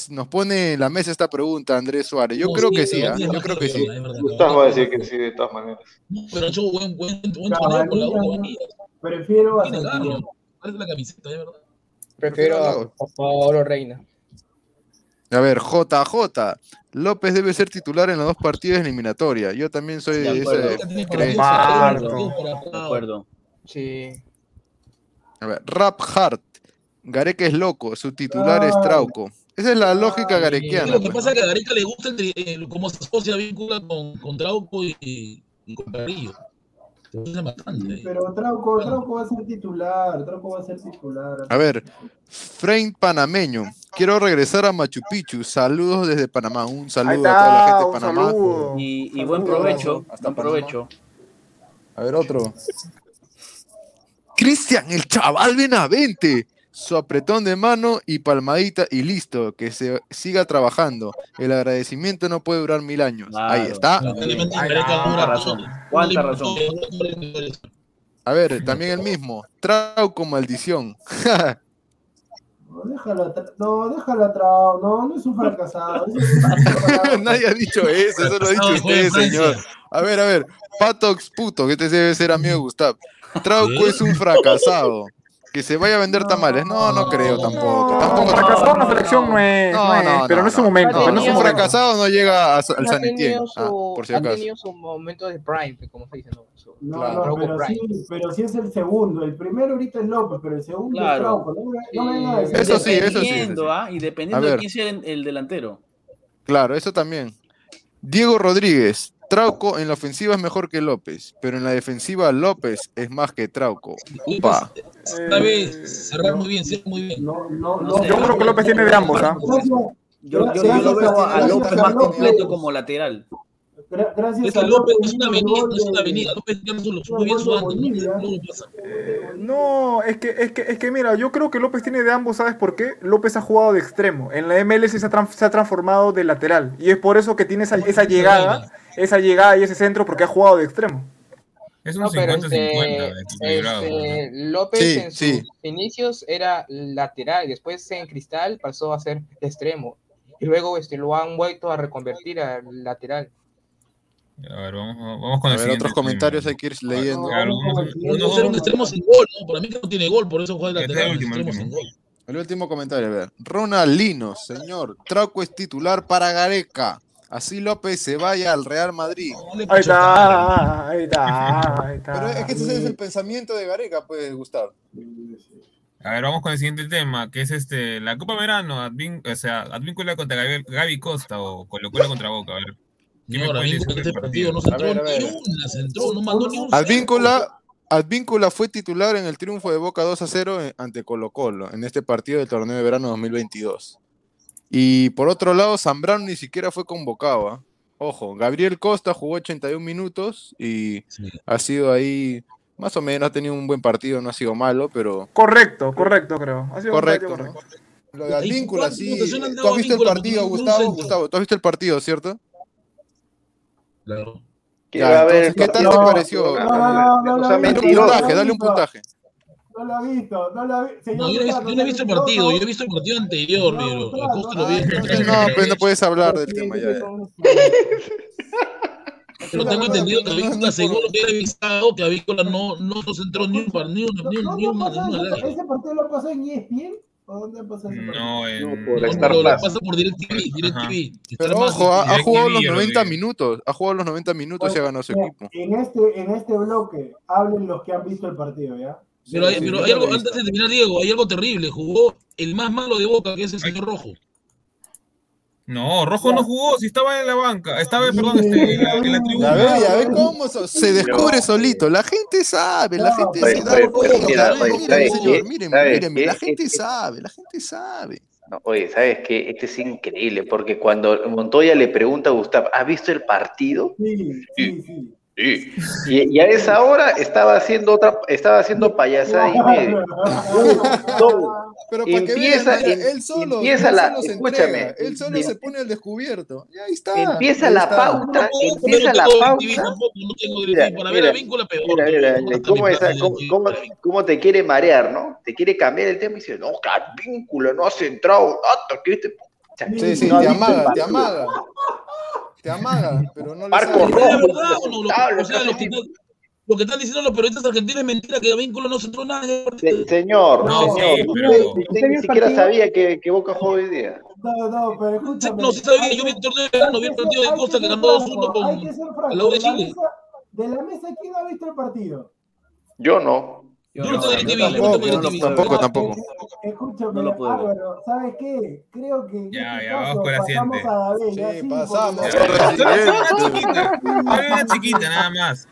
Nos pone en la mesa esta pregunta, Andrés Suárez. Yo No, creo sí, que sí, ¿ah? tiene yo creo que sí. Gustavo va a decir que sí, de todas maneras. No, Pero hecho buen, buen, buen torneo con la U. Prefiero a la camiseta, es verdad. Prefiero a, Paolo Reina. A ver, JJ, López debe ser titular en los dos partidos eliminatorias. Yo también soy De de creencia. Comparto. De acuerdo. Sí. A ver, Rap Hart, Gareca es loco, su titular es Ay. Trauco. Esa es la lógica Sí, garequiana. lo que pues, pasa es que a Gareca le gusta el, el- cómo se asocia vincula con, con Trauco y, y con Carrillo. Bastante. Pero Trauco, Trauco va a ser titular, Trauco va a ser titular. A ver, Frame Panameño, quiero regresar a Machu Picchu. Saludos desde Panamá. Un saludo a toda la gente de Panamá. saludo. Y, y buen provecho. Hasta Buen provecho. A ver, otro. Cristian, el chaval Benavente. Su apretón de mano y palmadita y listo. Que se siga trabajando. El agradecimiento no puede durar mil años. Ahí Claro, está. Gareca cuánta razón. A ver, también el mismo. Trauco maldición. No, déjalo, tra- no, déjalo atrás, no, no es un fracasado. Nadie ha dicho eso, eso lo ha dicho usted, señor. A ver, a ver. Patox puto, que este debe ser amigo de Gustav. Trauco ¿Qué? es un fracasado. Que se vaya a vender tamales. No, no creo tampoco. No, Tampoco. fracasado en la selección no es, No, no no, pero no, no es su momento. No, no fracasado no llega a- al ha San Etienne. Ah, por si ha acaso. tenido su momento de prime, como se dice. No, Su- No, Claro. pero sí, pero sí es el segundo. El primero ahorita es López, pero el segundo Claro. es Trauco. No, Eso sí, eso sí, eso Dependiendo, sí. ¿ah? Y dependiendo de quién sea el, el delantero. Claro, eso también. Diego Rodríguez. Trauco en la ofensiva es mejor que López, pero en la defensiva López es más que Trauco. Upa. Sabe cerrar muy bien, cierra muy bien. No, no, No. Yo creo que López tiene de ambos, ¿ah? Yo, yo, yo lo veo a, López más completo como lateral. Gra- Gracias Es a López López es una avenida, no es una de- avenida. López ya lo supo bien su de Bolivia. no es que, es que, es que mira, yo creo que López tiene de ambos, ¿sabes por qué? López ha jugado de extremo. En la MLS se ha, se ha transformado de lateral. Y es por eso que tiene esa, esa llegada, esa llegada y ese centro, porque ha jugado de extremo. Es un No, pero 50-50 este, este, López Sí, en sus sí. inicios era lateral, después en Cristal pasó a ser extremo y luego este, lo han vuelto a reconvertir a lateral. A ver, vamos, vamos con A el ver, otros tema. comentarios hay que ir leyendo. Claro, el ser un extremo sin gol, ¿no? Para mí que no tiene gol, por eso juega de Este lateral, un último, extremo último. sin gol. El último comentario, a ver. Ronald Linos, señor. Trauco es titular para Gareca. Así López se vaya al Real Madrid. No Ahí está, ahí está, ahí está. Pero es que ese es el pensamiento de Gareca, pues, Gustavo. A ver, vamos con el siguiente tema, que es este la Copa Verano, Advin- o sea, Advíncula contra Gaby, Gaby Costa o Colo Colo contra Boca, a ver. ¿Qué me No, ahora pueden mismo decir este del partido no partido? se A entró ver, a ni ver. una, se entró, no mandó ni un Advíncula, Advíncula fue titular en el triunfo de Boca 2 a 0 en- ante Colo Colo en este partido del torneo de verano 2022. Y por otro lado, Zambrano ni siquiera fue convocado. ¿ah? Ojo, Gabriel Costa jugó 81 minutos y Sí. ha sido ahí más o menos ha tenido un buen partido, no ha sido malo, pero Correcto, correcto, creo. Ha sido un correcto. partido ¿no? correcto. Lo de Advíncula, sí. ¿Tú has visto el partido, Gustavo? Gustavo, ¿tú has visto el partido, cierto? Claro. ¿Qué Ya, va a haber? entonces, ¿qué tal No, te pareció? no, no, no, no, no, Dale un puntaje, dale un puntaje. No lo ha visto, no lo ha visto. No, yo no he visto, yo no he visto el partido, yo he visto el partido anterior, negro. El costo lo vi. No, pues no puedes hablar del tema ya. Pero tengo entendido que Avícola, según lo que he revisado, que Avícola no, no nos entró ni un par, ni una, ni. ¿Ese partido lo pasó en E ESPN? ¿O dónde pasó ese partido? No, en... No, por No, Star Plus. pasa por DirecTV, DirecTV. Pero ojo, ha, jugado los y 90 Rodríguez. minutos. Ha jugado los 90 minutos y ha ganado su equipo. En este, en este bloque, hablen los que han visto el partido, ¿ya? Pero, hay, pero hay algo, antes de terminar, Diego, hay algo terrible. Jugó el más malo de Boca, que es el señor Rojo. No, Rojo no jugó, si estaba en la banca. Estaba, perdón, este, en, la, en la Ya tribuna. ves, ya ves cómo so- se descubre solito. La gente sabe, la gente Oye, se da ¿Sabes miren, qué? la gente Este- sabe, la gente sabe. No, oye, ¿sabes qué? Este es increíble, porque cuando Montoya le pregunta a Gustavo, ¿has visto el partido? Sí, sí, sí. Sí. Y, y a esa hora estaba haciendo otra, estaba haciendo payasada y medio. No, Pero para que Empieza- vean, mira, em- él solo, empieza él la- solo se escúchame, entrega, él solo em- se pone al descubierto. Y ahí está. Empieza ahí la está. pauta, Pero empieza no la pauta. No Mira, mira. Mira, mira, que cómo, te quiere marear, ¿no? Te quiere cambiar el tema y dice, no, que vínculo, no has entrado, que este... Sí, sí, no te amaga, te amaga. Te amaga, pero no le Marco sale. ¿Es la Rojo, verdad o no? Lo, o sea, lo que, lo que están diciendo los periodistas argentinos es mentira, que Vínculo no se entró nada el. Se- señor, No, señor, sí, usted, pero- usted ni siquiera sabía que, que Boca jugó hoy día. No, no, pero escúchame. No, sí sabía, yo vi el torneo de verano, vi el partido de Costa que ganó 2-1 franco, con Hay que ser franco. al lado de Chile. mesa, de la mesa, ¿quién ha visto el partido? Yo no. Yo no tampoco, tampoco, tampoco. Escúchame, No lo puedo ver. Álvaro, ¿sabes qué? Creo que en Ya, ya, vamos con la pasamos siguiente. a David. Sí, pasamos. Una chiquita, nada más.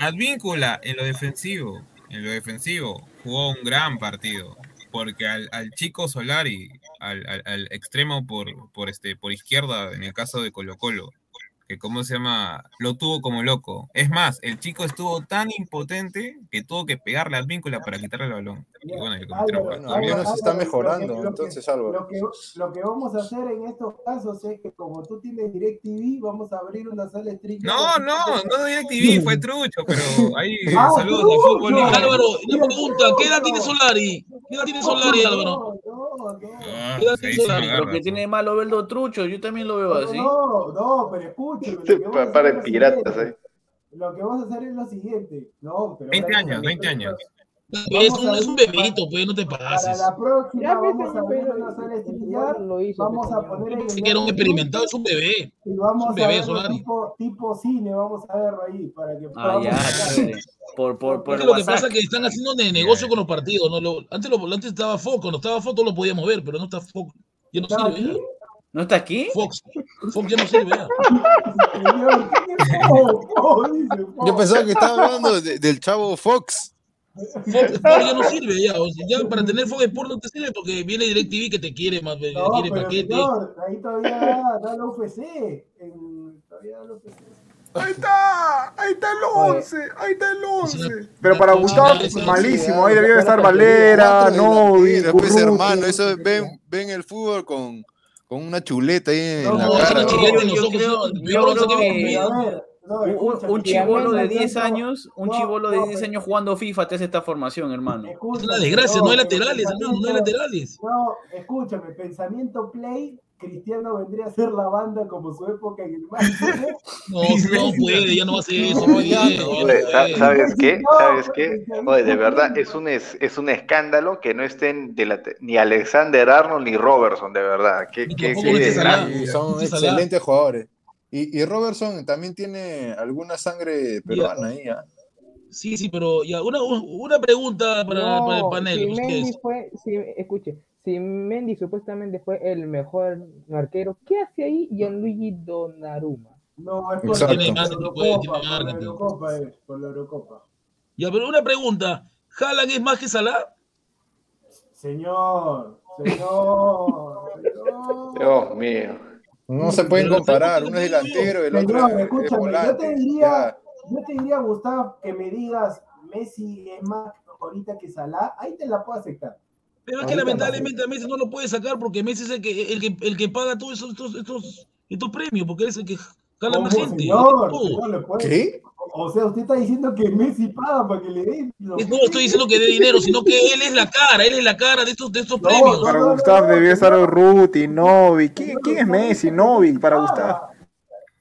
Advíncula en lo defensivo, en lo defensivo, jugó un gran partido. Porque al, al chico Solari, al, al- al extremo por, por, este, por izquierda, en el caso de Colo Colo, que cómo se llama, lo tuvo como loco. Es más, el chico estuvo tan impotente que tuvo que pegarle a Advíncula para quitarle el balón. Y bueno, cometieron Álvaro, Bueno, al menos está Álvaro, mejorando, lo que- entonces, Álvaro. Lo que, lo que vamos a hacer en estos casos es que como tú tienes DirecTV, vamos a abrir una sala estricta. No, no, no DirecTV, fue trucho, pero ahí Ah, saludos de trucho. fútbol. Álvaro, una pregunta, ¿qué edad tiene Solari? ¿Qué edad tiene Solari, Álvaro? No, no, no. Ah, ¿Qué edad tiene Solari? Lo que tiene de malo verlo trucho, yo también lo veo así. No, no, pero escúchame. lo Este que vamos pa- a para hacer es lo piratas, siguiente. ¿eh? Lo que vamos a hacer es lo siguiente. No, pero 20 ahora- años, 20 años. Es un, es un bebito, pues, no te Para pases. la próxima Ya vamos a pero una sala lo hizo. Vamos a poner que era un experimentado, es un bebé. Y Es vamos un a bebé, verlo Solari. tipo, tipo cine, vamos a verlo ahí para que Ah, ya. Por, por, por Es el que lo que pasa es que están haciendo de negocio con los partidos. ¿no? Lo- antes, lo, antes estaba Fox, cuando estaba Fox todo lo podíamos ver, pero no está Fox. Ya no ¿Está sirve ya. aquí? ¿No está aquí? Fox. Fox ya no sirve ya. Señor, ¿qué oh, oh, dice, oh. Yo pensaba que estaba hablando de- del chavo Fox. Fox Sport ya no sirve ya. O sea, ya para tener Fox Sport no te sirve porque viene DirecTV que te quiere más, te No, quiere pero paquete. señor, ahí todavía da, la UFC. En, todavía da la UFC. Ahí está, ahí está el Oye. 11, ahí está el Es 11. una- Pero para Gustavo, malísimo. Ahí debía estar Valera, Novi, Curruti. hermano, eso ven, ven el fútbol con, con una chuleta ahí en No, la No, no, es cara. no, yo- creo- creo que- a ver, no, Un, chivolo de al menos 10 dentro- años, un no, chivolo de no, 10 pero- años jugando FIFA te hace esta formación, hermano. Es Escúchame, una desgracia, no hay laterales, hermano, no hay laterales. No, escúchame, pensamiento play, Cristiano vendría a ser la banda como su época en el Manchester. No, no puede, ya no va a hacer eso. Pues, Oye. ¿sabes qué? ¿Sabes qué? pues, Oye, de verdad, es un, es, es un escándalo que no estén de la, ni Alexander Arnold ni Robertson, de verdad. ¿Qué, qué, qué son excelentes jugadores. Y, y Robertson también tiene alguna sangre peruana ahí, ¿ah? Sí, sí, pero ya, una, una pregunta para, para el panel. si. Mendy fue, si, escuche, si Mendy supuestamente fue el mejor arquero, ¿qué hace ahí Gianluigi Donnarumma? No, es por Tiene pues, Eurocopa, tiene por la. Eurocopa, es, por la Eurocopa. Ya, pero una pregunta. ¿Haaland es más que Salah? Señor, señor, señor. Dios mío. No se pueden comparar, uno es delantero, el otro es- es escúchame, yo volante. te diría, yo te diría, Gustavo, que me digas Messi es más ahorita que Salah, ahí te la puedo aceptar. Pero es que lamentablemente a Messi no lo puede sacar porque Messi es el que, el que, el que paga todos estos, estos, estos, estos premios, porque él es el que jala más ¿Cómo, gente. señor? todo. Señor, ¿le puede- ¿Qué? O sea, usted está diciendo que Messi paga para que le den. los No estoy diciendo que dé dinero, sino que él es la cara, él es la cara de estos, de estos premios. Para Gustav debía estar Ruti, Novik. ¿Quién, quién es Messi? Novik para Gustav.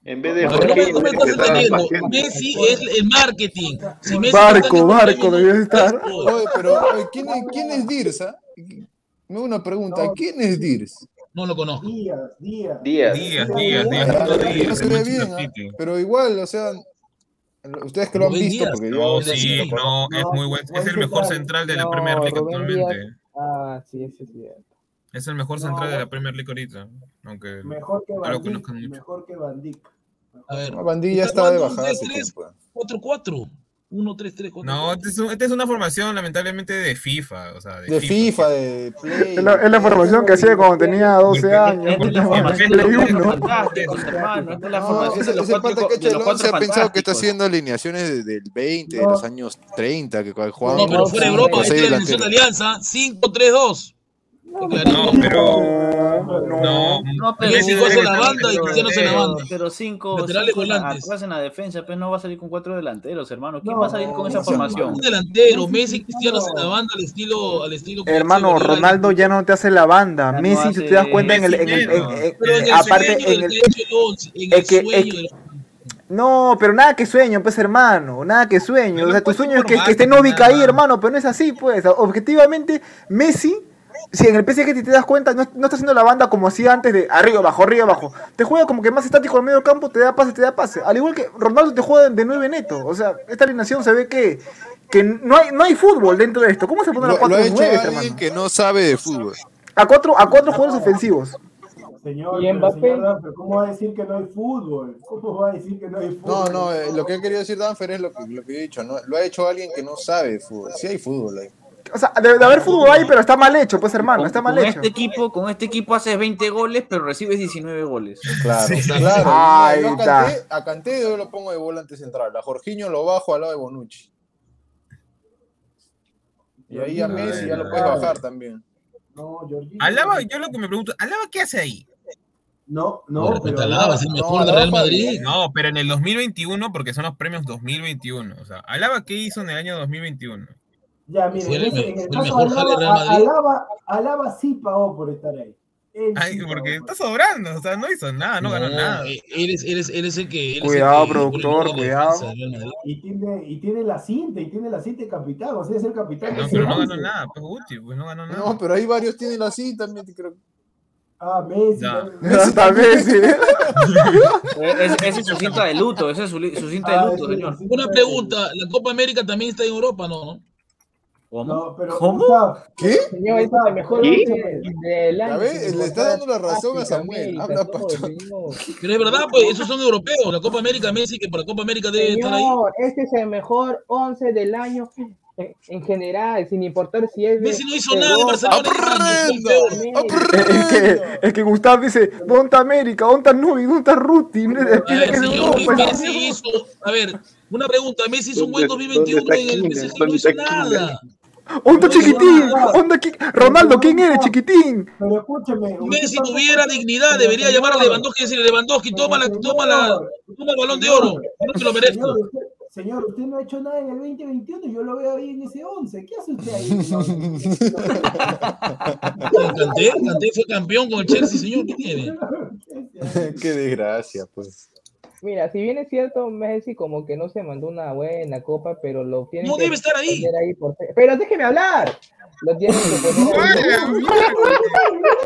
En vez de No, no me- Jorge, no me estás entendiendo. Messi es el marketing. Si Messi Barco, no barco, debía estar. Oye, pero oye, ¿quién, es, ¿quién es Dirsa? Me hago una pregunta, No. ¿quién es Dirs? No lo conozco. Días, días. Díaz. Díaz, Díaz, Díaz, Ah, Díaz, no de ve Manchester bien, ¿ah? Pero igual, o sea, ustedes que lo han Rubén visto, Díaz. porque No, yo sí, lo conozco. no, es muy buen, buen es el mejor central. de la No, Premier League Rubén actualmente. Díaz. Ah, sí, ese es cierto. Es el mejor No. central de la Premier League ahorita, aunque Mejor que Van Dijk, mejor que Van Dijk. A ver. Bandilla Está estaba de bajada hace 3-3, tiempo. 4-4. 1, 3, 3, 4. No, esta es, un, esta es, una formación lamentablemente de FIFA. O sea, de, de FIFA, FIFA, de Play. Es la, es la formación que hacía cuando tenía 12 años. Es la formación de los cuatro fantásticos, hermano. Esta es la formación ha pensado que está haciendo alineaciones del 20, de los años 30, que jugaban. No, pero fuera de Europa, esta es la alineación de Alianza. 5, 3, 2. No, no, pero. No, no pero. En la banda y Cristiano en la banda. Pero cinco. Laterales cinco volantes. La defensa, pues no va a salir con cuatro delanteros, hermano. ¿Quién va a salir con esa formación? Un delantero, Messi y Cristiano en la banda al estilo. Al estilo hermano, Ronaldo ya no te hace la banda. Messi, si te das cuenta, en el. En el, en, aparte, en el. Es que. No, pero nada que sueño, pues hermano, nada que sueño. Pero o sea, tu sueño es que, que esté Novica ahí, hermano, pero no es así, pues. Objetivamente, Messi si en el PSG te das cuenta, no, no está haciendo la banda como hacía antes de arriba, abajo, arriba, abajo. Te juega como que más estático el medio campo, te da pase, te da pase. Al igual que Ronaldo te juega de nueve neto. O sea, esta alineación se ve que, que no, hay, no hay fútbol dentro de esto. ¿Cómo se ponen a Lo, lo cuatro ha de hecho nueve, alguien hermano? que no sabe de fútbol. A cuatro, a cuatro jugadores ofensivos. Señor, ¿Y Mbappé? señor Danfer, ¿cómo va a decir que no hay fútbol? ¿Cómo va a decir que no hay No, fútbol? no, eh, lo que he querido decir Danfer es lo que, lo que he dicho, ¿no? Lo ha hecho alguien que no sabe de fútbol. Sí hay fútbol ahí. O sea, de, de haber fútbol ahí, pero está mal hecho, pues hermano, Con, está mal con hecho. este equipo, con este equipo haces 20 goles, pero recibes 19 goles. Claro, Sí, claro. Ahí yo a está. Kanté, a Kanté yo lo pongo de volante central. A Jorginho lo bajo al lado de Bonucci. Y ahí a Messi ya lo puedes bajar también. No, Jorginho. Alaba, yo lo que me pregunto, ¿Alaba qué hace ahí? No, No, no, respeta pero a Alaba, es el no, mejor de Alaba Real Madrid. No, pero en el 2021, porque son los premios 2021. O sea, ¿Alaba qué hizo en el año 2021? Ya, mire, el en, caso mejor Alaba. Alaba, Alaba sí pagó por estar ahí. Él Ay, sí porque está sobrando, o sea, no hizo nada, no, ganó nada. eh, Él es, él, es, él es el que. el Cuidado, que- productor, cuidado. defensa. Y tiene, y tiene la cinta, y tiene la cinta de capitán, o sea, es el capitán No, pero no ganó nada, pues Guti, pues no ganó nada. No, pero hay varios tienen así también, creo. Ah, Messi. Ya. también. Hasta Messi. Es- Ese es su cinta de luto, ese es su, su cinta de Ah, luto, señor. Una pregunta: ¿la Copa América también está en Europa? No, ¿no? ¿Cómo? No, pero ¿Cómo? Gustavo, ¿Qué? Señor, es el mejor ¿Qué? once del año. Sin le está dando la razón a Samuel. Habla, señor. Pero es verdad, pues esos son europeos. La Copa América, Messi, que para Copa América debe estar ahí. Señor, este es el mejor 11 del año en, en general, sin importar si es de Messi no hizo de nada Europa, Barcelona. América. Es que, es que Gustavo dice, ¿dónde está América? ¿Dónde está Nubi? ¿Dónde está Ruti? A ver, de señor, Europa. Messi hizo. A ver, una pregunta: Messi hizo un buen ¿Dónde- 2021 dónde en el? PSG, no ¿Dónde hizo nada. ¿Dónde está chiquitín? ¿Dónde qui- Ronaldo, ¿quién eres, chiquitín? pero escúcheme. Messi tuviera dignidad, debería llamar a Lewandowski y decirle: Lewandowski, toma, la, señor, toma, la, toma el balón de oro. No te lo merezco. Señor usted, señor, usted no ha hecho nada en el 2021 y yo lo veo ahí en ese 11. ¿Qué hace usted ahí? Canté, Canté fue campeón con el Chelsea, señor. ¿Qué tiene? Qué desgracia, pues. Mira, si bien es cierto, Messi como que no se mandó una buena copa, pero lo tiene No que debe estar ahí. poner ahí por... Pero déjeme hablar. Lo tienen que poner.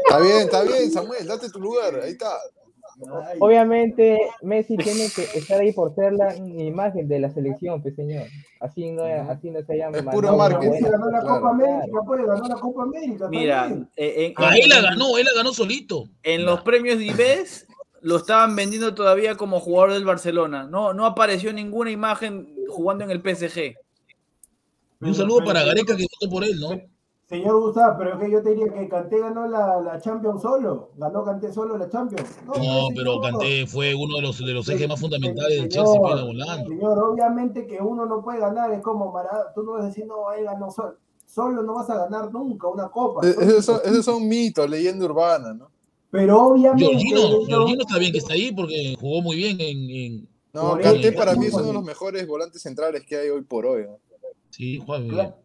Está bien, está bien, Samuel, date tu lugar. Ahí está. Ay, Obviamente, Messi tiene que estar ahí por ser la imagen de la selección, pues señor. Así no, así no se llama. Es puro marketing. Ganó la Claro. Copa América, pues ganó la Copa América. Mira, eh, en, Ahí la ganó, él la ganó solito. en los premios Dives lo estaban vendiendo todavía como jugador del Barcelona. No, no apareció ninguna imagen jugando en el PSG. Un saludo para Gareca que votó por él, ¿no? Señor Gustavo, pero es que yo te diría que Kanté ganó la, la Champions solo. Ganó Kanté solo la Champions. No, pero. Kanté fue uno de los, de los ejes más fundamentales del Señor, Chelsea, pena volando. Señor, obviamente que uno no puede ganar, es como Maradona, tú no vas a decir, no, él ganó solo. Solo no vas a ganar nunca una copa. E- son Esos son, esos son mitos, leyenda urbana, ¿no? Pero obviamente. Georgino, está bien que está ahí porque jugó muy bien en. en- No, eso, para mí es uno de los mejores volantes centrales que hay hoy por hoy. ¿no? Sí, juega muy Cla- bien.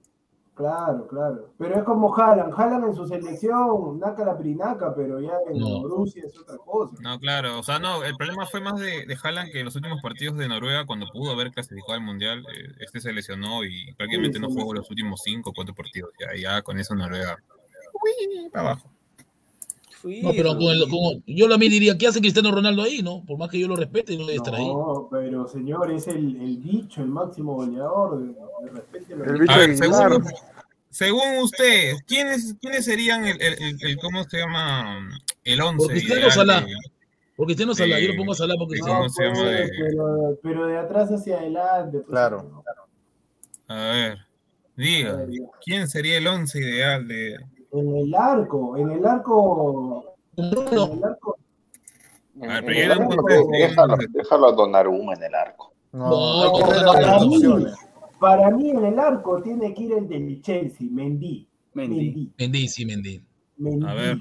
Claro, claro. Pero es como Haaland. Haaland en su selección, naca la prinaca, pero ya en No. Rusia es otra cosa. No, claro, o sea, no, el problema fue más de, de Haaland que en los últimos partidos de Noruega, cuando pudo haber clasificado al Mundial, eh, este se lesionó y prácticamente Sí, no jugó sí. los últimos cinco o cuatro partidos. Ya, ya con eso Noruega. Uy, para abajo. No, pero con el- con- yo también diría, ¿qué hace Cristiano Ronaldo ahí? no Por más que yo lo respete, no debe estar ahí. No, pero señor, es el, el bicho, el máximo goleador. De, de respete lo El que- bicho A ver, Aguilar. según, según usted, ¿quiénes, ¿quiénes serían el, el, el- el- cómo se llama? El 11 Por Cristiano ideal Salah. Por Cristiano Salah, yo lo pongo a Salah porque De- pero, pero de atrás hacia adelante. pues, Claro. A ver, diga, ¿quién sería el 11 ideal de, En el arco, en el arco. En el arco. A ver, En el arco, déjalo, déjalo a Donnarumma en el arco. No, No, no, Para mí, opciones. para mí en el arco tiene que ir el del Chelsea, Mendy. Mendy. Mendy. Sí, Mendy. Mendy. A ver,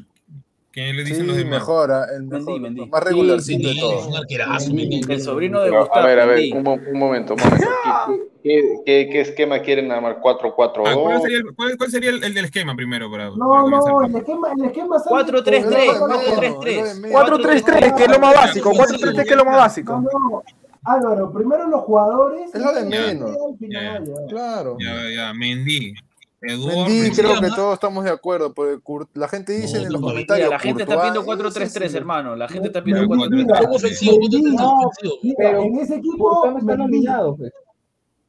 ¿qué le dicen Sí, los demás? mejora, el Mendy, mejor, Mendy. más regularcito Mendy, de todo. un arquerazo, Mendy. El sobrino de Pero, Gustavo. a ver, a ver, un momento, un momento. ¿Qué, qué, qué esquema quieren armar? Ah, ¿cuál, ¿4-4-2? sería el, cuál, cuál sería el, el del esquema primero para, para No, comenzar? no, el esquema, el esquema sale 4-3-3, con- Es lo de 4-3-3. menos, es lo de menos. 4-3-3, que es lo más básico. 4-3-3, que es lo más No, básico. no. Álvaro, primero los jugadores. Es lo de menos. ya. Claro. Ya, ya, Mendy. Eduardo. Mendy, ¿cómo se creo que todos estamos de acuerdo, porque la gente dice No, en los no, comentarios. La gente está pidiendo ese 4-3-3, sí. hermano. La gente está pidiendo Pero 4-3-3. Mira, Pongo ofensivo, ponte Mendy, ofensivo, ofensivo. mira, Pero en ese equipo, está nominado, pues.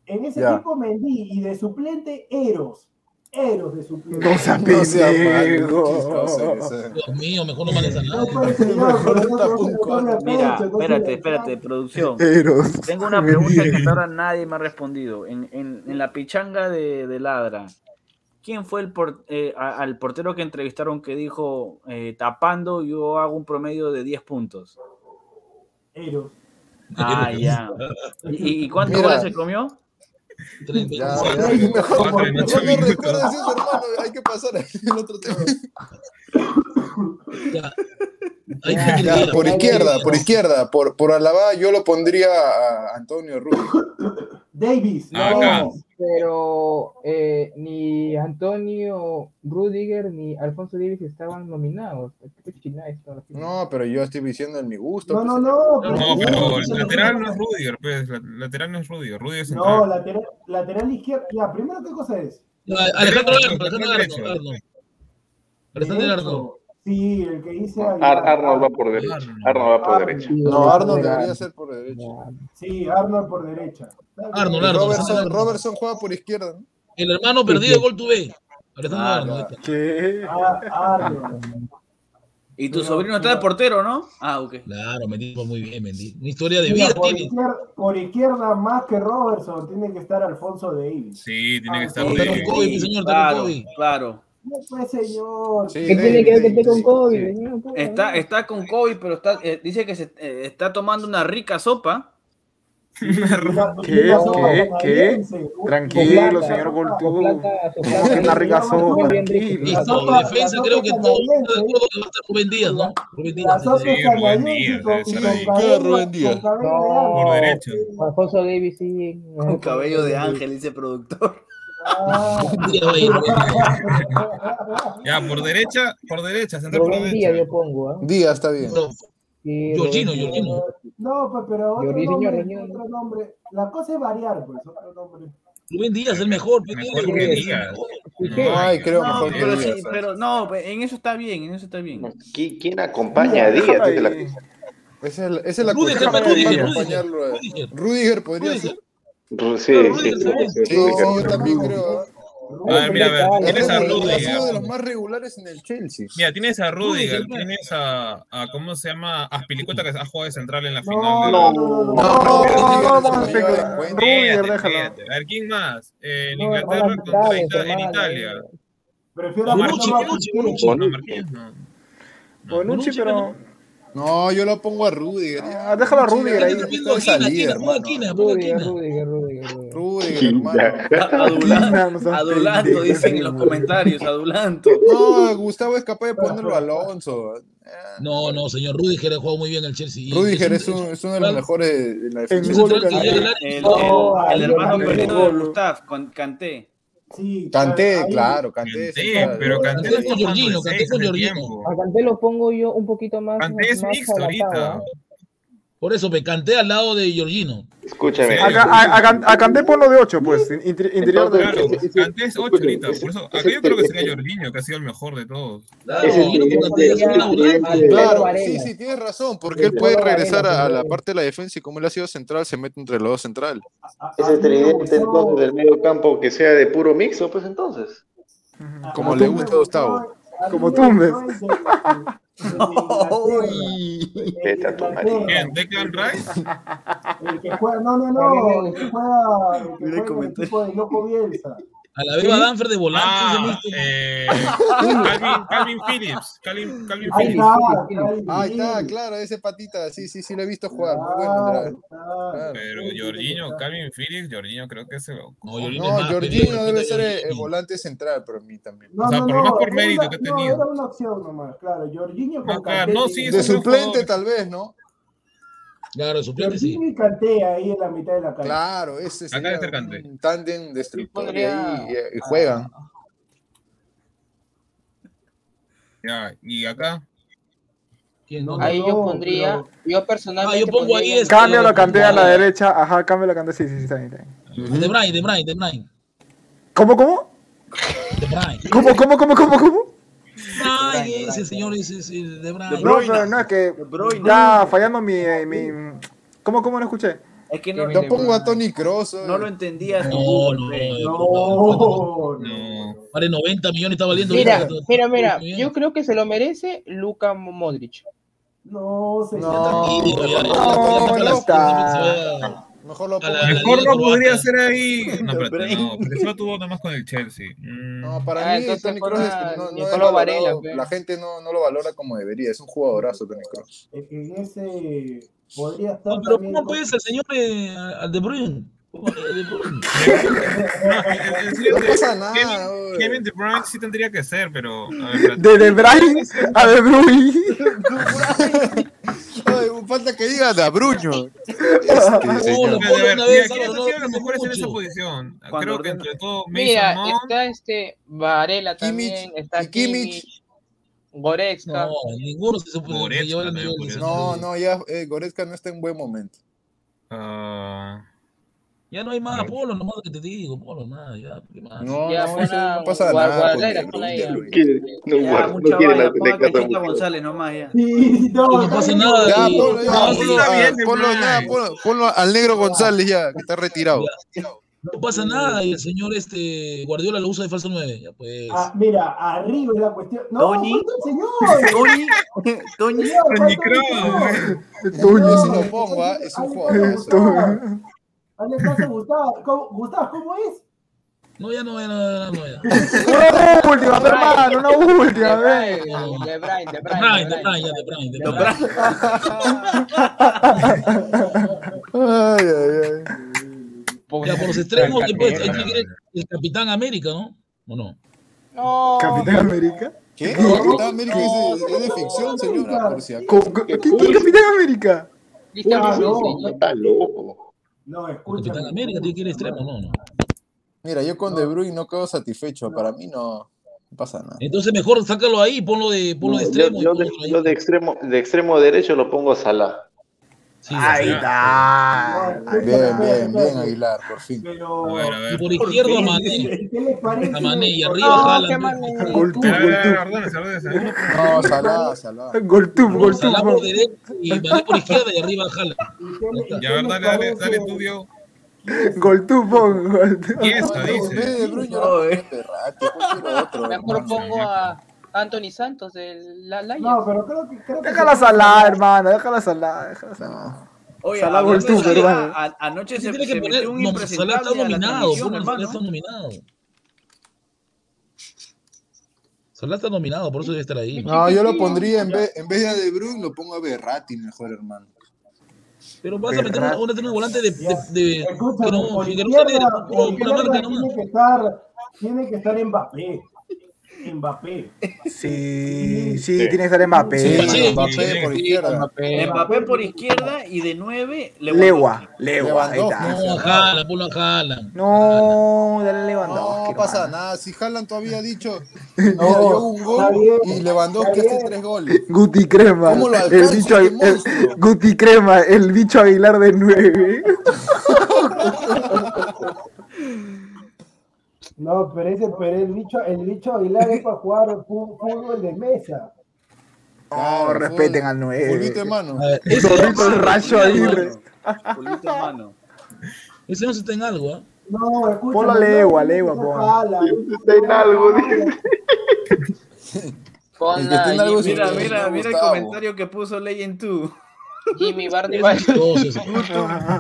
En ese Ya. equipo Mendy y de suplente Eros. Eros de suplente. No seas No sea ese. Dios mío, mejor no mandes a No nadie. puede ser, no, pero no Está se un le corre a Mira, espérate, espérate, producción. Eros. Tengo una pregunta que hasta ahora nadie me ha respondido. En, en, en la pichanga de, de Ladra, ¿quién fue el por- eh, a- al portero que entrevistaron que dijo eh, tapando yo hago un promedio de 10 puntos? Eros. Ah, ya. ¿Y, y cuántos goles se comió? Ya, ya, en mejor no recuerdes eso, hermano. Hay que pasar al otro tema. Ya. Ya, Ya, por izquierda, por izquierda, por, por Alaba yo lo pondría a Antonio Rubio. Davis. No. Pero eh, ni Antonio Rudiger ni Alfonso Davis estaban nominados. No, pero yo estoy diciendo en mi gusto. No, pues, no, no. No, no, pero el no, lateral no es Rudiger, pues. la- Lateral no es Rudiger. Rudiger es No, central. lateral, lateral izquierdo. Ya, primero, ¿qué cosa es? No, Alejandro Alejandro. Alejandro. Sí, el que dice. Ar- Arnold va por derecha. Arnold va por derecha. No, Arnold debería ser por derecha. Sí, Arnold por derecha. Arnold, Arnold, Robertson, Arnold. Robertson juega por izquierda. ¿no? El hermano perdido, gol tuve. Alejandro Ah, Arno. ya. ahí está. ¿Qué? Ah, Arnold. Y tu Pero- sobrino está de portero, ¿no? Ah, ok. Claro, Mendy fue muy bien, Mendy. Una historia de Mira, vida por, tiene. izquierda, por izquierda, más que Robertson, tiene que estar Alfonso Davis. Sí, tiene que Ah, estar con de. COVID, mi señor, está Claro, claro. Pues, señor. Sí, ¿Qué tiene que ver que esté con COVID? Está, está con COVID, pero está, eh, dice que se eh, está tomando una rica sopa. ¿Qué? ¿Qué? canadiense. Tranquilo, señor sopa, Goltú. Una rica sopa. Y sopa- defensa creo sopa que todo, que va a estar Rubén Díaz, ¿no? Rubén Díaz. Sí, Rubén Díaz, con, con Rubén Díaz. con. Por ángel. derecha. Alfonso Davis sí. Cabello de ángel, dice productor. Ah. Ya, por derecha, por derecha, central por derecha. yo pongo, ¿ah? Díaz está bien. No, Sí, Georgino. Georgino. No, pues, pero otro nombre, señor. otro nombre. La cosa es variar, pues, otro nombre. Rubén Díaz el mejor. Mejor que Díaz. Ay, creo No, mejor que pero, sí, Díaz. pero no, en eso está bien, en eso está bien. ¿Qui- ¿Quién acompaña a Díaz? Esa es, la- esa es la Rudiger, cuestión Rudiger, Rudiger. Rudiger podría Rudiger. ser. Ru- Sí, sí, sí, yo también creo. A ver, mira, a ver, Es tienes a Rudiger. sido de los más regulares en el Chelsea. Mira, tienes a Rudiger, tienes a, a ¿cómo se llama? A Spilicueta que ha jugado de central en la No, final de no, no, no, no. No, No, no, no, no, no, no, Rudiger, déjalo. A ver, ¿quién más? Eh, en No, Inglaterra contra en Italia. Prefiero a Bonucci, Bruno Bonucci, Martínez. Bonucci. No, Marquinhos no. Bonucci, pero. No, yo lo pongo a Rudiger. Ah, déjalo a Rudiger ahí. Aquina, pongo Rudiger, Aquina. Rudiger, Pendejo, dicen en los comentarios, adulanto. No, Gustavo es capaz de ponerlo a Alonso. No, no, señor Rudiger ha jugado muy bien el Chelsea. Rudiger es, un- es uno de los mejores de la defensa. En. El, hermano no, perdido de con Canté. Sí, Canté, claro, Canté. Pero Kanté no con Jorginho, seis con Jorginho. A Kanté lo pongo yo un poquito más, Kanté es mixto ahorita. ¿Ah? Por eso me canté al lado de Georgino. Escúchame. A, a, a, Can- a Canté ponlo de 8, pues. Intri- Interior de Claro, es 8 escúchame, ahorita. Por eso, acá yo creo que sería Jorginho, que ha sido el mejor de todos. Claro, Claro, sí, sí, tienes razón, porque él puede regresar a, la parte de la defensa y como él ha sido central, se mete entre los dos central. a- a Ese me tridente entonces del medio campo que sea de puro mixto, pues entonces. Como le gusta a Gustavo. Como Tumbes. Vete a tu. ¿Quién? ¿Declan Rice? El que juega, no, no, no, el que juega, el que juega el comentario. equipo de Loco Bielsa. A la beba Danfer de volante. Ah, eh, Calvin, Calvin Phillips. Calvin, Calvin Ahí Phillips. está, Calvin Ah, está, claro, ese patita, sí, sí, sí, lo he visto jugar. Muy bueno. Claro. Pero Jorginho, Calvin Phillips, Jorginho creo que se lo. No, No, Jorginho debe ser a el, volante central, pero a mí también. No, O sea, no, por lo más no, por mérito una- que ha no, tenido. era una opción nomás, claro. Jorginho con No, claro, sí, De suplente jugador. tal vez, ¿no? Claro, suplente sí. Kanté ahí en la mitad de la cancha. Claro, ese Kanté. un tándem destructor y podría- ahí y, y juegan. Ya, y acá. Ahí yo pondría, pero- yo personalmente. Ah, yo pongo ahí pondría- este- Cambia la Canté a la derecha. Ajá, cambia la Canté. Sí, sí, sí, está bien. Está bien. De Bruyne, de Bruyne, de Bruyne. ¿Cómo, cómo? De Bruyne. ¿Cómo, cómo, cómo, cómo, cómo? Bruyne, ese es el de Bruyne. No, pero no, es que fallando mi, eh, mi... ¿Cómo, cómo no escuché? Es que no, Yo pongo a Tony Kroos. eh. no lo entendía. No, no, No, no. No. Vale 90 millones está valiendo. Mira, mira, mira, yo creo que se lo merece Luka Modric. No, señor. No, Tranquilo, ya, ya, no, ya, ya, ya, no está. se vaya Mejor lo a pongo. La- a la Mejor Liga lo podría hacer ahí. No, pero no, porque solo tuvo nada más con el Chelsea. Mm. No, para Ah, mí entonces Tony que no, no es Varela, pues. la gente no, no lo valora como debería, es un jugadorazo Tony Kroos. En en ese podría estar No, pero ¿cómo con- puede ser, señor, eh, al De Bruyne? ¿Cómo, eh, De Bruyne? No, pasa Kevin- nada, oye. Kevin De Bruyne sí tendría que ser, pero. A ver, De De Bruyne a De Bruyne. Falta que diga de Bruño. Este, señor. A Creo que entre todo Mason Mira, Mount. está este Varela Kimmich, también, está Kimmich. Kimmich, Goretzka. No, ninguno se Goretzka Goretzka. No, no, ya eh, Goretzka no está en buen momento. ah, Ya no hay más, Polo, nomás lo que te digo, Polo, nada, ya, ¿qué más? No, Ya, no, pon eso a no pasa nada. No, Ya, quiere. González nomás ya. No, pasa nada. Ya, ponlo, ya, ponlo al negro González ya, que está retirado. No pasa nada y el señor este Guardiola lo usa de falso 9. Ya pues. Ah, mira, arriba es la cuestión. No, el señor. Toñi, Toñi. Señor, Toni falta el Kroos, señor. Ah, Hazle caso a Gustavo. ¿Cómo- Gustavo, ¿cómo es? No, ya no, ya no, ya no, ya. Una última, hermano, una última, De ve. Bruyne, De Bruyne, De Bruyne, De ya, de Bruyne, de. Ay, ay, ay. Ya, por los extremos, después, hay que querer el Capitán América, ¿no? ¿O no? No, Capitán América. ¿Qué? Capitán América es de, es de ficción, ¿Quién quién es Capitán América? No. señor. Está loco. No, El escúchame. Capitán América tiene que ir extremo, no, no. Mira, yo con De Bruyne no quedo satisfecho, para mí no, no pasa nada. Entonces mejor sácalo ahí, ponlo de, ponlo de extremo. yo ponlo de, yo de extremo, de extremo derecho lo pongo a Salah. Sí, Ahí está. No, Bien, bien, bien. Aguilar, por fin. Pero, A ver, a Y ver. por izquierdo a Mané. A Mané y arriba No, Mané. Gol tú. No, Salah, Salah. Gol tú, gol tú. Salah por derecha y Mané por izquierda y arriba. ¿Y y Ya, qué a ver, les dale, dale, dale tú, Dio. Gol tú, pon. Gol tú. ¿Quién está, No, en vez dice? de Bruyne, yo lo pongo en Berratti, cualquier otro. Mejor hermano. pongo a Anthony Santos del la Lions. No, pero creo que. Creo que Déjala salar, hermano. Déjala salar. Déjala salar. Oye, Salah hablando gol tú, de Salah, hermano. anoche Se se, tiene se que poner. metió un No, Salah está impresentable a la nominado, Salah hermano. está nominado. Solá está nominado, por eso debe estar ahí. No, yo lo pondría en vez, en vez de a De Bruyne, lo pongo a Berratti mejor, hermano. Pero vas a meter una, una, una volante de, de, de- Escúchame, que no, que no tiene que estar, tiene que estar Mbappé. Mbappé. Sí, sí, tiene que estar Mbappé. Sí, mano. Mbappé por izquierda. Mbappé por izquierda y de 9 Legua, Legua, ahí está. No, ponlo a Haaland. No, dale Lewandowski. No pasa nada, si Haaland todavía ha dicho, No, hago un gol y Lewandowski hace tres goles. Guti Crema, ¿Cómo lo el bicho, este el-? Guti Crema, el bicho Aguilar de 9. No, pero ese, pero el bicho, el bicho Aguilar es para jugar fútbol de mesa. No, respeten al 9. Polvito de mano. Zorrito el rayo. Pulito en mano. ese no se está en algo, ¿ah? No, escucha. Ponlo a legua, legua, pon. Está en algo, dice. Mira, mira, mira el comentario que puso Legend 2. Jimmy ese.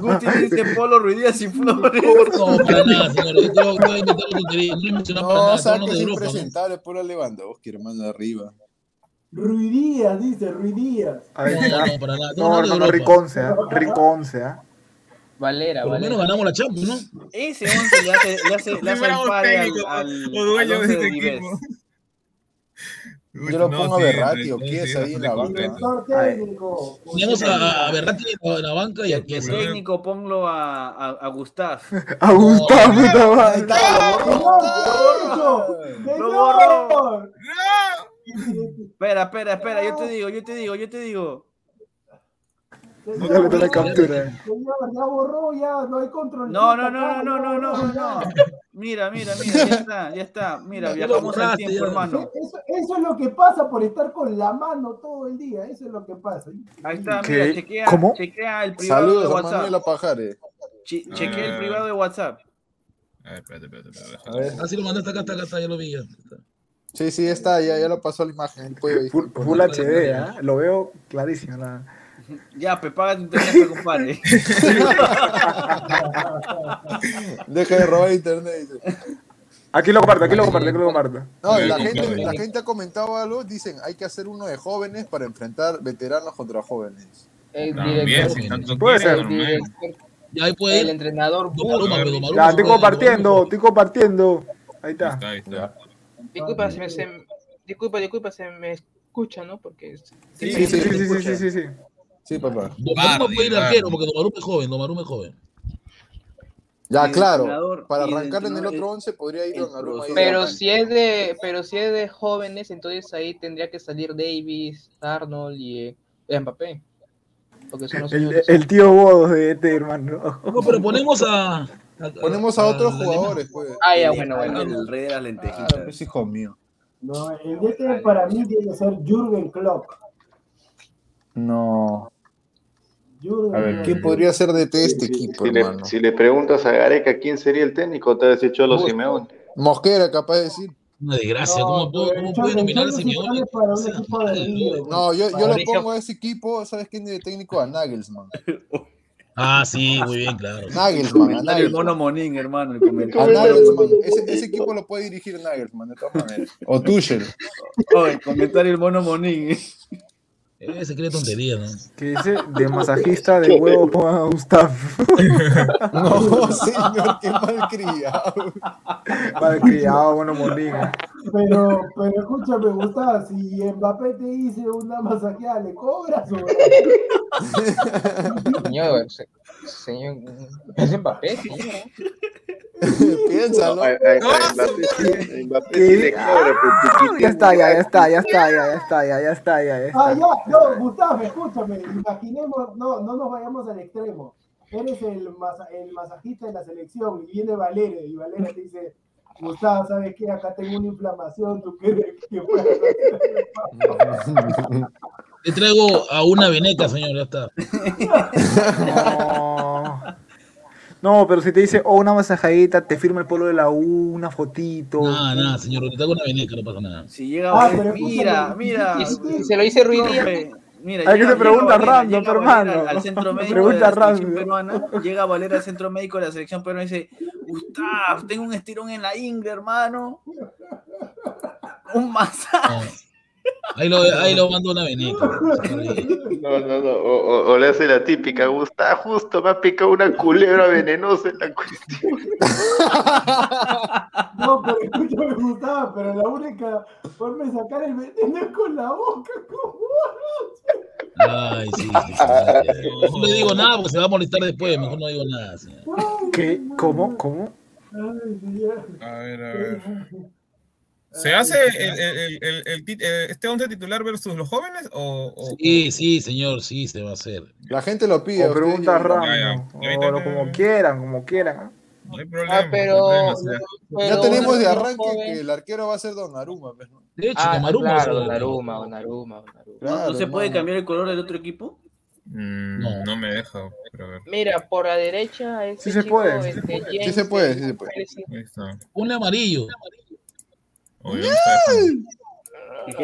Guti dice Polo Ruidías y Flores. No, para nada, señor. Yo creo que voy a inventar lo que quería. No he mencionado para No, nada. que es impresentable Lewandowski, hermano, de arriba. Ruidías, dice, Ruidías. No, no, para nada. Estamos No. Riconce, ¿ah? Riconce, ¿ah? Valera, Por lo menos ganamos la Champions, ¿no? Ese 11 le hace, le hace, le hace el pare al, técnico, al, o dueño al de 11 Yo lo No, pongo a Berratti o Chiesa ahí en la banca. técnico. Teníamos a, a Berratti en la banca y a Chiesa. técnico ponlo a, a, a Gustav. A Gustavo, puta madre. Lo borró. Espera, espera, espera, yo te digo, yo te digo, yo te digo. Ya le tomé captura. Borró, ya no hay control. No, no, no, no, no, no, no, no. Mira, mira, mira, ya está, ya está. Mira, viajamos al tiempo, hermano. Eso, eso es lo que pasa por estar con la mano todo el día. Eso es lo que pasa. Ahí está, ¿Qué? mira, chequea, ¿Cómo? chequea el privado Saludos de a WhatsApp. Manuel Pajares. Che- chequea el Ah. privado de WhatsApp. A ver, espérate, espérate, espérate. A ver. Ah, lo mandaste acá, acá, acá, acá, ya lo vi. ya. Sí, sí, está, ya, ya lo pasó la imagen. él puede Full, full HD, ¿ah? Lo veo clarísimo. la- Ya, pe, paga tu internet, compadre. Deja de robar internet. dice. Aquí lo comparto, aquí lo comparto, aquí lo comparto. No, la gente, la gente ha comentado algo, dicen, hay que hacer uno de jóvenes para enfrentar veteranos contra jóvenes. El director, si Puede ser. el director, ahí puede el entrenador pero Ya, estoy compartiendo, estoy compartiendo. Ahí está. está, ahí está. Disculpa, se me, se- disculpa, disculpa, se me escucha, ¿no? Porque Sí, sí, sí, sí, sí, sí, sí, sí. Sí, papá. Donnarumma Bardi, puede ir arquero porque Donnarumma es joven, Donnarumma es joven. Ya, claro. Para arrancar en el otro 11 podría ir ahí. Pero si es de, pero si es de jóvenes, entonces ahí tendría que salir Davis, Arnold y eh, Mbappé. Porque son los El, tío Bodos de este, hermano. No, pero ponemos a. a- Ponemos a otros a- jugadores, pues. Ah, ya, bueno, bueno. El rey de las Ah, lentejitas. pues hijo mío. No, el DT para mí tiene que ser Jürgen Klopp. No. A ver. ¿quién podría ser de este equipo, Si le, hermano? si le preguntas a Gareca quién sería el técnico, te va a decir Cholo Simeone. Mosquera, capaz de decir. Una desgracia. No, ¿Cómo, puedo- cómo el puede nominar a el loco. No, yo, yo le pongo a ese equipo, ¿sabes quién de técnico? A Nagelsmann. Ah, sí, muy bien, claro. Nagelsmann, a Comentario el mono Nagelsmann. Monín, hermano. El A. Nagelsmann. Ese, ese equipo lo puede dirigir Nagelsmann, de todas maneras. O Tuchel. Oh, el comentario el mono Monín. Ese cree tontería, ¿no? Que dice de masajista de huevo a Gustav. No, señor, qué mal criado. Mal criado, bueno, Morín. Pero, pero escúchame, Gustavo, si Mbappé te dice una masajeada, ¿le cobras o no? Señor, se- señor, es Mbappé, señor. Piénsalo. Ya está, ya, ya está, ya está, ya, ya está, ya, ya está, ya, ya Ah, está. ya, no, Gustavo, escúchame, imaginemos, no, no nos vayamos al extremo. Eres el, masa- el masajista de la selección y viene Valera y Valera te dice, Gustavo, ¿sabes qué? Acá tengo una inflamación, ¿tú crees que puedo Le traigo a una veneca, señor, ya está. No. No, pero si te dice, oh, una masajadita, te firma el polo de la U, una fotito. Nada, nada, señor, le traigo una veneca, no pasa nada. Si llega Ah, pero mira, mira. Y si- y se lo dice Ruiz Mira, Hay que llega- te pregunta llega Valera, random, llega hermano. Al centro médico Pregunta de la selección random. peruana, llega Valera al centro médico de la selección peruana y dice, Gustav, tengo un estirón en la ingle, hermano. Un masaje. Ahí lo, ahí lo mando una veneca. No, no, no. O, o- o le hace la típica, Gusta, justo me ha picado una culebra venenosa en la cuestión. No, pero escúchame, Gustavo, pero la única forma de sacar el veneno es con la boca. ¿cómo? Ay, sí, sí, sí. No le digo nada porque se va a molestar después. Mejor no digo nada. ¿Qué? ¿Cómo? ¿Cómo? Ay. A ver, a ver. ¿Se hace el, el- el- el- el tit- eh, este once titular versus los jóvenes o, o- Sí, sí, señor, sí, se va a hacer. La gente lo pide. O preguntas. O lo- como quieran, como quieran. No hay problema. Ah, pero. Ya pero- tenemos de pero arranque joven. que el arquero va a ser Donnarumma. pues, ¿no? De hecho, Ah, Camaruma claro, se va a- Donnarumma, Donnarumma, Donnarumma. ¿No, Claro, no se puede cambiar el color del otro equipo? Mm, No. no. me deja. Pero a ver. Mira, por la derecha este Sí se puede. Sí se puede, sí se puede. Ahí está. Ponle amarillo. Oye, ¿dónde está dejando? Y que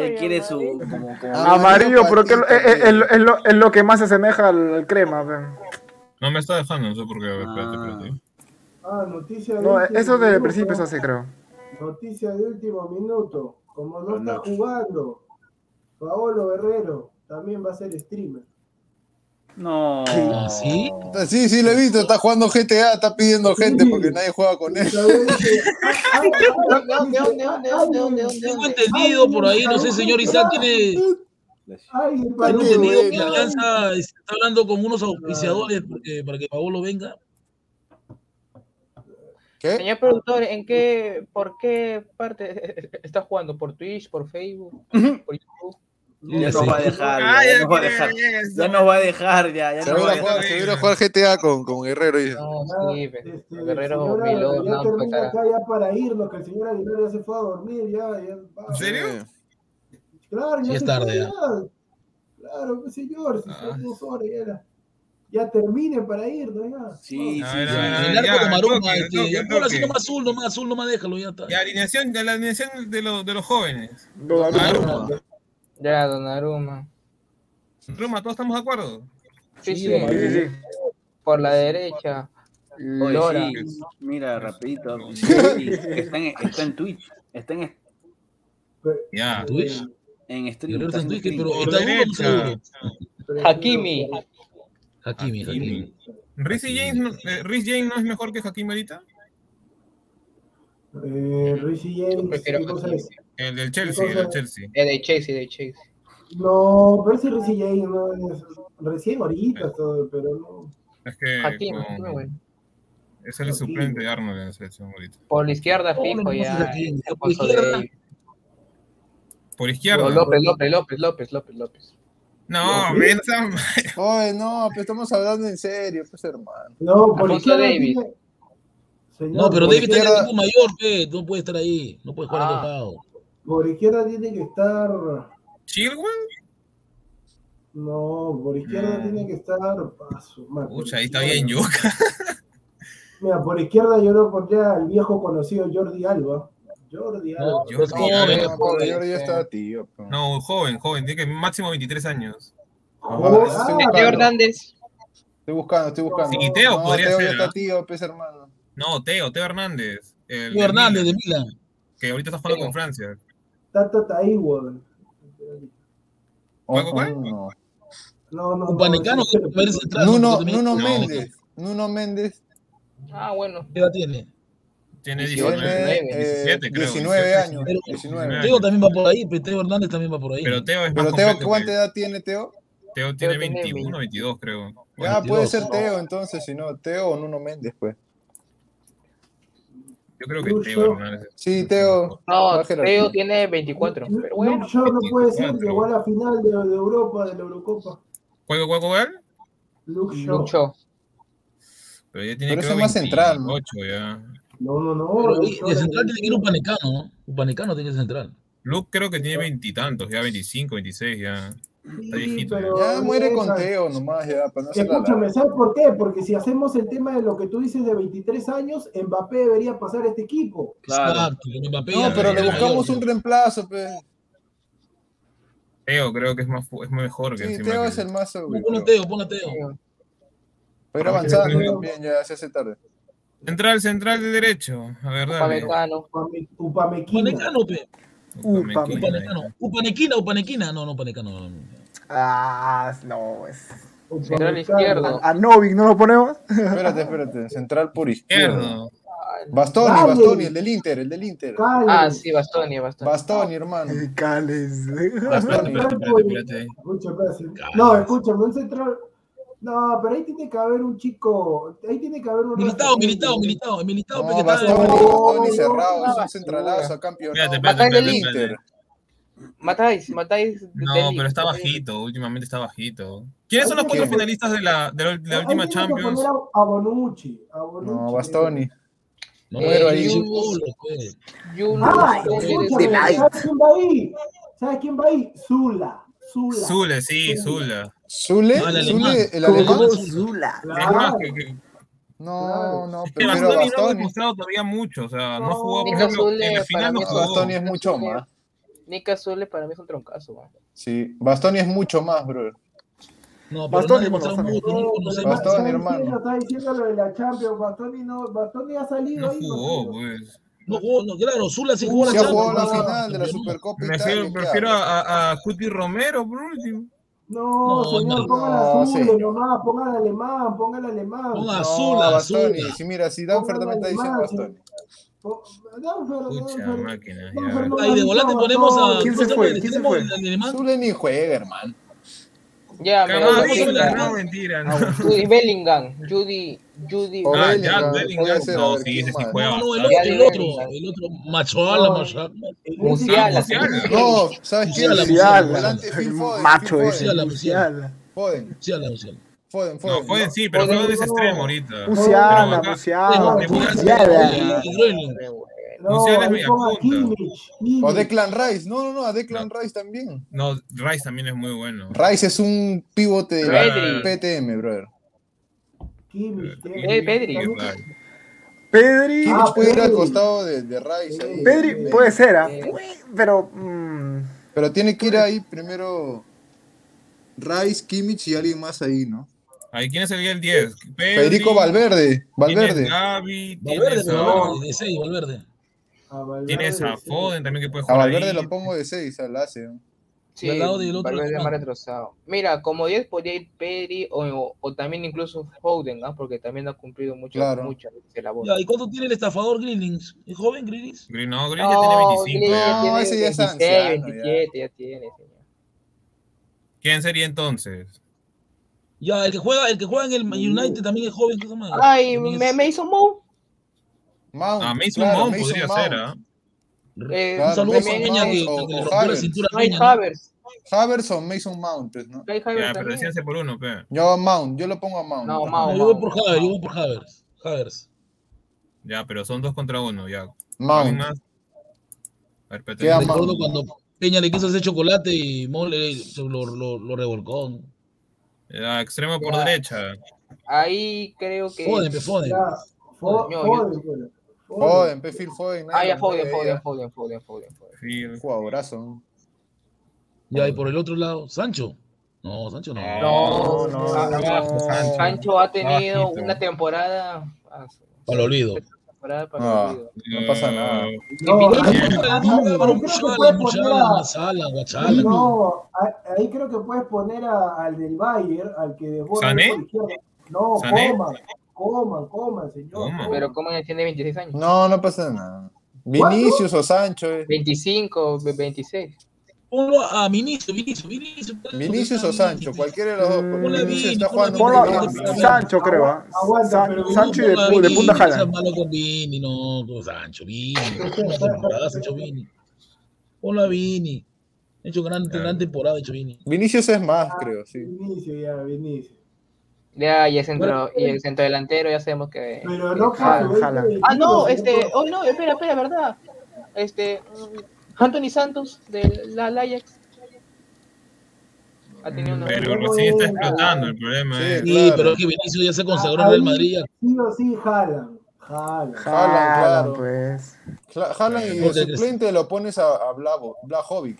él quiere su. Como, como Ah, Amarillo, pero que es, lo- es que más se asemeja al, crema. No me está dejando, no sé por qué. A ver, espérate, Ah. espérate. Ah, noticia de No, último eso desde el principio se hace, creo. Noticia de último minuto. Como no está No. jugando, Paolo Guerrero también va a ser streamer. No. ¿Ah, sí? Sí, sí, lo he visto. Está jugando GTA, está pidiendo gente porque nadie juega con él. Ah, ah, ah, ¿De dónde, dónde, dónde, dónde, dónde, dónde, Tengo entendido por ahí, no sé, señor Isaac, tiene. Tengo entendido que. Alianza está hablando con unos auspiciadores porque- para que Paolo venga. ¿Qué? Señor productor, ¿en qué, por qué parte está jugando? ¿Por Twitch, por Facebook, por YouTube? Ya Sí. nos va a dejar, Ah, ya, ya nos va a dejar. Ya nos va a dejar, ya, ya Se va a a ir a jugar, ir GTA con, con Guerrero. dice. No, Ah, sí, pe- este, Guerrero ya no, pues, termina acá ya para irnos, que el señor Aguilar ya se fue a dormir, ya. ¿En serio? Claro, ya Sí, es tarde ya. Claro, pues, señor, si Ah. son dos horas ya, la- ya terminen para irnos, ya. Sí, sí, El arco de Maruma, toque, toque, toque. nomás azul, nomás azul, nomás déjalo, ya está. Y alineación, la alineación de, los de los jóvenes. Donnarumma. Ya, Donnarumma. Roma, ¿todos estamos de acuerdo? Sí, Sí, sí. Sí, sí, sí. Por la derecha, Oye, Lora. sí, mira, rapidito. Está, en, está en Twitch. Está en, Ya. Twitch. en stream. Está está en Twitch, pero Por ¿está derecha. duro? Hakimi. Hakimi, Hakimi. ¿Riz James, no- eh, James no es mejor que Hakim ahorita? Eh, James. El del Chelsea, el del Chelsea. Eh, de Chelsea, de Chelsea. No, pero ese Rishi James no es recién ahorita todo, pero no. Es que Hakimi, con- Hakimi, bueno. es el suplente de Arnold en la selección ahorita. Por la izquierda, ¿Cómo fijo, no ya. ¿Por izquierda? de- Por izquierda. No, López, López, López, López, López, López. No, ven, Sam. Oye, no, pero estamos hablando en serio, pues hermano. No, por Alfonso izquierda tiene- Señor, No, pero David está en el izquierda- equipo mayor, pe, no puede estar ahí, no puede jugar Ah. lados. Por izquierda tiene que estar. Chilwell. No, por izquierda No. tiene que estar. Paso, Pucha, ahí está izquierda. bien Yuca. Mira, por izquierda yo lo pondría al viejo conocido Jordi Alba. Jordi Alba. No, Yo- joven, No, joven. Jordi ya está tío. No, joven, joven. Tiene que máximo 23 años. Ah, estoy Teo buscando. Hernández. Estoy buscando, estoy buscando. Sí, Teo no, podría Teo ser, ya está tío, pues hermano. No, Teo, Teo Hernández. El Teo Hernández de Milan. Que ahorita está jugando Teo. con Francia. Tata Taiwo. ¿Cuál, cuál, no. No, no. Upanicano, no, que. Nuno, Nuno No. Méndez. Nuno Méndez Ah, bueno. ¿Qué edad tiene? Tiene tiene 19. eh, 17, creo, 19 18, años. Pero 19. Teo también va por ahí, pero Teo Hernández también va por ahí. Pero Teo es más Pero Teo, completo ¿cuánta edad tiene Teo? Teo tiene Teo tiene 21, 22, creo. Ya, puede 22. ser Teo entonces, si no, Teo o Nuno Méndez, pues. Yo creo que. Teo Hernández. Sí, Teo. No. Teo tiene 24. Pero bueno. Luke Shaw no puede ser, 24. llegó a la final de, de Europa, de la Eurocopa. ¿Cuál, cuál, cuál? Luke Shaw. Pero ya tiene Pero creo, ese es más central, ¿no? 28 ya. No, no, no. De central tiene que ir 21. Upanicano, ¿no? Upanicano tiene que ser central. Luke creo que tiene veintitantos, ya 25, 26, ya. Está Sí, viejito. pero- ya. Muere con. Teo nomás, ya, para no hacer la Escúchame. ¿sabes por qué? Porque si hacemos el tema de lo que tú dices de 23 años, Mbappé debería pasar a este equipo. Claro. Exacto, con Mbappé No, pero le buscamos un reemplazo, pues. Teo creo que es más es mejor que Sí, Teo que- es el más Pon seguro. a Teo, pon a Teo. Ir avanzando también, ya se hace tarde. Central, central de derecho. A ver, dale. Upamecano. Upame- Upamequina. Upanicano, pe. Upamequina. Upanequina, Upanequina. No, no, Upanequina, no. no. Ah, no, es. Central izquierdo. A, a Novik no lo ponemos. Espérate, espérate. Central por. Izquierdo. Bastoni. Bastoni, el del Inter, el del Inter. Cali. Ah, sí, Bastoni, Bastoni. Bastoni, hermano. Cales. Espérate, espérate, espérate, espérate. No, escúchame, un central. No, pero ahí tiene que haber un chico. Ahí tiene que haber un. Militado, militado, militado, militado. No, porque está- Bastoni, Bastoni no, cerrado, es un centralazo, campeón. Inter. espérate. Matáis, matáis. No, pero está bajito, últimamente está bajito. ¿Quiénes son los cuatro finalistas de la, de la, de la Ahí última Champions? a, a Bonucci. A Bonucci. No, Bastoni. No, Pero ahí. Delay. ¿sabes quién va ahí? ¿Sabes quién va ahí? Zula. Zula. Zule, sí, Zula. ¿Zule? No, el. ¿Zule? ¿El ¿Cómo, alemán? Zula. Claro. que, que, No, no, es que Bastoni no ha Bastoni. demostrado todavía mucho. O sea, no No. jugó, por ejemplo, Zule, en para final no jugó. Bastoni es mucho más. Nika Zule para mí es un troncazo. man. Sí, Bastoni es mucho más, bro. No, pero no Bastoni, Bastoni. pero Bastoni, hermano. Está diciendo lo de la Champions. Bastoni no. Bastoni ha salido No ahí. jugó, Bastoni. pues. No jugó, no, claro, Zula sí jugó Sí la ha jugado la Champions, final de la. Supercopa Prefiero, Italia. ¿qué prefiero a, a, Cuti Romero, por último. No, No, señor, no. ponga No, la azul sí. nomás, ponga el alemán, ponga el alemán. Ponga No, azul, Bastoni. azul. Sí, mira, si Danfer también está diciendo Bastoni. Danfer, Danfer, Ahí de volante ponemos a. ¿Quién se ¿cómo fue? ¿Quién se ¿Tenemos fue? alemán? Zule ni juega, hermano. Ya, a ver. no, mentira. No. Judy Bellingham, Judy, Judy. Ah, Bellingham, Bellingham. No, sí, ¿quién ese sí juega No, no, el otro, el otro, el otro. Machoala. Machoala. Musiala. No, ¿sabes? Musiala, Foden, macho ese. Musiala. Musiala. Foden, Musiala, Musiala. Foden, No, Foden. Foden sí, pero Foden es extremo ahorita. Musiala, Musiala. Musiala. No, Kimmich. O Declan Rice. No, no, no, a Declan Rice también. No, Rice también es muy bueno. Rice es un pivote de. PTM, brother. Kimmich, Eh, Pedri. Pedri. Ah, puede ir al costado de, de Rice. ahí. Pedri puede ser, ¿ah? Eh, Pero. mm, Pero tiene que ir ahí primero Rice, Kimmich y alguien más ahí, ¿no? Ahí, ¿quién es el el 10? Pedri, Federico Valverde. Valverde. Gavi, Valverde, no, de 6, Valverde. A Valverde, tienes a sí. Foden también que puede A jugar Valverde ahí. lo pongo de 6 al. ¿no? Sí, al lado del otro Valverde más retrasado. Mira, como 10 podría ir Pedri o, o, o también incluso Foden, ¿no? Porque también ha cumplido mucho, Claro. mucho de labor. Ya, ¿y cuánto tiene el estafador Grillings? ¿Es joven Grillings? Green, no, Green ya tiene 25. Green ya. No, tiene ese ya es 26, anciano, 27, ya. tiene, señor. ¿Quién sería entonces? Ya, el que juega, el que juega en el United también es joven. ¿qué se llama? Ay, me, es- Mason Mount. Mount. Ah, Mason claro, Mount Mason podría Mount. ser, ¿ah? Eh, Claro, Un saludo Mason a Peña Mount que, o- o le rompió la Havertz. cintura a. Havertz o Mason Mount, pues, ¿no? Ya, Havertz pero decíanse por uno, pe. Yo Mount, yo lo pongo a Mount. No. Mount. Yo voy por Havertz, yo voy por Havertz. Havertz. Ya, pero son dos contra uno, ya. ¿Alguien Mount. más? A ver. Queda Recuerdo Mount. cuando Peña le quiso hacer chocolate y Mole se lo, lo, lo revolcó. Ya, extremo por Ya. derecha. Ahí creo que. Foden, pe, Foden. Foden. Foden, pe, Phil Foden. Ah, ya Foden, Foden. Foden, Foden, Foden. Jugadorazo. Ya, y por el otro lado, Sancho. No, Sancho no. No, no, Sa- no, Sa- no. Sancho ha tenido Bajito. una temporada. ah, Para el olvido. temporada para Ah, olvido. no pasa nada. No, ahí- creo que puedes poner a- Masala, Guachala. No, ahí- ahí creo que puedes poner a- al del Bayern, al que dejó ¿Sané? No, coman, coman, coman, señor. Coman. coman. Pero como él tiene 26 años. No, no pasa nada. Vinicius o Sancho. eh. 25, 26. Ponlo a Vinicius, Vinicius, Vinicius. Vinicius o Sancho, cualquiera de los dos. Vinicius Vini, está jugando Vini, muy Ponlo bien. ponle a Vini. Sancho, creo. ¿ah? Aguanta, San- pero Sancho y de, de punta jala. malo con Vini, no, con Sancho, Vini. Hecho Vini. Ponlo a Vini. Ha hecho gran, gran temporada, hecho Vini. Vinicius es más, creo, sí. Vinicius, ya, Vinicius. Ya, y el centro, y el centro delantero ya sabemos que. Pero no que- veinte Ah, no, este. Oh, no, espera, espera, ¿verdad? Este. mm, Anthony Santos de la Ajax. Ha tenido una. Pero recién está explotando el problema. Sí, es- Sí, claro. pero es que Vinicius ya se consagró en Real Madrid. Sí o sí, jalan. Jalan. Jalan, claro. pues. Haaland y Porque- suplente lo pones a, a Blavo, Blajovic.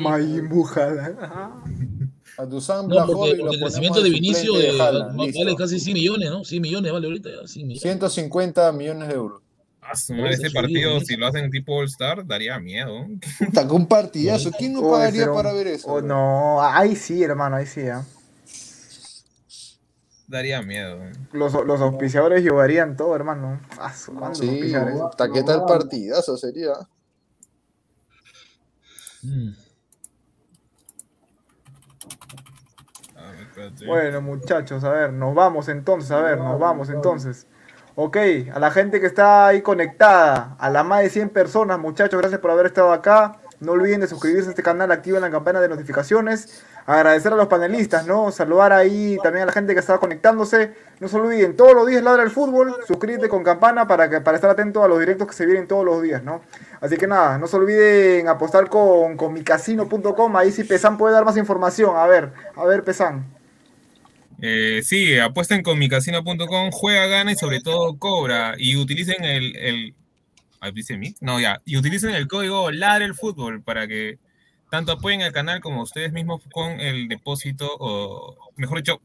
Majin Buu, Jalan. A Dusan No, porque, porque el crecimiento de suplente de- de Haaland. vale listo. casi 100 millones, ¿no? 100 millones vale ahorita ya, 100 millones. 150 millones de euros. Ah, su madre, ese partido, si lo hacen tipo All-Star, daría miedo. Puta, un partidazo. ¿Quién no pagaría pero- para ver eso? oh, no, ahí sí, hermano, ahí sí. ¿ah? Daría miedo. Los, los auspiciadores llevarían todo, hermano. Ah, su- ¿cuántos Sí, ¿qué tal partidazo sería? Mm. A ver, espérate. Bueno, muchachos, a ver, nos vamos entonces, a ver, nos vamos entonces. Ok, a la gente que está ahí conectada, a las más de 100 personas, muchachos, gracias por haber estado acá. No olviden de suscribirse a este canal, activen la campana de notificaciones. Agradecer a los panelistas, ¿no? Saludar ahí también a la gente que estaba conectándose. No se olviden, todos los días ladra el fútbol. Suscríbete con campana para, que, para estar atento a los directos que se vienen todos los días, ¿no? Así que nada, no se olviden apostar con, con micasino.com. Ahí sí Pesan puede dar más información. A ver, a ver, Pesan. Eh, sí, apuesten con micasino.com, juega, gana y sobre todo cobra. Y utilicen el. el ¿dice Mic? No, ya. Y utilicen el código Ladre el Fútbol para que tanto apoyen al canal como ustedes mismos con el depósito, o mejor dicho,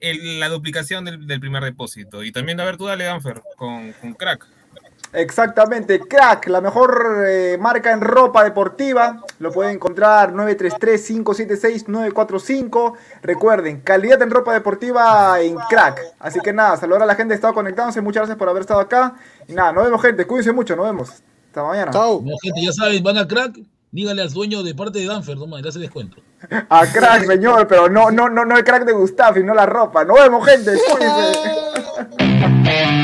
la duplicación del, del primer depósito. Y también, a ver, tú dale, Danfer, con, con crack. Exactamente, Crack, la mejor eh, marca en ropa deportiva. Lo pueden encontrar 933-576-945. Recuerden, calidad en ropa deportiva en Crack. Así que nada, saludar a la gente que estaba conectándose. Muchas gracias por haber estado acá. Y nada, nos vemos, gente. Cuídense mucho, nos vemos. Hasta mañana. No, gente, ya saben, van a crack, dígale al dueño de parte de Danfer, toma, le hace descuento. A Crack, señor, pero no, no, no, no el crack de Gustavo, no la ropa. Nos vemos, gente. Cuídense.